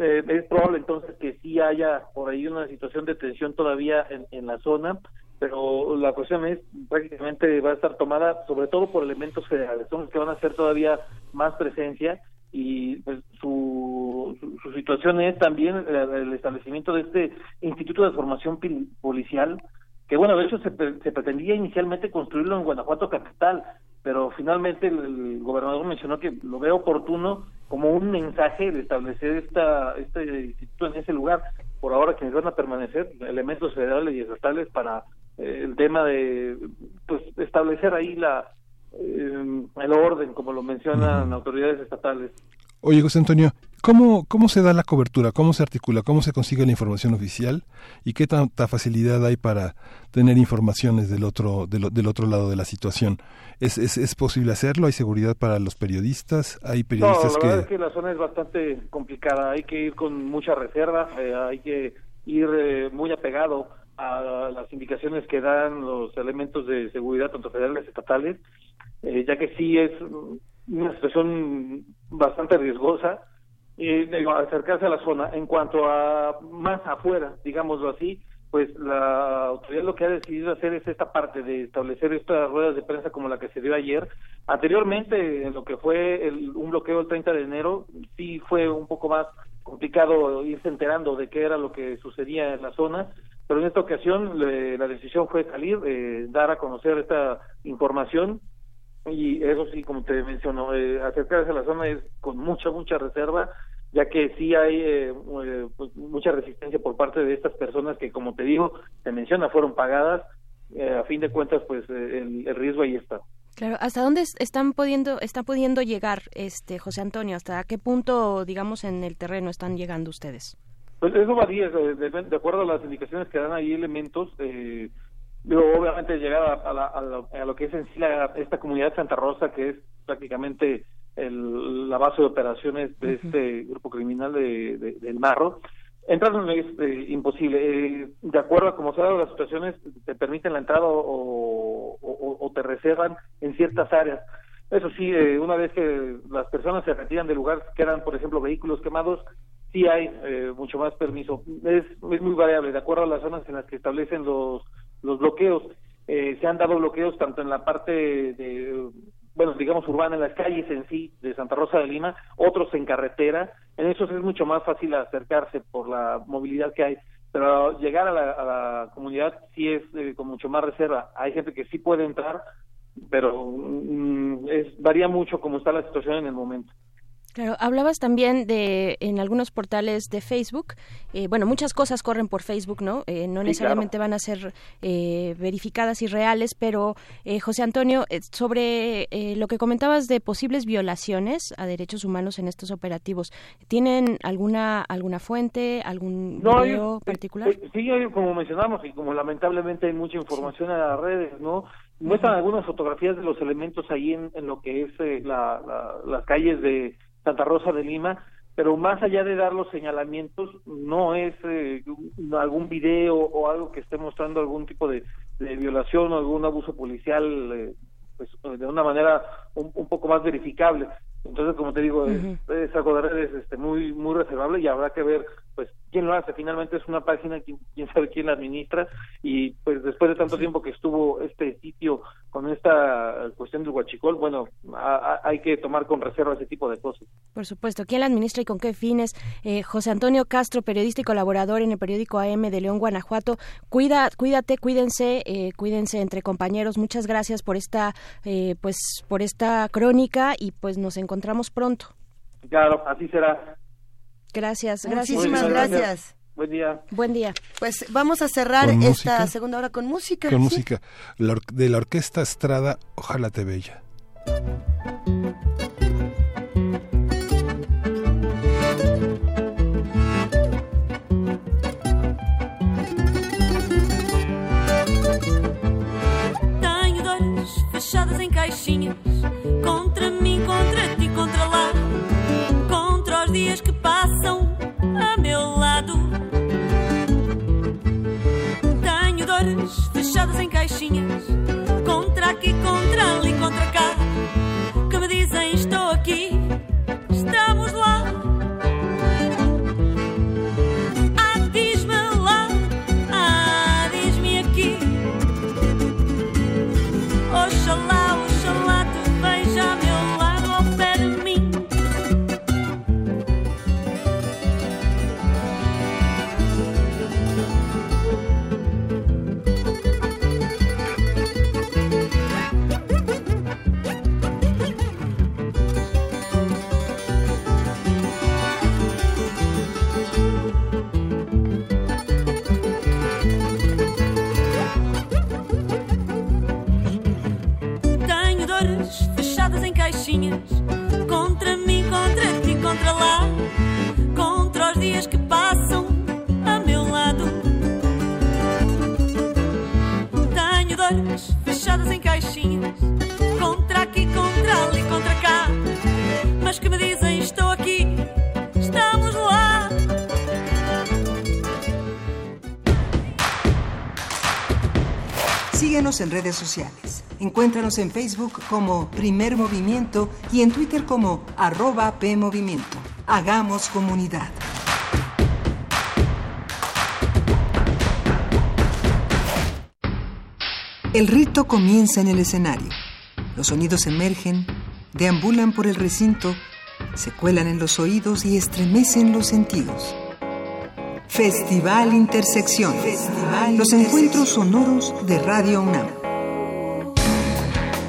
Speaker 17: Eh, es probable entonces que sí haya por ahí una situación de tensión todavía en, en la zona, pero la cuestión es prácticamente va a estar tomada sobre todo por elementos federales, son los que van a hacer todavía más presencia y pues, su, su, situación es también el, el establecimiento de este Instituto de Formación Policial que bueno, de hecho se, se pretendía inicialmente construirlo en Guanajuato capital, pero finalmente el, gobernador mencionó que lo ve oportuno como un mensaje el establecer esta, este instituto en ese lugar. Por ahora quienes van a permanecer, elementos federales y estatales para eh, el tema de pues establecer ahí la eh, el orden, como lo mencionan autoridades estatales.
Speaker 1: Oye, José Antonio, ¿Cómo, ¿Cómo se da la cobertura? ¿Cómo se articula? ¿Cómo se consigue la información oficial? ¿Y qué tanta facilidad hay para tener informaciones del otro, del, del otro lado de la situación? ¿Es, ¿Es, es, posible hacerlo? ¿Hay seguridad para los periodistas? ¿Hay periodistas
Speaker 17: no, la
Speaker 1: que...?
Speaker 17: verdad es que la zona es bastante complicada. Hay que ir con mucha reserva, eh, hay que ir eh, muy apegado a las indicaciones que dan los elementos de seguridad, tanto federales estatales, eh, ya que sí es una situación bastante riesgosa eh, acercarse a la zona. En cuanto a más afuera, digámoslo así, pues la autoridad lo que ha decidido hacer es esta parte de establecer estas ruedas de prensa como la que se dio ayer. Anteriormente, en lo que fue el, un bloqueo el 30 de enero, sí fue un poco más complicado irse enterando de qué era lo que sucedía en la zona, pero en esta ocasión le, la decisión fue salir, eh, dar a conocer esta información y eso sí, como te menciono, eh, acercarse a la zona es con mucha, mucha reserva, ya que sí hay eh, eh, pues, mucha resistencia por parte de estas personas que, como te digo, te menciona, fueron pagadas, eh, a fin de cuentas, pues eh, el, riesgo ahí está.
Speaker 3: Claro, ¿hasta dónde es- están pudiendo, está pudiendo llegar, este José Antonio? ¿Hasta qué punto, digamos, en el terreno están llegando ustedes?
Speaker 17: Pues eso varía, eh, de, de acuerdo a las indicaciones que dan ahí elementos. Eh, digo, obviamente llegar a, a la- a lo, a lo que es en sí la- esta comunidad de Santa Rosa, que es prácticamente el- la base de operaciones de este grupo criminal de, de- del Marro, entrar no es eh, imposible. Eh, de acuerdo a cómo se dado las situaciones, te permiten la entrada o, o- o te reservan en ciertas áreas. Eso sí, eh, una vez que las personas se retiran del lugar, quedan, por ejemplo, vehículos quemados, sí hay eh, mucho más permiso. Es, muy variable, de acuerdo a las zonas en las que establecen los, los bloqueos. Eh, se han dado bloqueos tanto en la parte de, bueno, digamos, urbana, en las calles en sí de Santa Rosa de Lima, otros en carretera. En esos es mucho más fácil acercarse por la movilidad que hay. Pero llegar a la, a la comunidad sí es eh, con mucho más reserva. Hay gente que sí puede entrar, pero mm, es, varía mucho cómo está la situación en el momento.
Speaker 3: Claro, hablabas también de en algunos portales de Facebook, eh, bueno, muchas cosas corren por Facebook, ¿no? Eh, no
Speaker 17: Sí,
Speaker 3: necesariamente van a ser eh, verificadas y reales, pero eh, José Antonio, eh, sobre eh, lo que comentabas de posibles violaciones a derechos humanos en estos operativos, ¿tienen alguna alguna fuente, algún
Speaker 17: No, hay-
Speaker 3: video particular?
Speaker 17: sí, hay- como mencionamos, y como lamentablemente hay mucha información en las redes, ¿no? Muestran algunas fotografías de los elementos ahí en, en lo que es eh, la- la- las calles de Santa Rosa de Lima, pero más allá de dar los señalamientos, no es eh, algún video o algo que esté mostrando algún tipo de, de violación o algún abuso policial, eh, pues de una manera un, un poco más verificable. Entonces, como te digo, es- es, algo de redes este, muy muy reservable y habrá que ver pues quién lo hace. Finalmente es una página, quién, quién sabe quién la administra y pues después de tanto tiempo que estuvo este sitio con esta cuestión del huachicol, bueno, a- a- hay que tomar con reserva ese tipo de cosas.
Speaker 3: Por supuesto, ¿quién la administra y con qué fines? Eh, José Antonio Castro, periodista y colaborador en el periódico AM de León, Guanajuato. Cuida, cuídate, cuídense, eh, cuídense entre compañeros. Muchas gracias por esta, eh, pues, por esta crónica y pues nos encontramos pronto.
Speaker 17: Claro, así será.
Speaker 3: Gracias, gracias.
Speaker 2: Muchísimas gracias.
Speaker 17: Buen día.
Speaker 3: Buen día.
Speaker 2: Pues vamos a cerrar esta
Speaker 1: música.
Speaker 2: segunda hora con música.
Speaker 1: Con
Speaker 2: ¿sí?
Speaker 1: música La or- de la orquesta Estrada, Ojalá te bella.
Speaker 18: Tenho dores fechadas em caixinhas Contra mim, contra
Speaker 6: Fechadas em caixinhas Contra aqui, contra ali, contra cá caixinhas Contra mim, contra
Speaker 18: ti, contra lá Contra os dias que passam a meu lado. Tenho dores fechadas em caixinhas Contra aqui, contra ali, contra cá Mas que me dizem estou aqui, estamos lá.
Speaker 4: Síguenos en redes sociales. Encuéntranos en Facebook como Primer Movimiento y en Twitter como arroba PMovimiento. Hagamos comunidad. El rito comienza en el escenario. Los sonidos emergen, deambulan por el recinto, se cuelan en los oídos y estremecen los sentidos. Festival Intersección. los encuentros sonoros de Radio UNAM.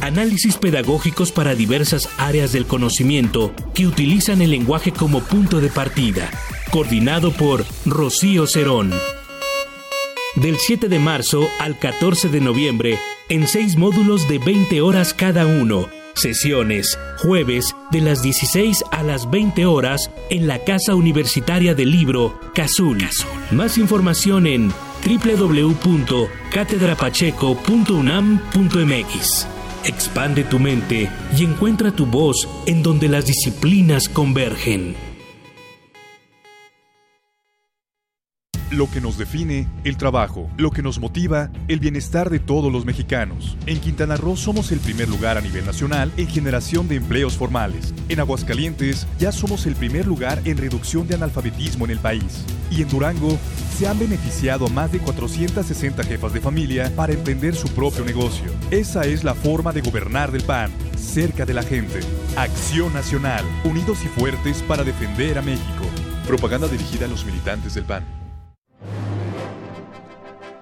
Speaker 19: análisis pedagógicos para diversas áreas del conocimiento que utilizan el lenguaje como punto de partida, coordinado por Rocío Cerón. Del 7 de marzo al 14 de noviembre, en seis módulos de 20 horas cada uno, sesiones, jueves de las 16 a las 20 horas en la Casa Universitaria del Libro, Cazul. Más información en www.catedrapacheco.unam.mx. Expande tu mente y encuentra tu voz en donde las disciplinas convergen.
Speaker 20: Lo que nos define, el trabajo. Lo que nos motiva, el bienestar de todos los mexicanos. En Quintana Roo somos el primer lugar a nivel nacional en generación de empleos formales. En Aguascalientes ya somos el primer lugar en reducción de analfabetismo en el país. Y en Durango se han beneficiado a más de 460 jefas de familia para emprender su propio negocio. Esa es la forma de gobernar del PAN, cerca de la gente. Acción Nacional, unidos y fuertes para defender a México. Propaganda dirigida a los militantes del PAN.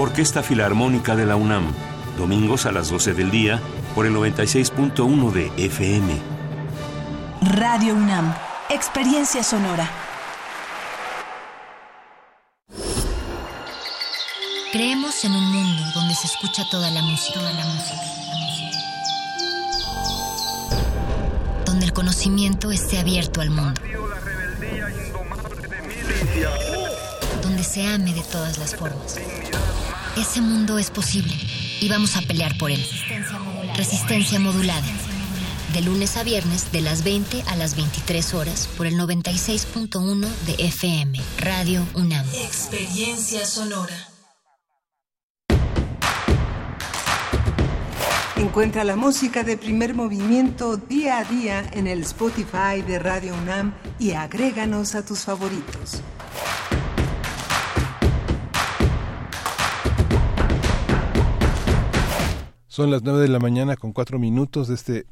Speaker 21: Orquesta Filarmónica de la UNAM, domingos a las 12 del día por el 96.1 de FM.
Speaker 22: Radio UNAM, experiencia sonora.
Speaker 23: Creemos en un mundo donde se escucha toda la música, toda la música, donde el conocimiento esté abierto al mundo, donde se ame de todas las formas. Ese mundo es posible y vamos a pelear por él. Resistencia modulada. De lunes a viernes, de las 20 a las 23 horas, por el 96.1 de FM, Radio UNAM.
Speaker 22: Experiencia sonora.
Speaker 4: Encuentra la música de primer movimiento día a día en el Spotify de Radio UNAM y agréganos a tus favoritos.
Speaker 1: Son las 9 de la mañana con 4 minutos de este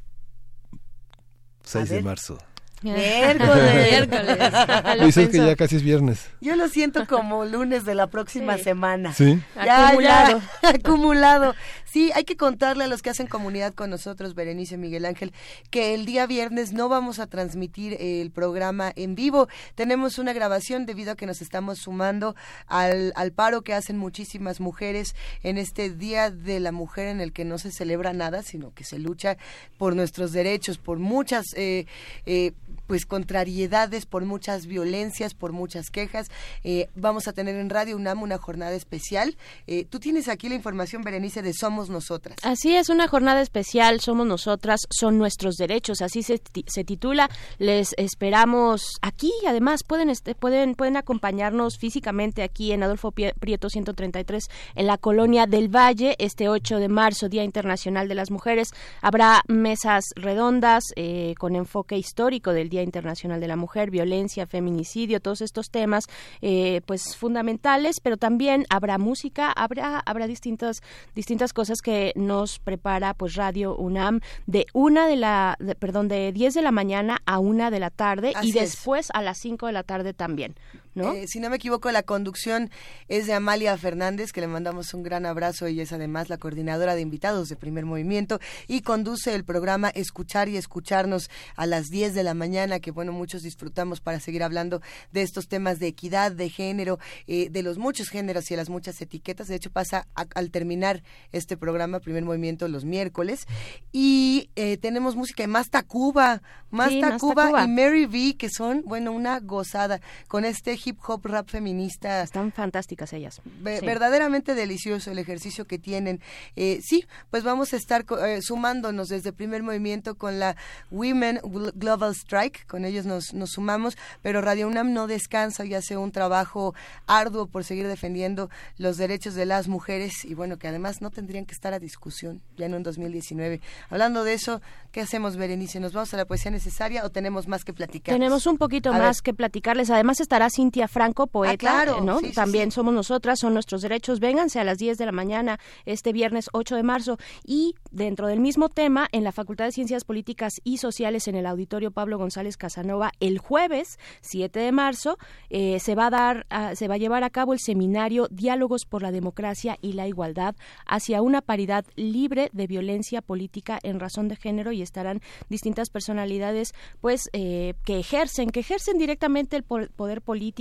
Speaker 1: 6 de marzo.
Speaker 2: Miércoles.
Speaker 1: Miércoles. que ya casi es viernes.
Speaker 2: Yo lo siento como lunes de la próxima semana.
Speaker 1: Sí.
Speaker 2: acumulado. acumulado. Sí, hay que contarle a los que hacen comunidad con nosotros, Berenice Miguel Ángel, que el día viernes no vamos a transmitir el programa en vivo. Tenemos una grabación debido a que nos estamos sumando al, al paro que hacen muchísimas mujeres en este Día de la Mujer en el que no se celebra nada, sino que se lucha por nuestros derechos, por muchas... Eh, eh, pues contrariedades, por muchas violencias, por muchas quejas. Eh, vamos a tener en Radio UNAM una jornada especial. Eh, tú tienes aquí la información, Berenice, de Somos Nosotras.
Speaker 3: Así es, una jornada especial, Somos Nosotras, son nuestros derechos, así se, se titula. Les esperamos aquí además pueden, este, pueden, pueden acompañarnos físicamente aquí en Adolfo Prieto 133 en la colonia del Valle este 8 de marzo, Día Internacional de las Mujeres. Habrá mesas redondas eh, con enfoque histórico del Día Internacional de la Mujer, violencia, feminicidio, todos estos temas eh, pues fundamentales, pero también habrá música, habrá, habrá distintas, distintas cosas que nos prepara pues Radio UNAM de una de la, perdón, de 10 de la mañana a una de la tarde y después a las 5 de la tarde también.
Speaker 2: Eh, si no me equivoco, la conducción es de Amalia Fernández, que le mandamos un gran abrazo. Ella es además la coordinadora de invitados de Primer Movimiento y conduce el programa Escuchar y Escucharnos a las 10 de la mañana, que bueno, muchos disfrutamos para seguir hablando de estos temas de equidad, de género, eh, de los muchos géneros y de las muchas etiquetas. De hecho, pasa al terminar este programa, Primer Movimiento, los miércoles. Y eh, tenemos música de Más Tacuba, Más Tacuba y Mary V, que son, bueno, una gozada con este hip hop rap feminista.
Speaker 3: Están fantásticas ellas.
Speaker 2: Verdaderamente delicioso el ejercicio que tienen. Eh, sí, pues vamos a estar eh, sumándonos desde primer movimiento con la Women Global Strike, con ellos nos, nos sumamos, pero Radio UNAM no descansa y hace un trabajo arduo por seguir defendiendo los derechos de las mujeres y bueno, que además no tendrían que estar a discusión ya en un 2019. Hablando de eso, ¿qué hacemos, Berenice? ¿Nos vamos a la poesía necesaria o tenemos más que platicar?
Speaker 3: Tenemos un poquito más que platicarles. Además estará Cintia Franco, poeta, ah, ¿no? También somos nosotras, son nuestros derechos. Vénganse a las 10 de la mañana este viernes 8 de marzo. Y dentro del mismo tema, en la Facultad de Ciencias Políticas y Sociales, en el Auditorio Pablo González Casanova, el jueves 7 de marzo, eh, se va a dar, se va a llevar a cabo el seminario Diálogos por la Democracia y la Igualdad hacia una paridad libre de violencia política en razón de género y estarán distintas personalidades, pues, eh, que ejercen, que ejercen directamente el poder político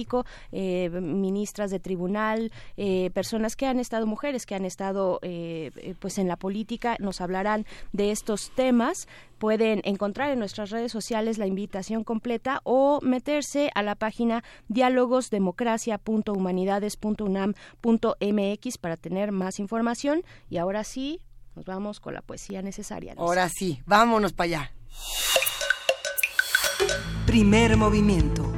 Speaker 3: eh, ministras de tribunal, eh, personas que han estado, mujeres que han estado eh, pues en la política, nos hablarán de estos temas. Pueden encontrar en nuestras redes sociales la invitación completa o meterse a la página dialogosdemocracia.humanidades.unam.mx para tener más información. Y ahora sí, nos vamos con la poesía necesaria.
Speaker 2: Ahora sí, vámonos para allá.
Speaker 4: Primer movimiento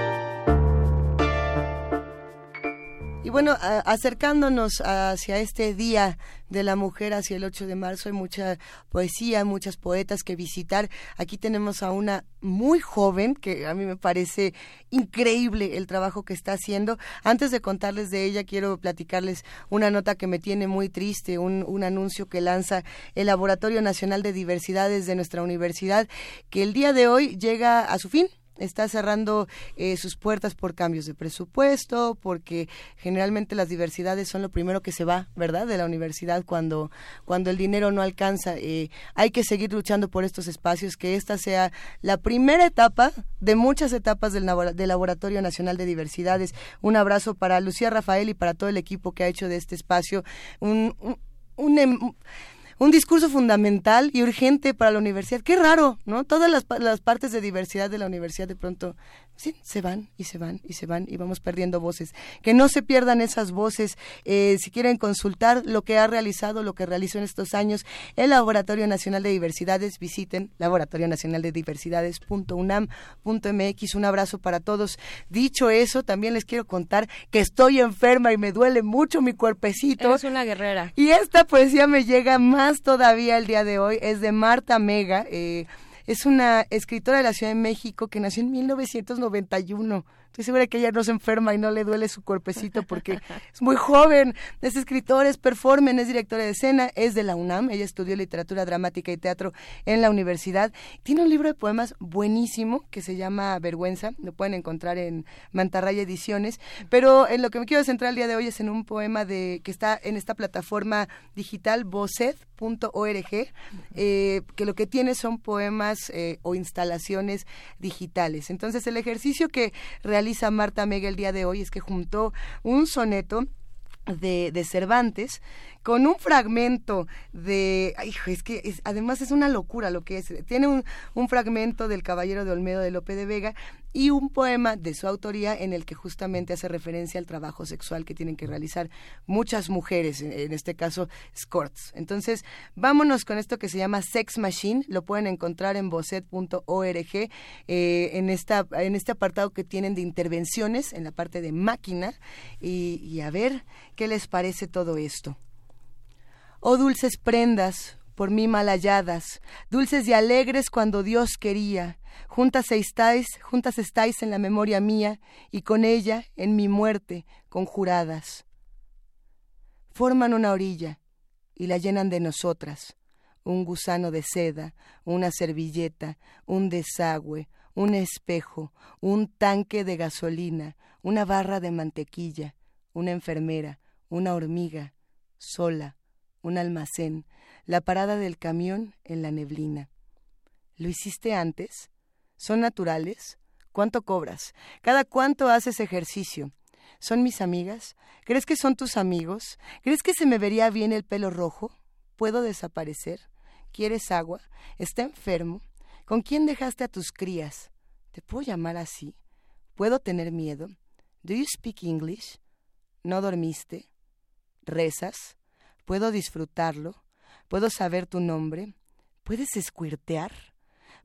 Speaker 2: Bueno, acercándonos hacia este día de la mujer hacia el 8 de marzo. Hay mucha poesía, muchas poetas que visitar. Aquí tenemos a una muy joven que a mí me parece increíble el trabajo que está haciendo. Antes de contarles de ella, quiero platicarles una nota que me tiene muy triste, un, un anuncio que lanza el Laboratorio Nacional de Diversidades de nuestra universidad, que el día de hoy llega a su fin está cerrando eh, sus puertas por cambios de presupuesto, porque generalmente las diversidades son lo primero que se va, ¿verdad?, de la universidad cuando, cuando el dinero no alcanza. Eh, hay que seguir luchando por estos espacios, que esta sea la primera etapa de muchas etapas del, del Laboratorio Nacional de Diversidades. Un abrazo para Lucía Rafael y para todo el equipo que ha hecho de este espacio un, un, un em, un discurso fundamental y urgente para la universidad. Qué raro, ¿no? Todas las, las partes de diversidad de la universidad de pronto sí, se van y se van y se van y vamos perdiendo voces. Que no se pierdan esas voces. Eh, si quieren consultar lo que ha realizado, lo que realizó en estos años el Laboratorio Nacional de Diversidades, visiten Laboratorio Nacional de Diversidades.unam.mx. Un abrazo para todos. Dicho eso, también les quiero contar que estoy enferma y me duele mucho mi cuerpecito.
Speaker 3: Eres una guerrera.
Speaker 2: Y esta poesía me llega más todavía el día de hoy. Es de Marta Mega. Eh, es una escritora de la Ciudad de México que nació en 1991. Estoy segura que ella no se enferma y no le duele su cuerpecito porque es muy joven, es escritora, es performer, es directora de escena, es de la UNAM, ella estudió literatura dramática y teatro en la universidad. Tiene un libro de poemas buenísimo que se llama Vergüenza, lo pueden encontrar en Mantarraya Ediciones, pero en lo que me quiero centrar el día de hoy es en un poema de que está en esta plataforma digital eh, que lo que tiene son poemas eh, o instalaciones digitales. Entonces el ejercicio que realiza Marta Mega el día de hoy es que juntó un soneto de, de Cervantes con un fragmento de, hijo, es que es, además es una locura lo que es, tiene un, fragmento del Caballero de Olmedo de Lope de Vega y un poema de su autoría en el que justamente hace referencia al trabajo sexual que tienen que realizar muchas mujeres, en, este caso escorts. Entonces, vámonos con esto que se llama Sex Machine, lo pueden encontrar en bocet.org, eh, en, esta, en este apartado que tienen de intervenciones en la parte de máquina y a ver qué les parece todo esto. Oh dulces prendas, por mí mal halladas, dulces y alegres cuando Dios quería, juntas estáis, juntas estáis en la memoria mía y con ella en mi muerte conjuradas. Forman una orilla y la llenan de nosotras, un gusano de seda, una servilleta, un desagüe, un espejo, un tanque de gasolina, una barra de mantequilla, una enfermera, una hormiga, sola, un almacén, la parada del camión en la neblina. ¿Lo hiciste antes? ¿Son naturales? ¿Cuánto cobras? ¿Cada cuánto haces ejercicio? ¿Son mis amigas? ¿Crees que son tus amigos? ¿Crees que se me vería bien el pelo rojo? ¿Puedo desaparecer? ¿Quieres agua? ¿Está enfermo? ¿Con quién dejaste a tus crías? ¿Te puedo llamar así? ¿Puedo tener miedo? ¿Do you speak English? ¿No dormiste? ¿Rezas? ¿Puedo disfrutarlo? ¿Puedo saber tu nombre? ¿Puedes escuirtear?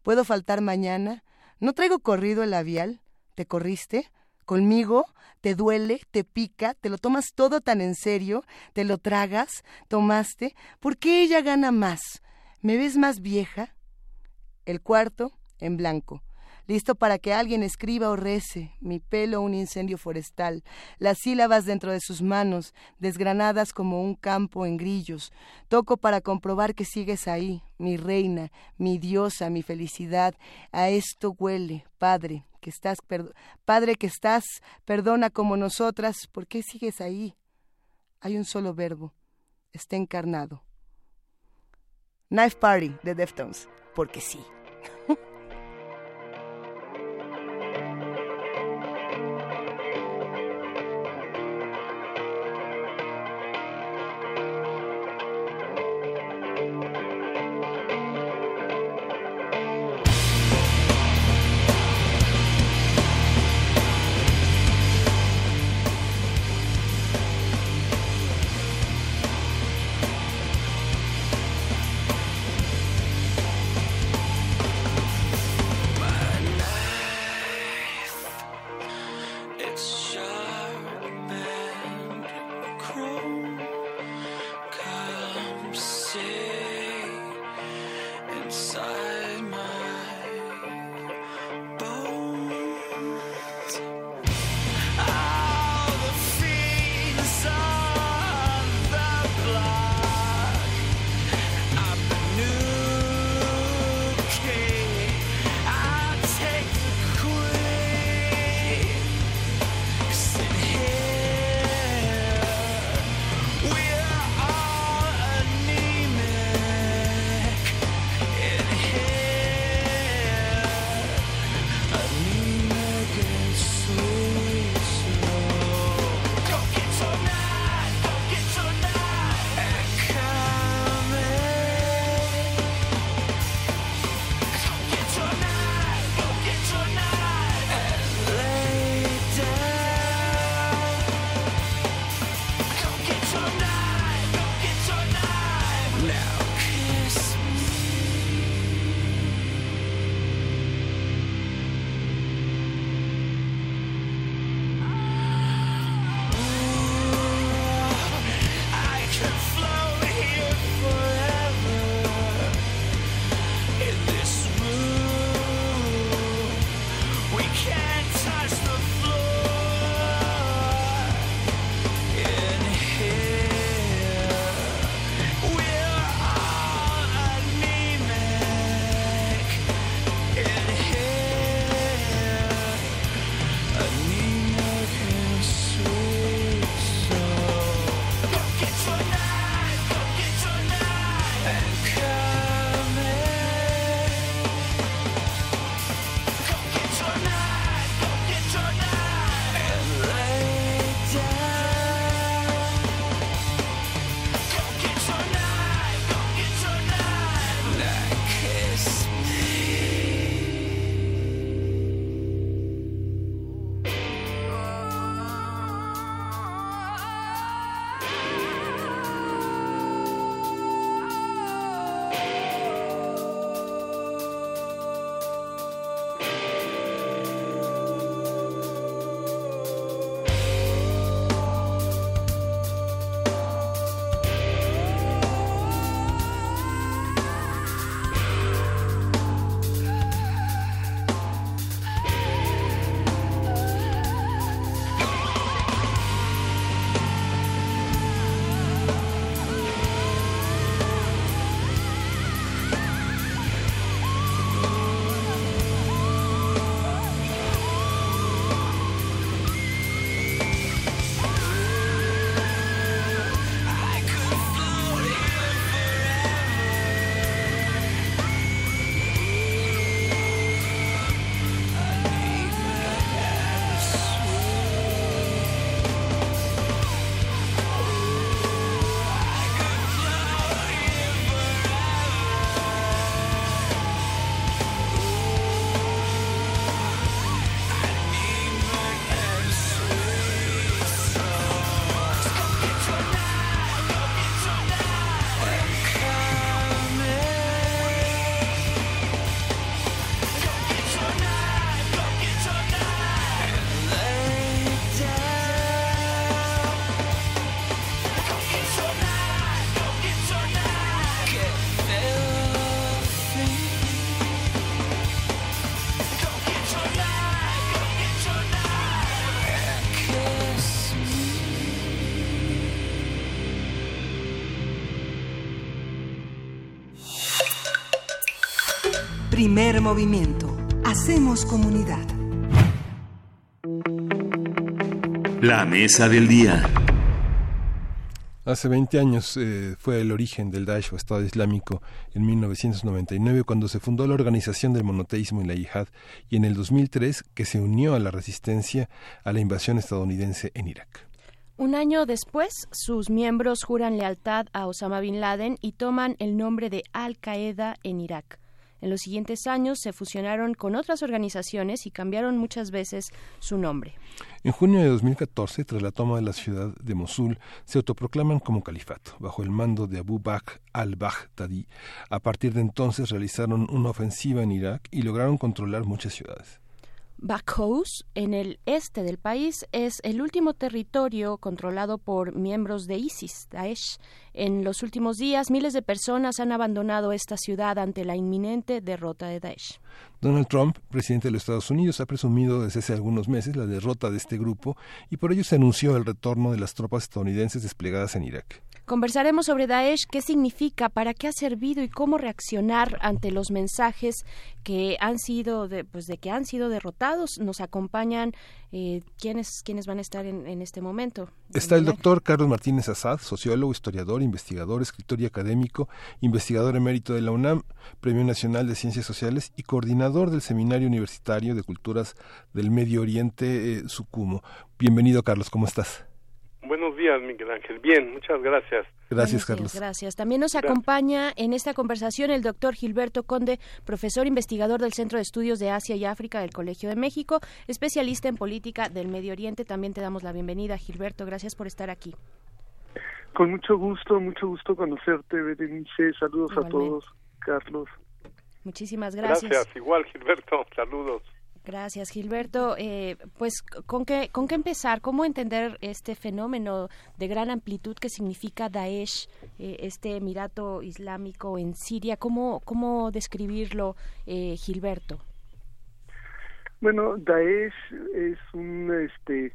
Speaker 2: ¿Puedo faltar mañana? ¿No traigo corrido el labial? ¿Te corriste? ¿Conmigo? ¿Te duele? ¿Te pica? ¿Te lo tomas todo tan en serio? ¿Te lo tragas? ¿Tomaste? ¿Por qué ella gana más? ¿Me ves más vieja? El cuarto, en blanco listo para que alguien escriba o rece, mi pelo un incendio forestal, las sílabas dentro de sus manos, desgranadas como un campo en grillos. Toco para comprobar que sigues ahí, mi reina, mi diosa, mi felicidad. A esto huele, Padre, que estás, Padre que estás, perdona como nosotras, ¿por qué sigues ahí? Hay un solo verbo, está encarnado. Knife Party de Deftones, porque sí.
Speaker 4: Primer movimiento. Hacemos comunidad.
Speaker 21: La mesa del día.
Speaker 1: Hace 20 años eh, fue el origen del Daesh o Estado Islámico en 1999 cuando se fundó la Organización del Monoteísmo y la Yihad y en el 2003 que se unió a la resistencia a la invasión estadounidense en Irak.
Speaker 3: Un año después, sus miembros juran lealtad a Osama Bin Laden y toman el nombre de Al-Qaeda en Irak. En los siguientes años se fusionaron con otras organizaciones y cambiaron muchas veces su nombre.
Speaker 1: En junio de 2014, tras la toma de la ciudad de Mosul, se autoproclaman como califato, bajo el mando de Abu Bakr al-Baghdadi. A partir de entonces realizaron una ofensiva en Irak y lograron controlar muchas ciudades.
Speaker 3: Bakhous, en el este del país, es el último territorio controlado por miembros de ISIS, Daesh. En los últimos días, miles de personas han abandonado esta ciudad ante la inminente derrota de Daesh.
Speaker 1: Donald Trump, presidente de los Estados Unidos, ha presumido desde hace algunos meses la derrota de este grupo y por ello se anunció el retorno de las tropas estadounidenses desplegadas en Irak.
Speaker 3: Conversaremos sobre Daesh, qué significa, para qué ha servido y cómo reaccionar ante los mensajes que han sido, de, pues de que han sido derrotados. Nos acompañan eh, ¿quiénes, van a estar en, este momento.
Speaker 1: Está el doctor Carlos Martínez Azad, sociólogo, historiador, investigador, escritor y académico, investigador emérito de la UNAM, Premio Nacional de Ciencias Sociales y coordinador del Seminario Universitario de Culturas del Medio Oriente, eh, Sucumo. Bienvenido, Carlos, ¿cómo estás?
Speaker 24: Buenos días, Miguel Ángel. Bien, muchas gracias.
Speaker 1: Gracias, Carlos.
Speaker 3: gracias. También nos acompaña en esta conversación el doctor Gilberto Conde, profesor investigador del Centro de Estudios de Asia y África del Colegio de México, especialista en política del Medio Oriente. También te damos la bienvenida, Gilberto. Gracias por estar aquí.
Speaker 25: Con mucho gusto, mucho gusto conocerte, Berenice. Saludos a todos, Carlos.
Speaker 3: Muchísimas gracias.
Speaker 24: Gracias, igual, Gilberto. Saludos.
Speaker 3: Gracias, Gilberto. Eh, pues, ¿con qué, ¿con qué empezar? ¿Cómo entender este fenómeno de gran amplitud que significa Daesh, eh, este Emirato Islámico en Siria? ¿Cómo, cómo describirlo, eh, Gilberto?
Speaker 25: Bueno, Daesh es un, este,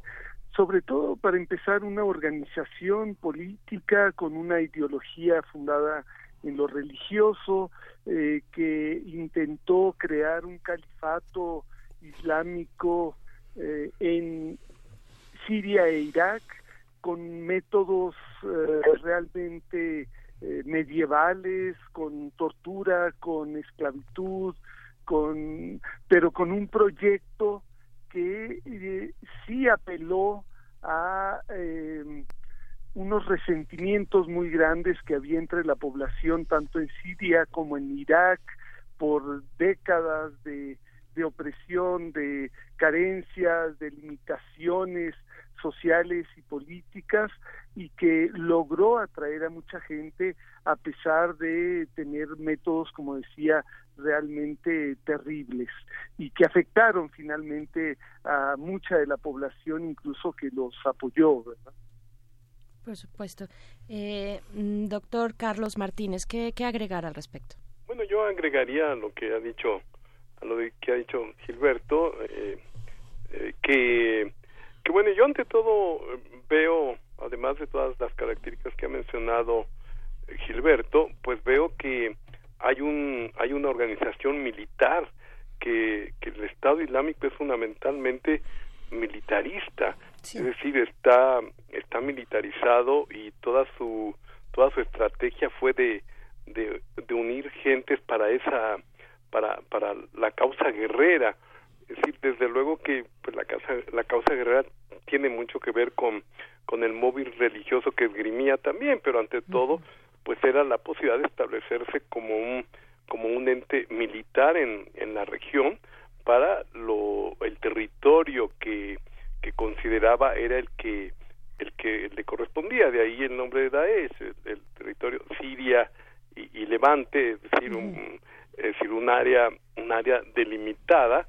Speaker 25: sobre todo para empezar, una organización política con una ideología fundada en lo religioso, que intentó crear un califato islámico eh, en Siria e Irak con métodos eh, realmente eh, medievales, con tortura, con esclavitud, con pero con un proyecto que sí apeló a unos resentimientos muy grandes que había entre la población tanto en Siria como en Irak por décadas de de opresión, de carencias, de limitaciones sociales y políticas y que logró atraer a mucha gente a pesar de tener métodos, como decía, realmente terribles y que afectaron finalmente a mucha de la población, incluso que los apoyó, ¿verdad?
Speaker 3: Por supuesto. Eh, mm, doctor Carlos Martínez, ¿qué, ¿qué agregar al respecto?
Speaker 24: Bueno, yo agregaría lo que ha dicho a lo que ha dicho Gilberto, eh, eh, que, que bueno, yo ante todo veo, además de todas las características que ha mencionado Gilberto, pues veo que hay un hay una organización militar que, que el Estado Islámico es fundamentalmente militarista, es decir, está está militarizado y toda su toda su estrategia fue de, de, de unir gentes para esa para, para la causa guerrera. Es decir, desde luego que pues, la, causa, la causa guerrera tiene mucho que ver con, con el móvil religioso que esgrimía también, pero ante todo, pues era la posibilidad de establecerse como un, como un ente militar en, en la región para lo, el territorio que, que consideraba era el que el que le correspondía, de ahí el nombre de Daesh, el, territorio Siria y, y Levante, es decir, un, es decir, un área, un área delimitada,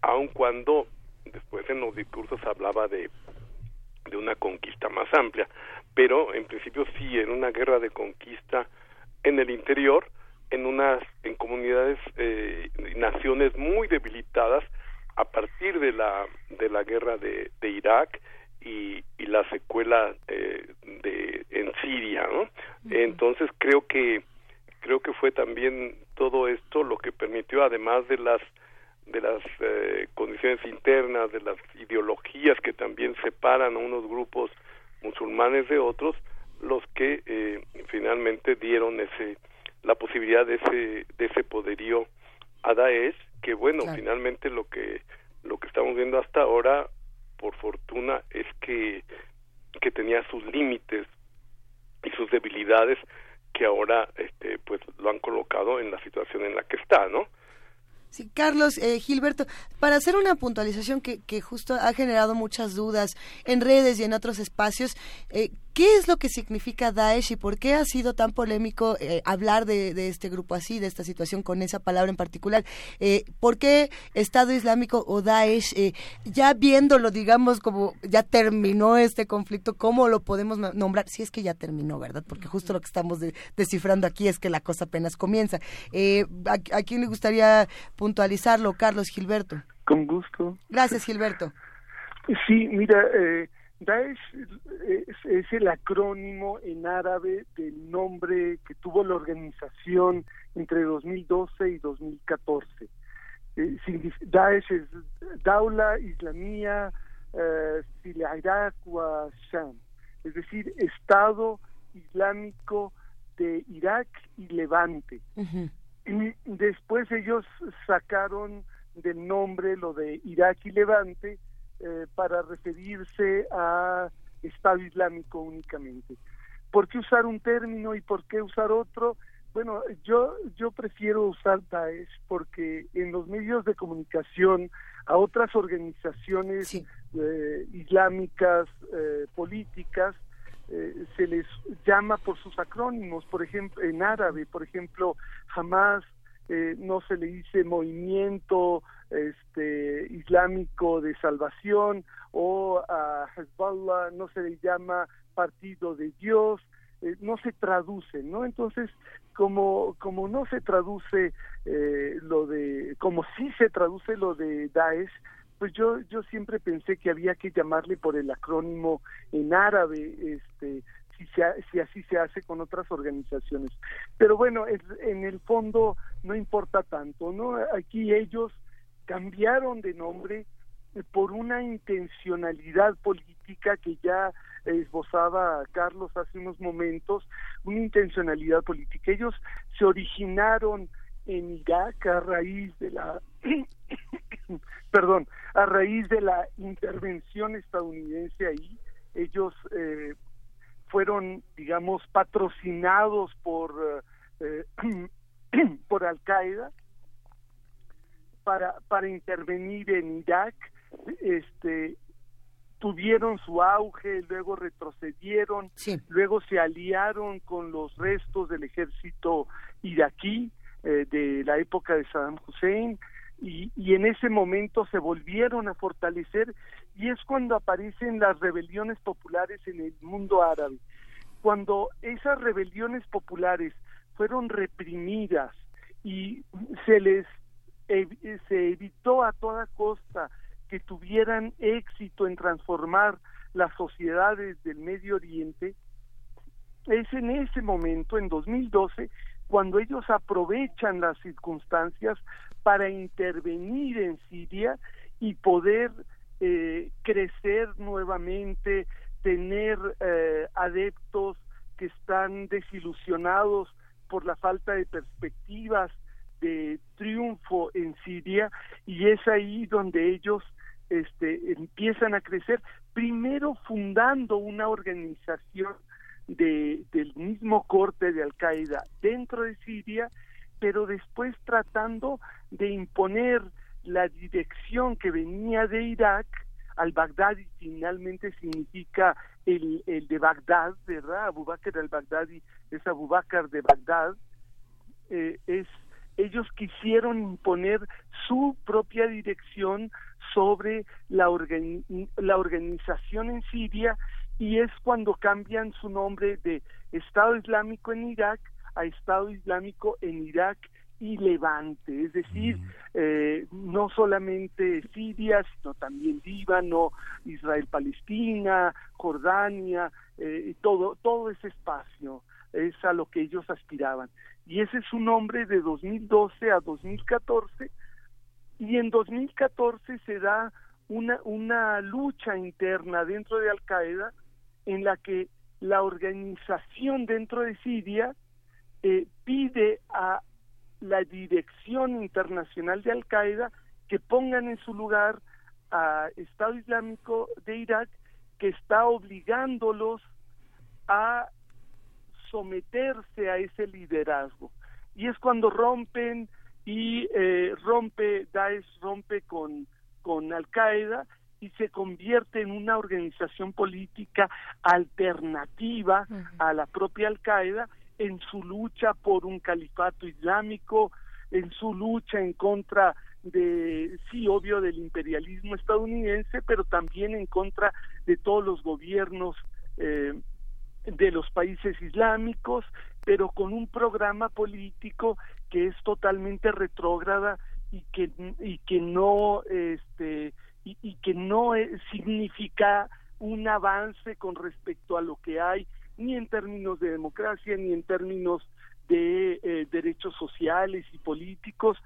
Speaker 24: aun cuando después en los discursos hablaba de, de una conquista más amplia, pero en principio sí, en una guerra de conquista en el interior, en unas, en comunidades, eh, naciones muy debilitadas a partir de la, de la guerra de, de Irak y, y la secuela eh, de en Siria, ¿no? Entonces creo que creo que fue también todo esto lo que permitió, además de las de las eh, condiciones internas, de las ideologías que también separan a unos grupos musulmanes de otros, los que eh, finalmente dieron ese la posibilidad de ese de ese poderío a Daesh, que bueno, finalmente lo que lo que estamos viendo hasta ahora, por fortuna, es que que tenía sus límites y sus debilidades que ahora este pues lo han colocado en la situación en la que está, ¿no?
Speaker 2: Sí, Carlos, eh, Gilberto, para hacer una puntualización que, que, justo ha generado muchas dudas en redes y en otros espacios, eh, ¿Qué es lo que significa Daesh y por qué ha sido tan polémico eh, hablar de, este grupo así, de esta situación con esa palabra en particular? Eh, ¿Por qué Estado Islámico o Daesh, eh, ya viéndolo, digamos, como ya terminó este conflicto, cómo lo podemos nombrar? Si es que ya terminó, ¿verdad? Porque justo lo que estamos descifrando aquí es que la cosa apenas comienza. ¿a, ¿A quién le gustaría puntualizarlo, Carlos Gilberto?
Speaker 25: Con gusto.
Speaker 2: Gracias, Gilberto.
Speaker 25: Sí, mira, eh, Daesh es, el acrónimo en árabe del nombre que tuvo la organización entre 2012 y 2014. Eh, Daesh es Daula Islamía eh, Irak Sham, es decir, Estado Islámico de Irak y Levante. Y después ellos sacaron del nombre lo de Irak y Levante eh, para referirse a Estado Islámico únicamente. ¿Por qué usar un término y por qué usar otro? Bueno, yo, yo prefiero usar Daesh porque en los medios de comunicación a otras organizaciones eh, islámicas eh, políticas se les llama por sus acrónimos, por ejemplo, en árabe, por ejemplo, Hamas no se le dice movimiento este islámico de salvación o a Hezbollah no se le llama partido de Dios eh, no se traduce no entonces como como no se traduce eh, lo de como sí se traduce lo de Daesh pues yo yo siempre pensé que había que llamarle por el acrónimo en árabe este si, si así se hace con otras organizaciones. Pero bueno, en el fondo no importa tanto, ¿no? Aquí ellos cambiaron de nombre eh, por una intencionalidad política que ya esbozaba Carlos hace unos momentos, una intencionalidad política. Ellos se originaron en Irak a raíz de la perdón, a raíz de la intervención estadounidense ahí, ellos eh, fueron, digamos, patrocinados por eh, por Al Qaeda para, para intervenir en Irak, este, tuvieron su auge, luego retrocedieron, luego se aliaron con los restos del ejército iraquí eh, de la época de Saddam Hussein y, y en ese momento se volvieron a fortalecer y es cuando aparecen las rebeliones populares en el mundo árabe. Cuando esas rebeliones populares fueron reprimidas y se les se evitó a toda costa que tuvieran éxito en transformar las sociedades del Medio Oriente, es en ese momento, en 2012, cuando ellos aprovechan las circunstancias para intervenir en Siria y poder eh, crecer nuevamente, tener eh, adeptos que están desilusionados por la falta de perspectivas de triunfo en Siria y es ahí donde ellos este, empiezan a crecer, primero fundando una organización de, del mismo corte de Al Qaeda dentro de Siria, pero después tratando de imponer la dirección que venía de Irak al Bagdadi finalmente significa el, el de Bagdad, ¿verdad? Abu Bakr al-Baghdadi es Abu Bakr de Bagdad, eh, es ellos quisieron imponer su propia dirección sobre la, la organización en Siria y es cuando cambian su nombre de Estado Islámico en Irak a Estado Islámico en Irak y Levante, es decir, mm. eh, no solamente Siria, sino también Líbano, Israel-Palestina, Jordania, eh, todo, todo ese espacio es a lo que ellos aspiraban. Y ese es un nombre de 2012 a 2014 y en 2014 se da una, una lucha interna dentro de Al Qaeda en la que la organización dentro de Siria eh, pide a la dirección internacional de Al Qaeda que pongan en su lugar a Estado Islámico de Irak que está obligándolos a someterse a ese liderazgo. Y es cuando rompen y eh, rompe, Daesh rompe con, con Al Qaeda y se convierte en una organización política alternativa a la propia Al Qaeda en su lucha por un califato islámico, en su lucha en contra de, sí, obvio, del imperialismo estadounidense, pero también en contra de todos los gobiernos eh, de los países islámicos, pero con un programa político que es totalmente retrógrada y que y que no este y, y que no eh, significa un avance con respecto a lo que hay ni en términos de democracia ni en términos de eh, derechos sociales y políticos,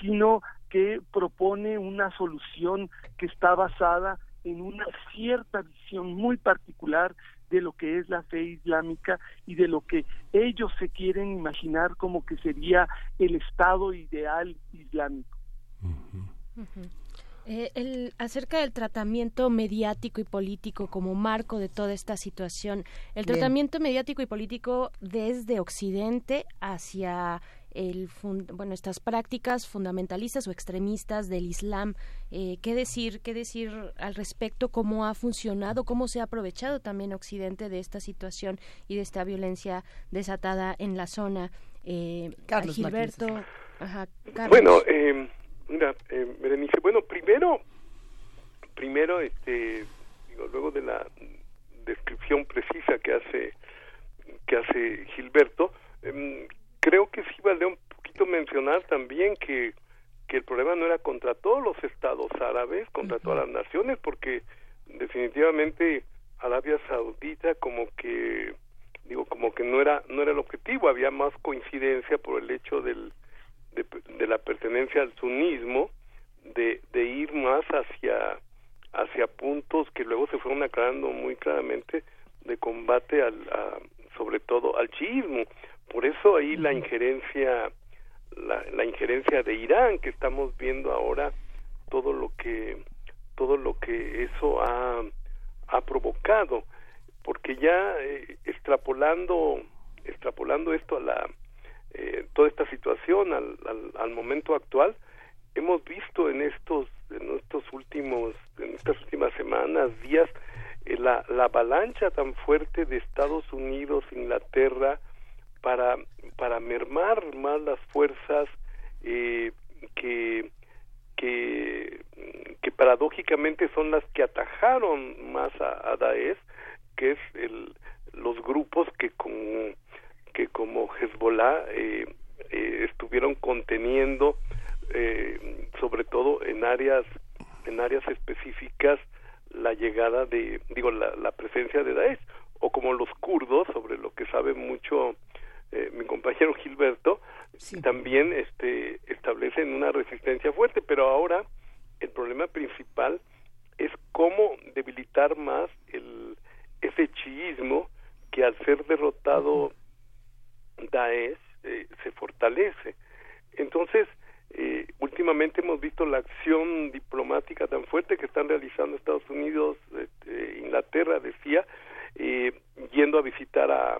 Speaker 25: sino que propone una solución que está basada en una cierta visión muy particular de lo que es la fe islámica y de lo que ellos se quieren imaginar como que sería el estado ideal islámico.
Speaker 3: Eh, el, acerca del tratamiento mediático y político como marco de toda esta situación, el tratamiento mediático y político desde Occidente hacia el bueno estas prácticas fundamentalistas o extremistas del Islam eh, qué decir qué decir al respecto cómo ha funcionado cómo se ha aprovechado también Occidente de esta situación y de esta violencia desatada en la zona eh,
Speaker 2: Carlos
Speaker 3: Gilberto ajá, Carlos.
Speaker 24: bueno eh, mira Berenice bueno primero primero este digo, luego de la descripción precisa que hace que hace Gilberto eh, creo que sí vale un poquito mencionar también que, que el problema no era contra todos los estados árabes, contra todas las naciones, porque definitivamente Arabia Saudita como que digo como que no era no era el objetivo, había más coincidencia por el hecho del de, de la pertenencia al sunismo de, de ir más hacia hacia puntos que luego se fueron aclarando muy claramente de combate al a, sobre todo al chiismo. Por eso ahí la injerencia la, la injerencia de Irán que estamos viendo ahora todo lo que todo lo que eso ha, ha provocado porque ya eh, extrapolando extrapolando esto a la eh, toda esta situación al, al, al, momento actual hemos visto en estos en estos últimos en estas últimas semanas días eh, la, la avalancha tan fuerte de Estados Unidos Inglaterra para, para mermar más las fuerzas eh, que, que, que paradójicamente son las que atajaron más a, a Daesh, que es el, los grupos que como, que como Hezbollah eh, eh, estuvieron conteniendo eh, sobre todo en áreas en áreas específicas la llegada de digo la, la presencia de Daesh o como los kurdos sobre lo que sabe mucho eh, mi compañero Gilberto, también este, establecen una resistencia fuerte, pero ahora el problema principal es cómo debilitar más el, ese chiismo que al ser derrotado Daesh eh, se fortalece. Entonces, eh, últimamente hemos visto la acción diplomática tan fuerte que están realizando Estados Unidos, este, Inglaterra, decía, eh, yendo a visitar a,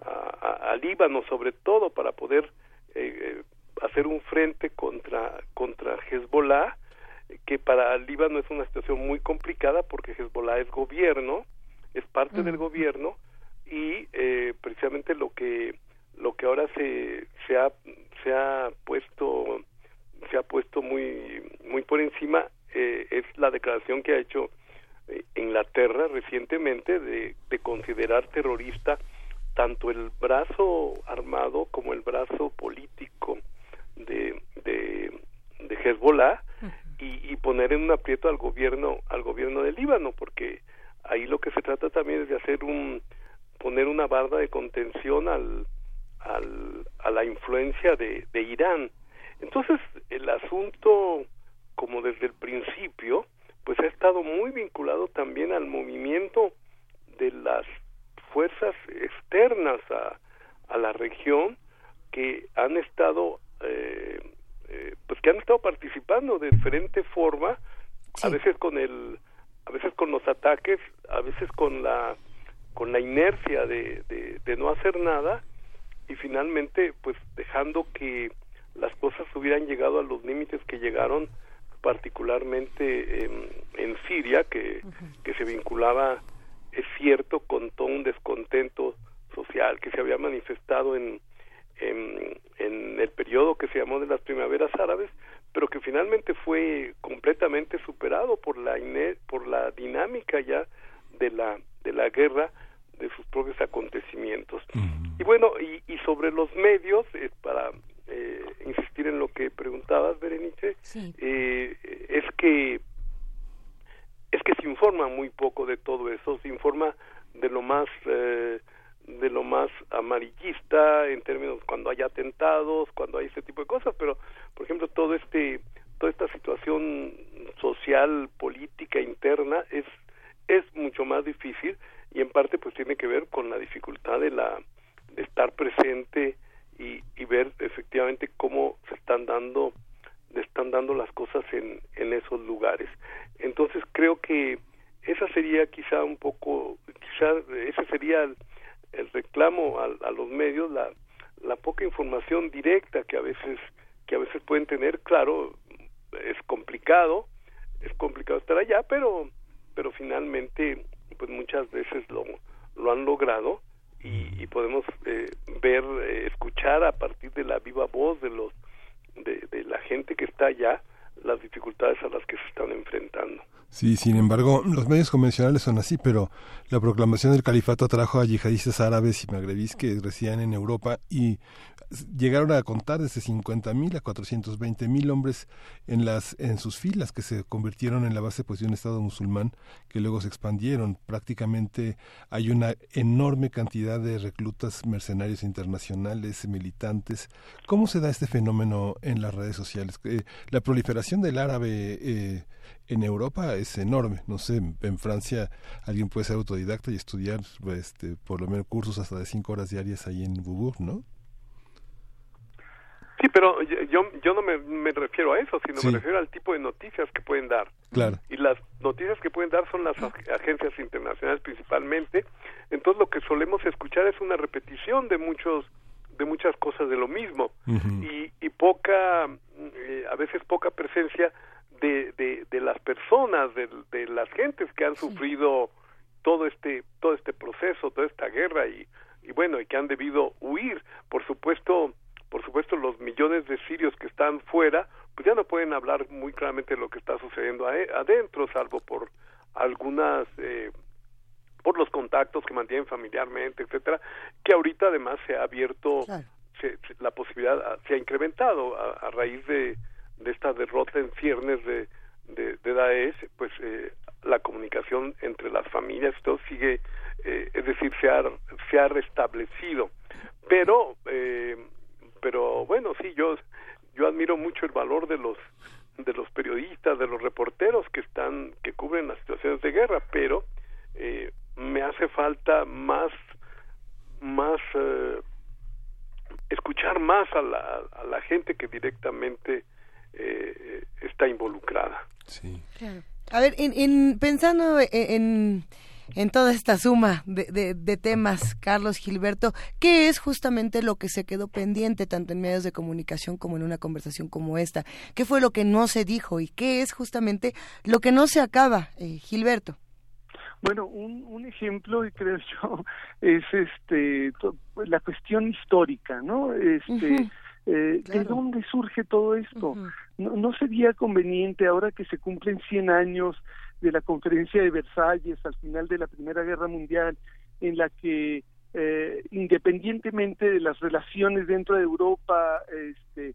Speaker 24: a, a, Líbano sobre todo para poder eh, eh, hacer un frente contra contra Hezbollah que para Líbano es una situación muy complicada porque Hezbollah es gobierno es parte del gobierno y eh, precisamente lo que lo que ahora se se ha se ha puesto se ha puesto muy muy por encima eh, es la declaración que ha hecho eh, Inglaterra recientemente de, de considerar terrorista tanto el brazo armado como el brazo político de, de, de Hezbollah y, y, poner en un aprieto al gobierno al gobierno del Líbano porque ahí lo que se trata también es de hacer un poner una barda de contención al, al, a la influencia de, de Irán. Entonces, el asunto, como desde el principio, pues ha estado muy vinculado también al movimiento de las fuerzas externas a, a la región que han estado eh, eh, pues que han estado participando de diferente forma a veces con el a veces con los ataques a veces con la con la inercia de, de, no hacer nada y finalmente pues dejando que las cosas hubieran llegado a los límites que llegaron particularmente en, en Siria que, que se vinculaba es cierto con todo un descontento social que se había manifestado en, en, en, el periodo que se llamó de las primaveras árabes, pero que finalmente fue completamente superado por la por la dinámica ya de la de la guerra de sus propios acontecimientos. Y bueno, y, y, sobre los medios, eh, para eh, insistir en lo que preguntabas, Berenice, eh, es que es que se informa muy poco de todo eso, se informa de lo más eh, de lo más amarillista en términos cuando hay atentados, cuando hay ese tipo de cosas, pero por ejemplo todo este toda esta situación social, política interna es es mucho más difícil y en parte pues tiene que ver con la dificultad de la de estar presente y, y ver efectivamente cómo se están dando están dando las cosas en, en esos lugares. Entonces creo que esa sería quizá un poco, quizá ese sería el, reclamo a, a, los medios, la, la poca información directa que a veces que a veces pueden tener. Claro, es complicado, es complicado estar allá, pero pero finalmente pues muchas veces lo lo han logrado y, podemos eh, ver, eh, escuchar a partir de la viva voz de los de, la gente que está allá las dificultades a las que se están enfrentando.
Speaker 1: Sí, sin embargo, los medios convencionales son así, pero la proclamación del califato atrajo a yihadistas árabes y magrebíes que residían en Europa y llegaron a contar desde 50.000 a 420.000 hombres en las en sus filas que se convirtieron en la base pues de un estado musulmán que luego se expandieron prácticamente hay una enorme cantidad de reclutas mercenarios internacionales militantes cómo se da este fenómeno en las redes sociales eh, la proliferación del árabe eh, en Europa es enorme. No sé, en Francia alguien puede ser autodidacta y estudiar este, por lo menos cursos hasta de cinco horas diarias ahí en Bubur, ¿no?
Speaker 24: Sí, pero yo, yo no me, me refiero a eso, sino me refiero al tipo de noticias que pueden dar.
Speaker 1: Claro.
Speaker 24: Y las noticias que pueden dar son las agencias internacionales principalmente. Entonces lo que solemos escuchar es una repetición de muchos de muchas cosas de lo mismo y, y poca eh, a veces poca presencia de, de, de las personas de, de las gentes que han sufrido todo este todo este proceso toda esta guerra y, y bueno y que han debido huir por supuesto por supuesto los millones de sirios que están fuera, pues ya no pueden hablar muy claramente de lo que está sucediendo adentro, salvo por algunas, eh, por los contactos que mantienen familiarmente, etcétera, que ahorita además se ha abierto, la posibilidad ah, se ha incrementado a, raíz de, de, esta derrota en ciernes de, de, de Daesh, pues eh, la comunicación entre las familias, todo sigue, eh, es decir, se ha, se ha restablecido. Pero eh, pero bueno, sí, yo yo admiro mucho el valor de los de los periodistas, de los reporteros que están que cubren las situaciones de guerra, pero eh, me hace falta más más eh, escuchar más a la, a la gente que directamente eh, está involucrada.
Speaker 1: Sí.
Speaker 2: A ver, en, en pensando en en toda esta suma de, de, temas, Carlos Gilberto, ¿qué es justamente lo que se quedó pendiente tanto en medios de comunicación como en una conversación como esta? ¿Qué fue lo que no se dijo y qué es justamente lo que no se acaba, eh, Gilberto?
Speaker 25: Bueno, un, un ejemplo, creo yo, es este la cuestión histórica, ¿no? Este, eh, ¿De dónde surge todo esto? no, no sería conveniente ahora que se cumplen 100 años de la conferencia de Versalles al final de la Primera Guerra Mundial, en la que eh, independientemente de las relaciones dentro de Europa, este,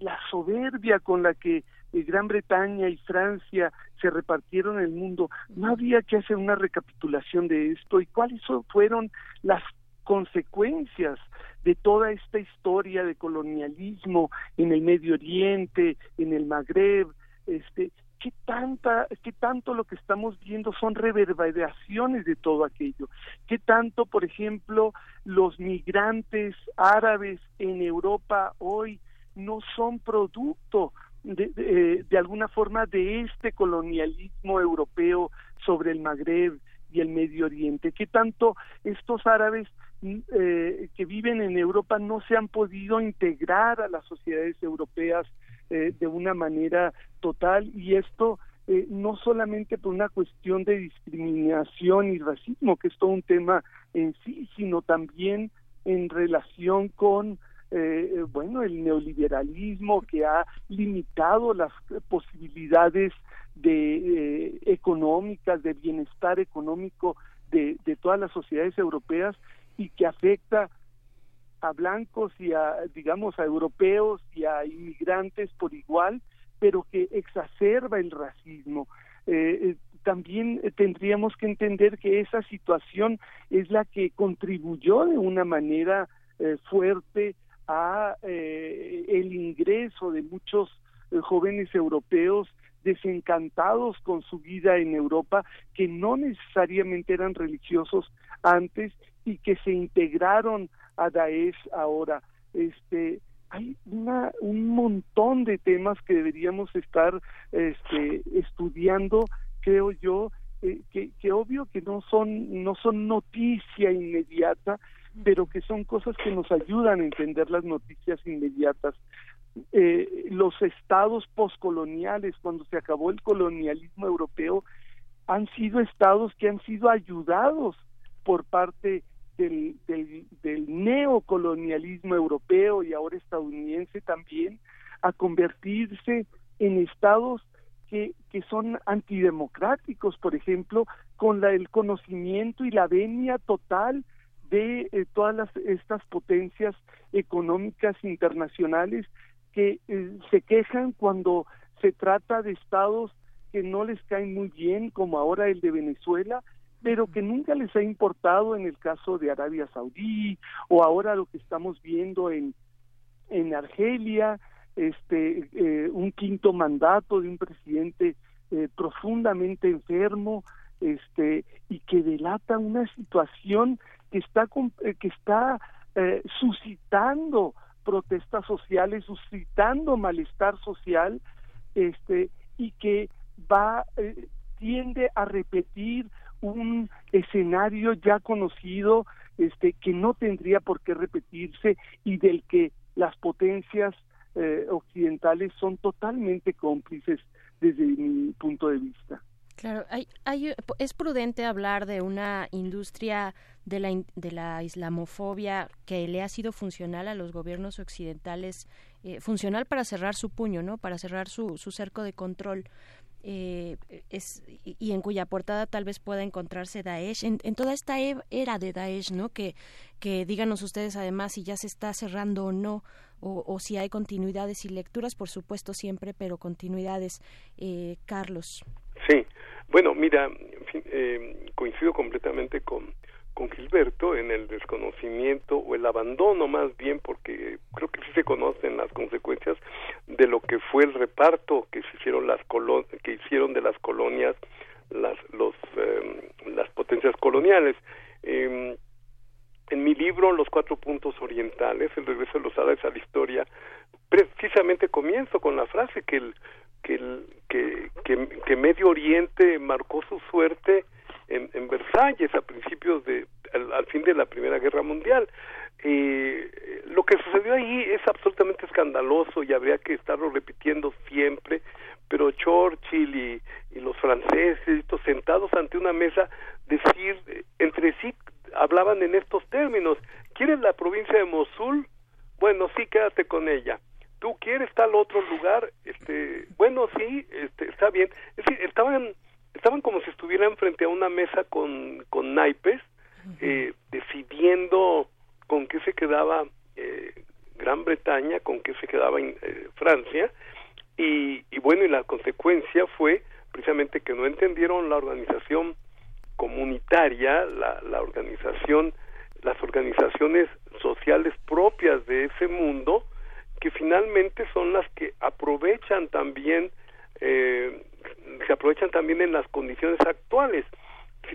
Speaker 25: la soberbia con la que eh, Gran Bretaña y Francia se repartieron el mundo, no había que hacer una recapitulación de esto. Y cuáles fueron las consecuencias de toda esta historia de colonialismo en el Medio Oriente, en el Magreb, este, qué tanta, qué tanto lo que estamos viendo son reverberaciones de todo aquello, qué tanto, por ejemplo, los migrantes árabes en Europa hoy no son producto de, de, de alguna forma de este colonialismo europeo sobre el Magreb y el Medio Oriente, qué tanto estos árabes eh, que viven en Europa no se han podido integrar a las sociedades europeas eh, de una manera total y esto eh, no solamente por una cuestión de discriminación y racismo, que es todo un tema en sí, sino también en relación con eh, bueno el neoliberalismo que ha limitado las posibilidades de económicas de bienestar económico de, de todas las sociedades europeas y que afecta a blancos y a, digamos, a europeos y a inmigrantes por igual, pero que exacerba el racismo. Eh, eh también tendríamos que entender que esa situación es la que contribuyó de una manera eh, fuerte a el ingreso de muchos jóvenes europeos desencantados con su vida en Europa, que no necesariamente eran religiosos antes y que se integraron a Daesh ahora. Este, hay una, un montón de temas que deberíamos estar este, estudiando, creo yo, eh, que, obvio que no son, no son noticia inmediata, pero que son cosas que nos ayudan a entender las noticias inmediatas. Eh, los estados poscoloniales, cuando se acabó el colonialismo europeo, han sido estados que han sido ayudados por parte del, del, neocolonialismo europeo y ahora estadounidense también a convertirse en estados que, que son antidemocráticos, por ejemplo, con la, el conocimiento y la venia total de eh, todas las, estas potencias económicas internacionales que eh, se quejan cuando se trata de estados que no les caen muy bien, como ahora el de Venezuela, pero que nunca les ha importado en el caso de Arabia Saudí o ahora lo que estamos viendo en en Argelia, este eh, un quinto mandato de un presidente eh, profundamente enfermo, este y que delata una situación que está eh, que está suscitando protestas sociales, suscitando malestar social, este y que va tiende a repetir un escenario ya conocido este que no tendría por qué repetirse y del que las potencias eh, occidentales son totalmente cómplices desde mi punto de vista.
Speaker 3: Claro, hay, hay, es prudente hablar de una industria de la, de la islamofobia que le ha sido funcional a los gobiernos occidentales, eh, funcional para cerrar su puño, ¿no? Para cerrar su, su cerco de control eh, es, y en cuya portada tal vez pueda encontrarse Daesh, en, toda esta e, era de Daesh, ¿no? Que, que díganos ustedes además si ya se está cerrando o no, o, si hay continuidades y lecturas, por supuesto siempre, pero continuidades. Eh, Carlos.
Speaker 24: Sí, bueno, mira, eh, coincido completamente con, con Gilberto en el desconocimiento o el abandono más bien porque creo que sí se conocen las consecuencias de lo que fue el reparto que se hicieron las que hicieron de las colonias las los em, las potencias coloniales. Em, en mi libro Los cuatro puntos orientales el regreso de los árabes a la historia precisamente comienzo con la frase que el que el que, que Medio Oriente marcó su suerte en, en Versalles a principios de al, fin de la Primera Guerra Mundial. Eh, lo que sucedió ahí es absolutamente escandaloso y habría que estarlo repitiendo siempre, pero Churchill y, y los franceses, estos sentados ante una mesa, decir eh, entre sí, hablaban en estos términos, ¿quieres la provincia de Mosul? Bueno, sí, quédate con ella. ¿Tú quieres tal otro lugar? Este, bueno, sí, este, está bien. Es decir, estaban estaban como si estuvieran frente a una mesa con, con naipes, eh, decidiendo con qué se quedaba eh, Gran Bretaña, con qué se quedaba eh, Francia, y, y bueno, y la consecuencia fue precisamente que no entendieron la organización comunitaria, la, la organización, las organizaciones sociales propias de ese mundo, que finalmente son las que aprovechan también, eh, se aprovechan también en las condiciones actuales,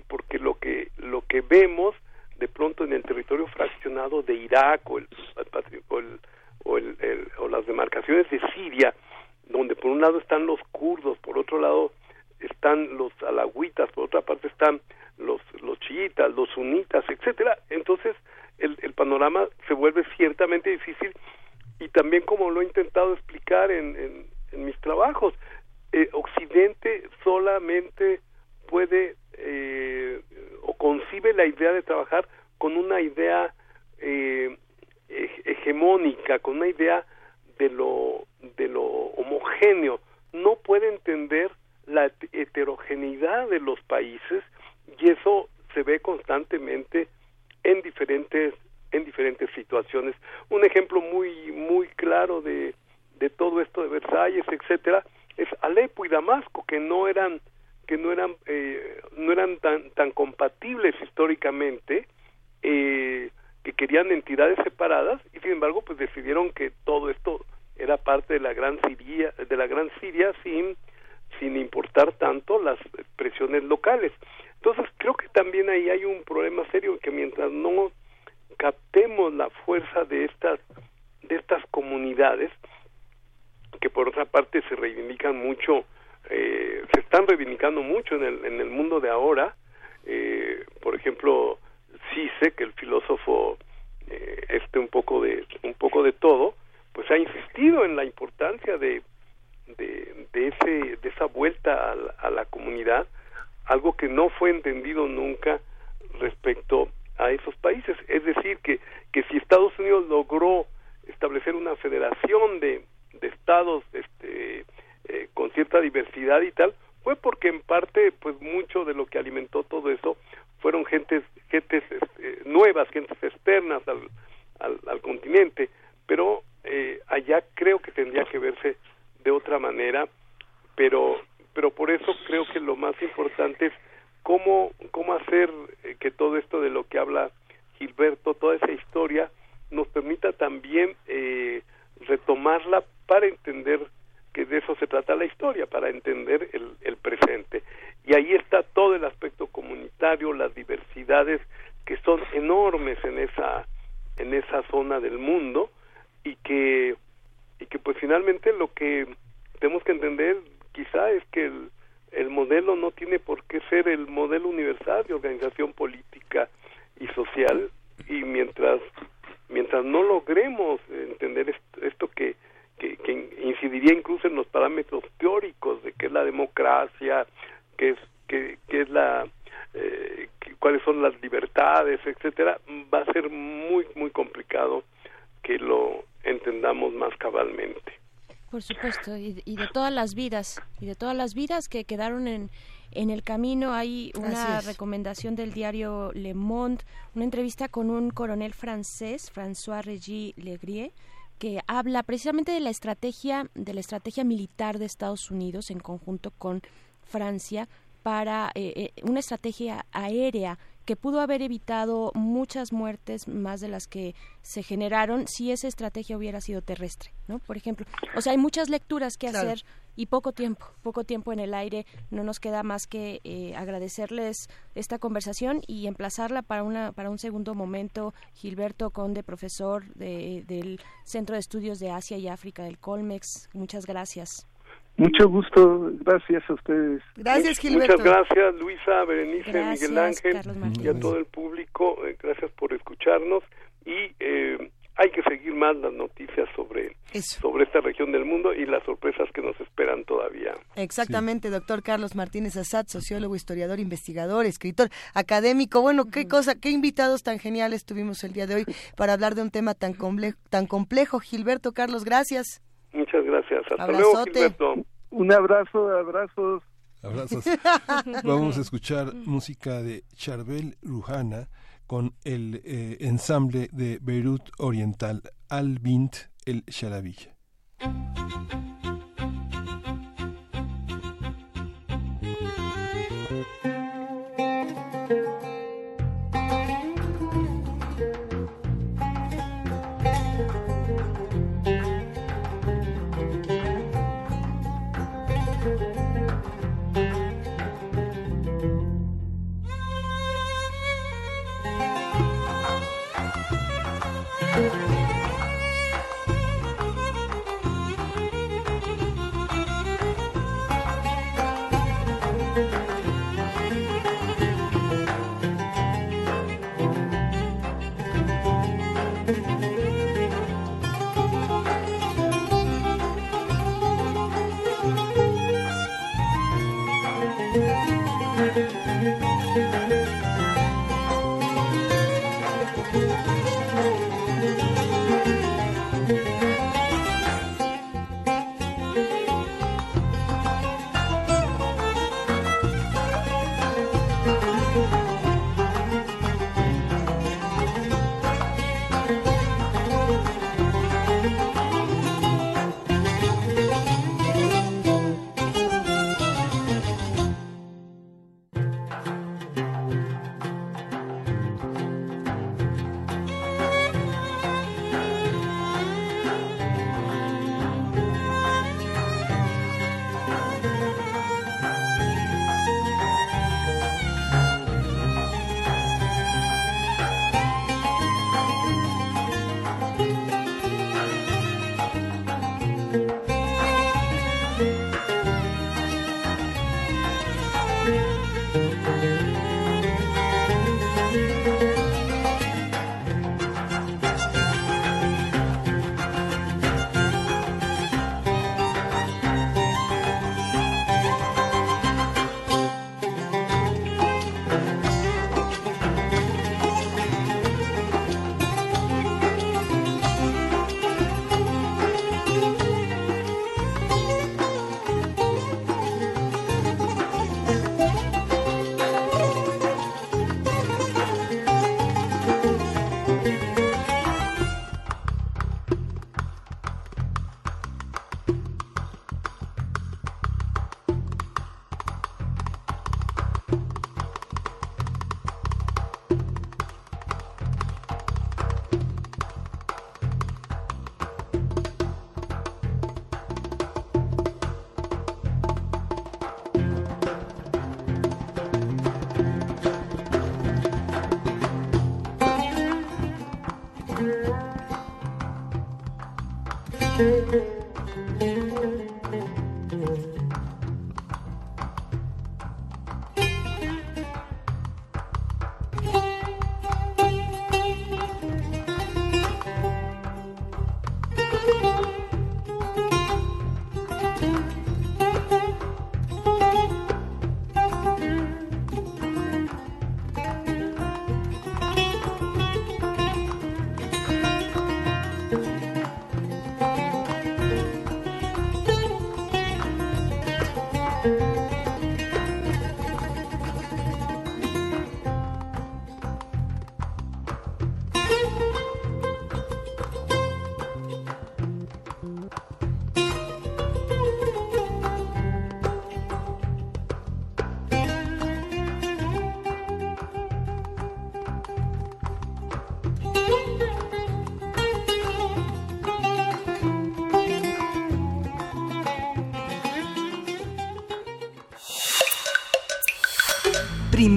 Speaker 24: porque lo que lo que vemos de pronto en el territorio fraccionado de Irak o el, o, el, o, el, o las demarcaciones de Siria, donde por un lado están los kurdos, por otro lado están los alagüitas, por otra parte están los, los chiitas, los sunitas, etcétera. Entonces, el, el panorama se vuelve ciertamente difícil y también como lo he intentado explicar en, en mis trabajos, eh, Occidente solamente puede eh, o concibe la idea de trabajar con una idea eh, hegemónica, con una idea de lo, de lo homogéneo. No puede entender la heterogeneidad de los países y eso se ve constantemente en diferentes en diferentes situaciones un ejemplo muy muy claro de de todo esto de Versalles etcétera es Alepo y Damasco que no eran que no eran eh, no eran tan tan compatibles históricamente eh, que querían entidades separadas y sin embargo pues decidieron que todo esto era parte de la gran Siria de la gran Siria sin sin importar tanto las presiones locales. Entonces creo que también ahí hay un problema serio que mientras no captemos la fuerza de estas de estas comunidades que por otra parte se reivindican mucho eh, se están reivindicando mucho en el en el mundo de ahora eh, por ejemplo sé que el filósofo eh, este un poco de un poco de todo pues ha insistido en la importancia de de, de ese de esa vuelta a la, a la comunidad algo que no fue entendido nunca respecto a esos países. Es decir, que, que si Estados Unidos logró establecer una federación de, de estados este, eh, con cierta diversidad y tal, fue porque en parte, pues mucho de lo que alimentó todo eso fueron gentes, gentes este, nuevas, gentes externas al, al, al continente, pero eh, allá creo que tendría que verse de otra manera, pero pero por eso creo que lo más importante es cómo, cómo hacer eh, que todo esto de lo que habla Gilberto, toda esa historia, nos permita también eh, retomarla para entender que de eso se trata la historia, para entender el, el presente. Y ahí está todo el aspecto comunitario, las diversidades que son enormes en esa, en esa zona del mundo y que, y que pues finalmente lo que tenemos que entender quizá es que el, el modelo no tiene por qué ser el modelo universal de organización política y social y mientras mientras no logremos entender esto, esto que, que, que, incidiría incluso en los parámetros teóricos de qué es la democracia, qué es, qué, qué es la, eh, cuáles son las libertades, etcétera, va a ser muy, muy complicado que lo entendamos más cabalmente.
Speaker 3: Por supuesto, y, y, de todas las vidas, y de todas las vidas que quedaron en, en el camino. Hay una recomendación del diario Le Monde, una entrevista con un coronel francés, François Regis Legrier, que habla precisamente de la estrategia, de la estrategia militar de Estados Unidos en conjunto con Francia para eh, eh, una estrategia aérea que pudo haber evitado muchas muertes más de las que se generaron si esa estrategia hubiera sido terrestre, ¿no? Por ejemplo, o sea, hay muchas lecturas que claro. hacer y poco tiempo, poco tiempo en el aire. No nos queda más que eh, agradecerles esta conversación y emplazarla para una para un segundo momento. Gilberto Conde, profesor de, del Centro de Estudios de Asia y África del Colmex. Muchas gracias.
Speaker 25: Mucho gusto, gracias a ustedes.
Speaker 2: Gracias, Gilberto.
Speaker 24: Muchas gracias, Luisa, Berenice, gracias, Miguel Ángel y a todo el público. Eh, gracias por escucharnos y eh, hay que seguir más las noticias sobre, sobre esta región del mundo y las sorpresas que nos esperan todavía.
Speaker 2: Exactamente, sí. doctor Carlos Martínez Assad, sociólogo, historiador, investigador, escritor, académico. Bueno, qué cosa, qué invitados tan geniales tuvimos el día de hoy para hablar de un tema tan, comple tan complejo. Gilberto, Carlos, gracias.
Speaker 24: Muchas gracias. Hasta
Speaker 2: Abrazote.
Speaker 24: luego, Gilberto.
Speaker 25: Un abrazo, abrazos.
Speaker 1: Abrazos. Vamos a escuchar música de Charbel Rujana con el eh, ensamble de Beirut Oriental, Al Bint el Shalabiya.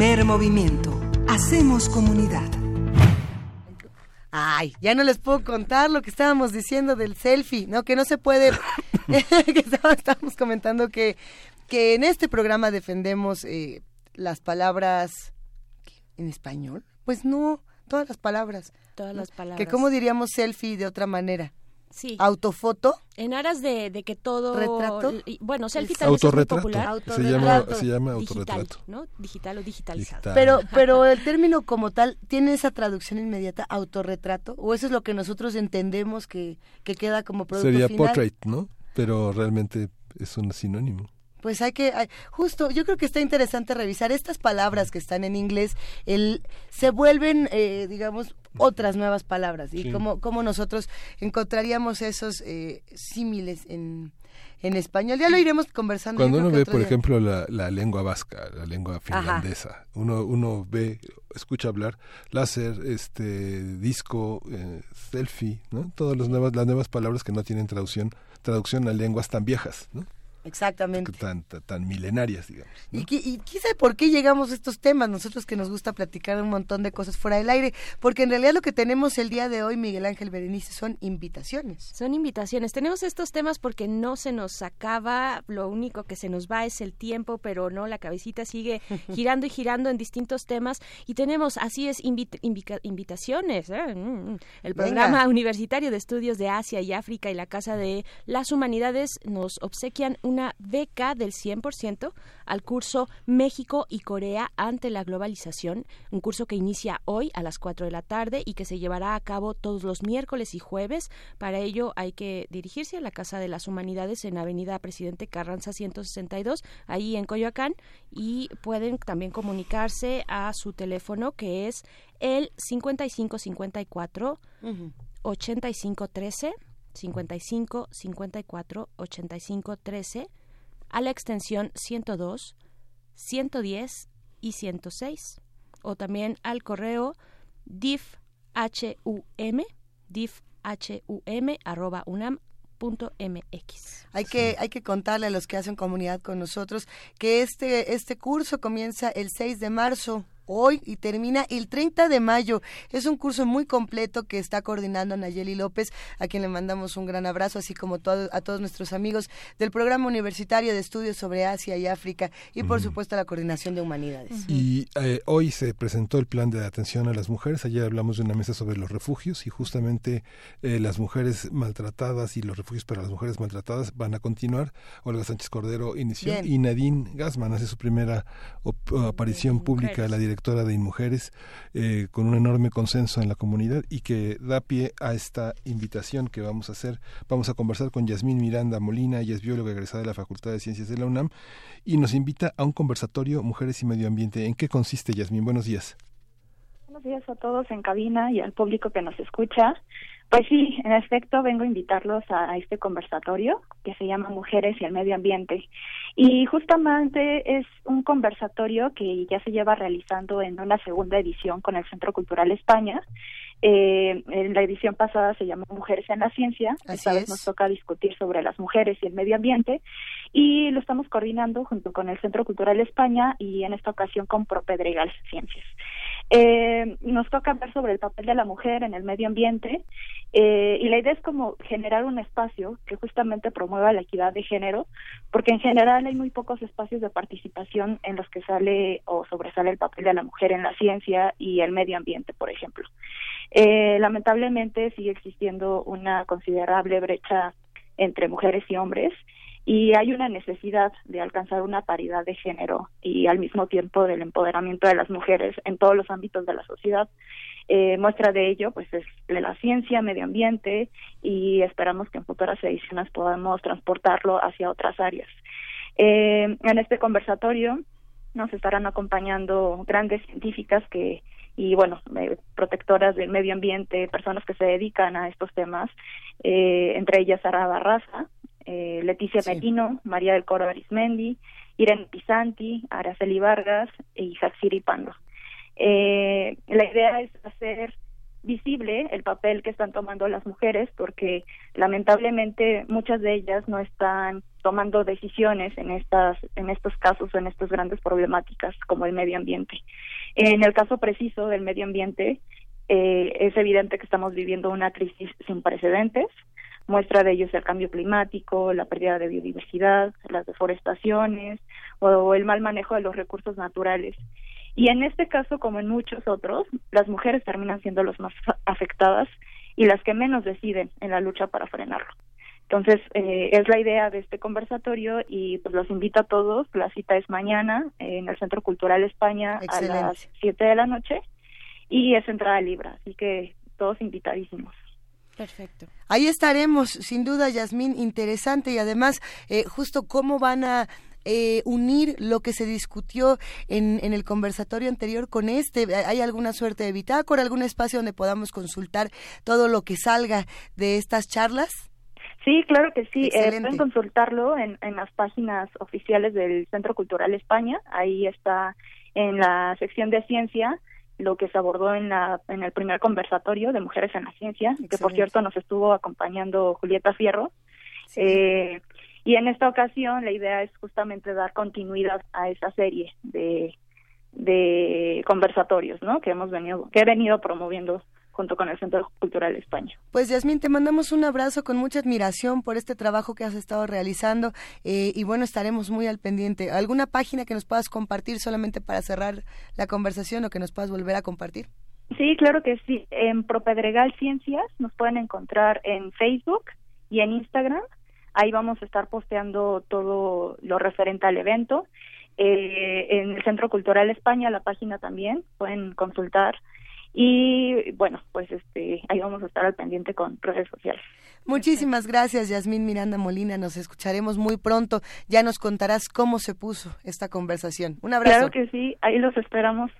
Speaker 4: Primer movimiento. Hacemos comunidad.
Speaker 2: Ay, ya no les puedo contar lo que estábamos diciendo del selfie, ¿no? Que no se puede... que estábamos comentando que, que en este programa defendemos eh, las palabras en español. Pues no, todas las palabras.
Speaker 3: Todas las palabras.
Speaker 2: Que cómo diríamos selfie de otra manera.
Speaker 3: Sí.
Speaker 2: Autofoto.
Speaker 3: En aras de, de que todo...
Speaker 2: ¿Retrato?
Speaker 3: Bueno, selfie también es muy
Speaker 1: Autorretrato.
Speaker 3: popular.
Speaker 1: Se llama, se llama
Speaker 3: Digital,
Speaker 1: autorretrato.
Speaker 3: ¿no? Digital o digitalizado.
Speaker 2: Pero, pero el término como tal, ¿tiene esa traducción inmediata, autorretrato? ¿O eso es lo que nosotros entendemos que, que queda como producto
Speaker 1: Sería
Speaker 2: final?
Speaker 1: portrait, ¿no? Pero realmente es un sinónimo.
Speaker 2: Pues hay que, hay- justo, yo creo que está interesante revisar estas palabras que están en inglés, el, se vuelven, eh, digamos, otras nuevas palabras y
Speaker 1: Sí.
Speaker 2: cómo, cómo nosotros encontraríamos esos eh, símiles en, en español. Ya lo iremos conversando.
Speaker 1: Cuando uno ve, por
Speaker 2: día.
Speaker 1: ejemplo, la, la lengua vasca, la lengua finlandesa, uno, uno ve, escucha hablar láser, este, disco, eh, selfie, ¿no? Todas las nuevas, las nuevas palabras que no tienen traducción, traducción a lenguas tan viejas, ¿no?
Speaker 2: Exactamente.
Speaker 1: Tan, tan, tan milenarias, digamos.
Speaker 2: Y, qui- y quién sabe por qué llegamos a estos temas, nosotros que nos gusta platicar un montón de cosas fuera del aire, porque en realidad lo que tenemos el día de hoy, Miguel Ángel Berenice, son invitaciones.
Speaker 3: Son invitaciones. Tenemos estos temas porque no se nos acaba, lo único que se nos va es el tiempo, pero no, la cabecita sigue girando y girando en distintos temas. Y tenemos, así es, invit- invica- invitaciones. ¿eh? Mm, mm. El
Speaker 2: Venga.
Speaker 3: programa universitario de estudios de Asia y África y la Casa de las Humanidades nos obsequian una beca del 100% al curso México y Corea ante la globalización, un curso que inicia hoy a las 4 de la tarde y que se llevará a cabo todos los miércoles y jueves. Para ello hay que dirigirse a la Casa de las Humanidades en Avenida Presidente Carranza 162, ahí en Coyoacán, y pueden también comunicarse a su teléfono que es el 5554 8513 55 54 85 13 a la extensión 102 110 y 106 o también al correo difhum difhum arroba unam mx.
Speaker 2: Hay que, hay que contarle a los que hacen comunidad con nosotros que este, este curso comienza el 6 de marzo hoy y termina el 30 de mayo. Es un curso muy completo que está coordinando Nayeli López, a quien le mandamos un gran abrazo, así como todo- a todos nuestros amigos del Programa Universitario de Estudios sobre Asia y África y por supuesto a la Coordinación de Humanidades.
Speaker 1: Y eh, hoy se presentó el plan de atención a las mujeres. Ayer hablamos de una mesa sobre los refugios y justamente eh, las mujeres maltratadas y los refugios para las mujeres maltratadas van a continuar. Olga Sánchez Cordero inició
Speaker 2: Bien.
Speaker 1: y Nadine Gassman hace su primera op- aparición pública, la directora de Inmujeres, eh, con un enorme consenso en la comunidad y que da pie a esta invitación que vamos a hacer. Vamos a conversar con Yasmín Miranda Molina, ella es bióloga egresada de la Facultad de Ciencias de la UNAM y nos invita a un conversatorio Mujeres y Medio Ambiente. ¿En qué consiste, Yasmín? Buenos días.
Speaker 26: Buenos días a todos en cabina y al público que nos escucha. Pues sí, en efecto, vengo a invitarlos a, a este conversatorio que se llama Mujeres y el Medio Ambiente. Y justamente es un conversatorio que ya se lleva realizando en una segunda edición con el Centro Cultural España. Eh, en la edición pasada se llamó Mujeres en la Ciencia.
Speaker 2: Así
Speaker 26: Esta vez
Speaker 2: es.
Speaker 26: nos toca discutir sobre las mujeres y el medio ambiente. Y lo estamos coordinando junto con el Centro Cultural España y en esta ocasión con Propedregal Ciencias. Eh, nos toca hablar sobre el papel de la mujer en el medio ambiente Eh, y la idea es como generar un espacio que justamente promueva la equidad de género, porque en general hay muy pocos espacios de participación en los que sale o sobresale el papel de la mujer en la ciencia y el medio ambiente, por ejemplo. Eh, lamentablemente sigue existiendo una considerable brecha entre mujeres y hombres y hay una necesidad de alcanzar una paridad de género y al mismo tiempo del empoderamiento de las mujeres en todos los ámbitos de la sociedad. Eh, muestra de ello pues es la ciencia, medio ambiente y esperamos que en futuras ediciones podamos transportarlo hacia otras áreas. Eh, en este conversatorio nos estarán acompañando grandes científicas que y bueno, eh, protectoras del medio ambiente, personas que se dedican a estos temas, eh, entre ellas Sara Barraza, eh, Leticia sí. María del Coro Arismendi, Irene Pisanti, Araceli Vargas y Hatsiri Pando. Eh, la idea es hacer visible el papel que están tomando las mujeres porque lamentablemente muchas de ellas no están tomando decisiones en estas en estos casos en estas grandes problemáticas como el medio ambiente en el caso preciso del medio ambiente eh, es evidente que estamos viviendo una crisis sin precedentes muestra de ello es el cambio climático la pérdida de biodiversidad las deforestaciones o el mal manejo de los recursos naturales y en este caso, como en muchos otros, las mujeres terminan siendo las más afectadas y las que menos deciden en la lucha para frenarlo. Entonces, eh, es la idea de este conversatorio y pues los invito a todos. La cita es mañana en el Centro Cultural España a las 7 de la noche y es entrada libre, así que todos invitadísimos.
Speaker 2: Perfecto. Ahí estaremos, sin duda, Yasmín, interesante y además, eh, justo cómo van a eh, unir lo que se discutió en, en, el conversatorio anterior con este? ¿Hay alguna suerte de bitácora, algún espacio donde podamos consultar todo lo que salga de estas charlas?
Speaker 26: Sí, claro que sí. Eh, pueden consultarlo en, en las páginas oficiales del Centro Cultural España. Ahí está en la sección de ciencia lo que se abordó en, la, en el primer conversatorio de Mujeres en la Ciencia, que por cierto nos estuvo acompañando Julieta Fierro. Eh, y en esta ocasión la idea es justamente dar continuidad a esa serie de, de conversatorios, ¿no? Que hemos venido, que he venido promoviendo junto con el Centro Cultural España.
Speaker 2: Pues Yasmín, te mandamos un abrazo con mucha admiración por este trabajo que has estado realizando eh, y bueno, estaremos muy al pendiente. ¿Alguna página que nos puedas compartir solamente para cerrar la conversación o que nos puedas volver a compartir?
Speaker 26: Sí, claro que sí. En Propedregal Ciencias nos pueden encontrar en Facebook y en Instagram Ahí vamos a estar posteando todo lo referente al evento. Eh, en el Centro Cultural España, la página también, pueden consultar. Y bueno, pues este, ahí vamos a estar al pendiente con redes sociales.
Speaker 2: Muchísimas gracias, Yasmín Miranda Molina. Nos escucharemos muy pronto. Ya nos contarás cómo se puso esta conversación. Un abrazo.
Speaker 26: Claro que sí, ahí los esperamos.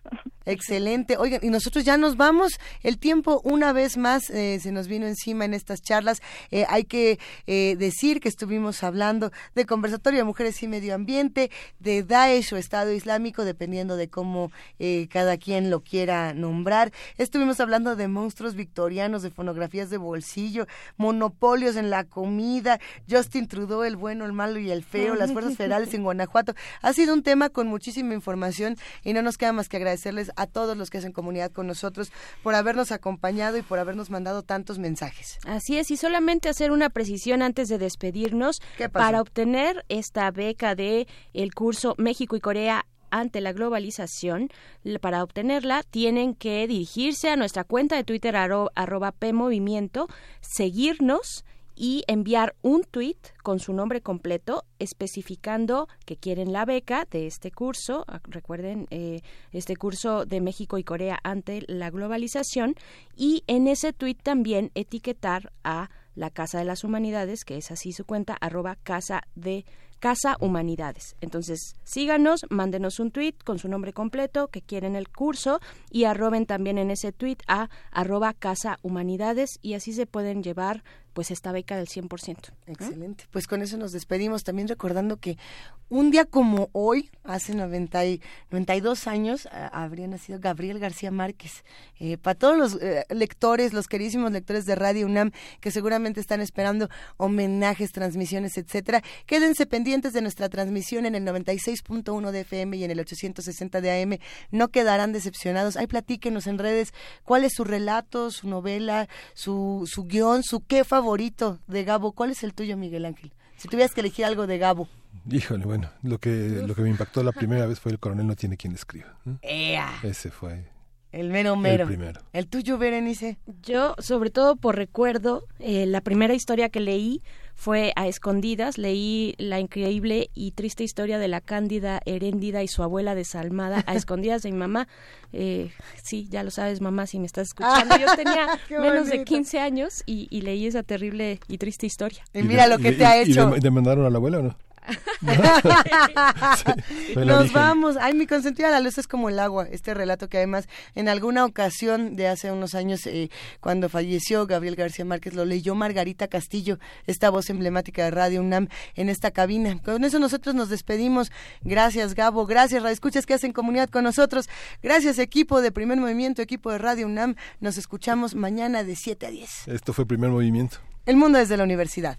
Speaker 2: Excelente. Oigan, y nosotros ya nos vamos. El tiempo, una vez más, eh, se nos vino encima en estas charlas. Eh, hay que eh, decir que estuvimos hablando de conversatorio de mujeres y medio ambiente, de Daesh o Estado Islámico, dependiendo de cómo cada quien lo quiera nombrar. Estuvimos hablando de monstruos victorianos, de fonografías de bolsillo, monopolios en la comida, Justin Trudeau, el bueno, el malo y el feo, las fuerzas federales en Guanajuato. Ha sido un tema con muchísima información y no nos queda más que agradecerles a todos los que hacen comunidad con nosotros por habernos acompañado y por habernos mandado tantos mensajes.
Speaker 3: Así es, y solamente hacer una precisión antes de despedirnos. Para obtener esta beca de el curso México y Corea ante la globalización, para obtenerla tienen que dirigirse a nuestra cuenta de Twitter arroba PMovimiento, seguirnos y enviar un tweet con su nombre completo especificando que quieren la beca de este curso, ah, recuerden eh, este curso de México y Corea ante la globalización. Y en ese tweet también etiquetar a la Casa de las Humanidades, que es así su cuenta, arroba Casa de Casa Humanidades. Entonces, síganos, mándenos un tweet con su nombre completo que quieren el curso y arroben también en ese tweet a arroba Casa Humanidades y así se pueden llevar pues esta beca del 100%.
Speaker 2: Excelente. Pues con eso nos despedimos, también recordando que un día como hoy, hace 90 y, 92 años, habría nacido Gabriel García Márquez. Eh, para todos los eh, lectores, los queridísimos lectores de Radio UNAM, que seguramente están esperando homenajes, transmisiones, etcétera, quédense pendientes de nuestra transmisión en el 96.1 de FM y en el 860 de AM. No quedarán decepcionados. Ahí platíquenos en redes cuál es su relato, su novela, su, su guion, su qué favorito de Gabo. ¿Cuál es el tuyo, Miguel Ángel? Si tuvieras que elegir algo de Gabo.
Speaker 1: Híjole, bueno, lo que, lo que me impactó la primera vez fue El coronel no tiene quien le escriba. Ese fue
Speaker 2: el mero mero.
Speaker 1: El primero.
Speaker 2: ¿El tuyo, Berenice?
Speaker 3: Yo, sobre todo por recuerdo, eh, la primera historia que leí fue a escondidas. Leí la increíble y triste historia de la cándida Heréndida y su abuela desalmada a escondidas de mi mamá. Eh, sí, ya lo sabes, mamá, si me estás escuchando. Yo tenía menos de 15 años y, leí esa terrible y triste historia.
Speaker 2: Y mira lo que te ha hecho.
Speaker 1: ¿Y demandaron a la abuela o no?
Speaker 2: Nos vamos. Ay, mi consentida la luz es como el agua. Este relato que además en alguna ocasión de hace unos años, eh, cuando falleció Gabriel García Márquez, lo leyó Margarita Castillo, esta voz emblemática de Radio UNAM en esta cabina. Con eso nosotros nos despedimos. Gracias, Gabo. Gracias, Radio Escuchas que hacen comunidad con nosotros. Gracias, equipo de Primer Movimiento, equipo de Radio UNAM. Nos escuchamos mañana de 7 a 10.
Speaker 1: Esto fue Primer Movimiento.
Speaker 2: El mundo desde la universidad.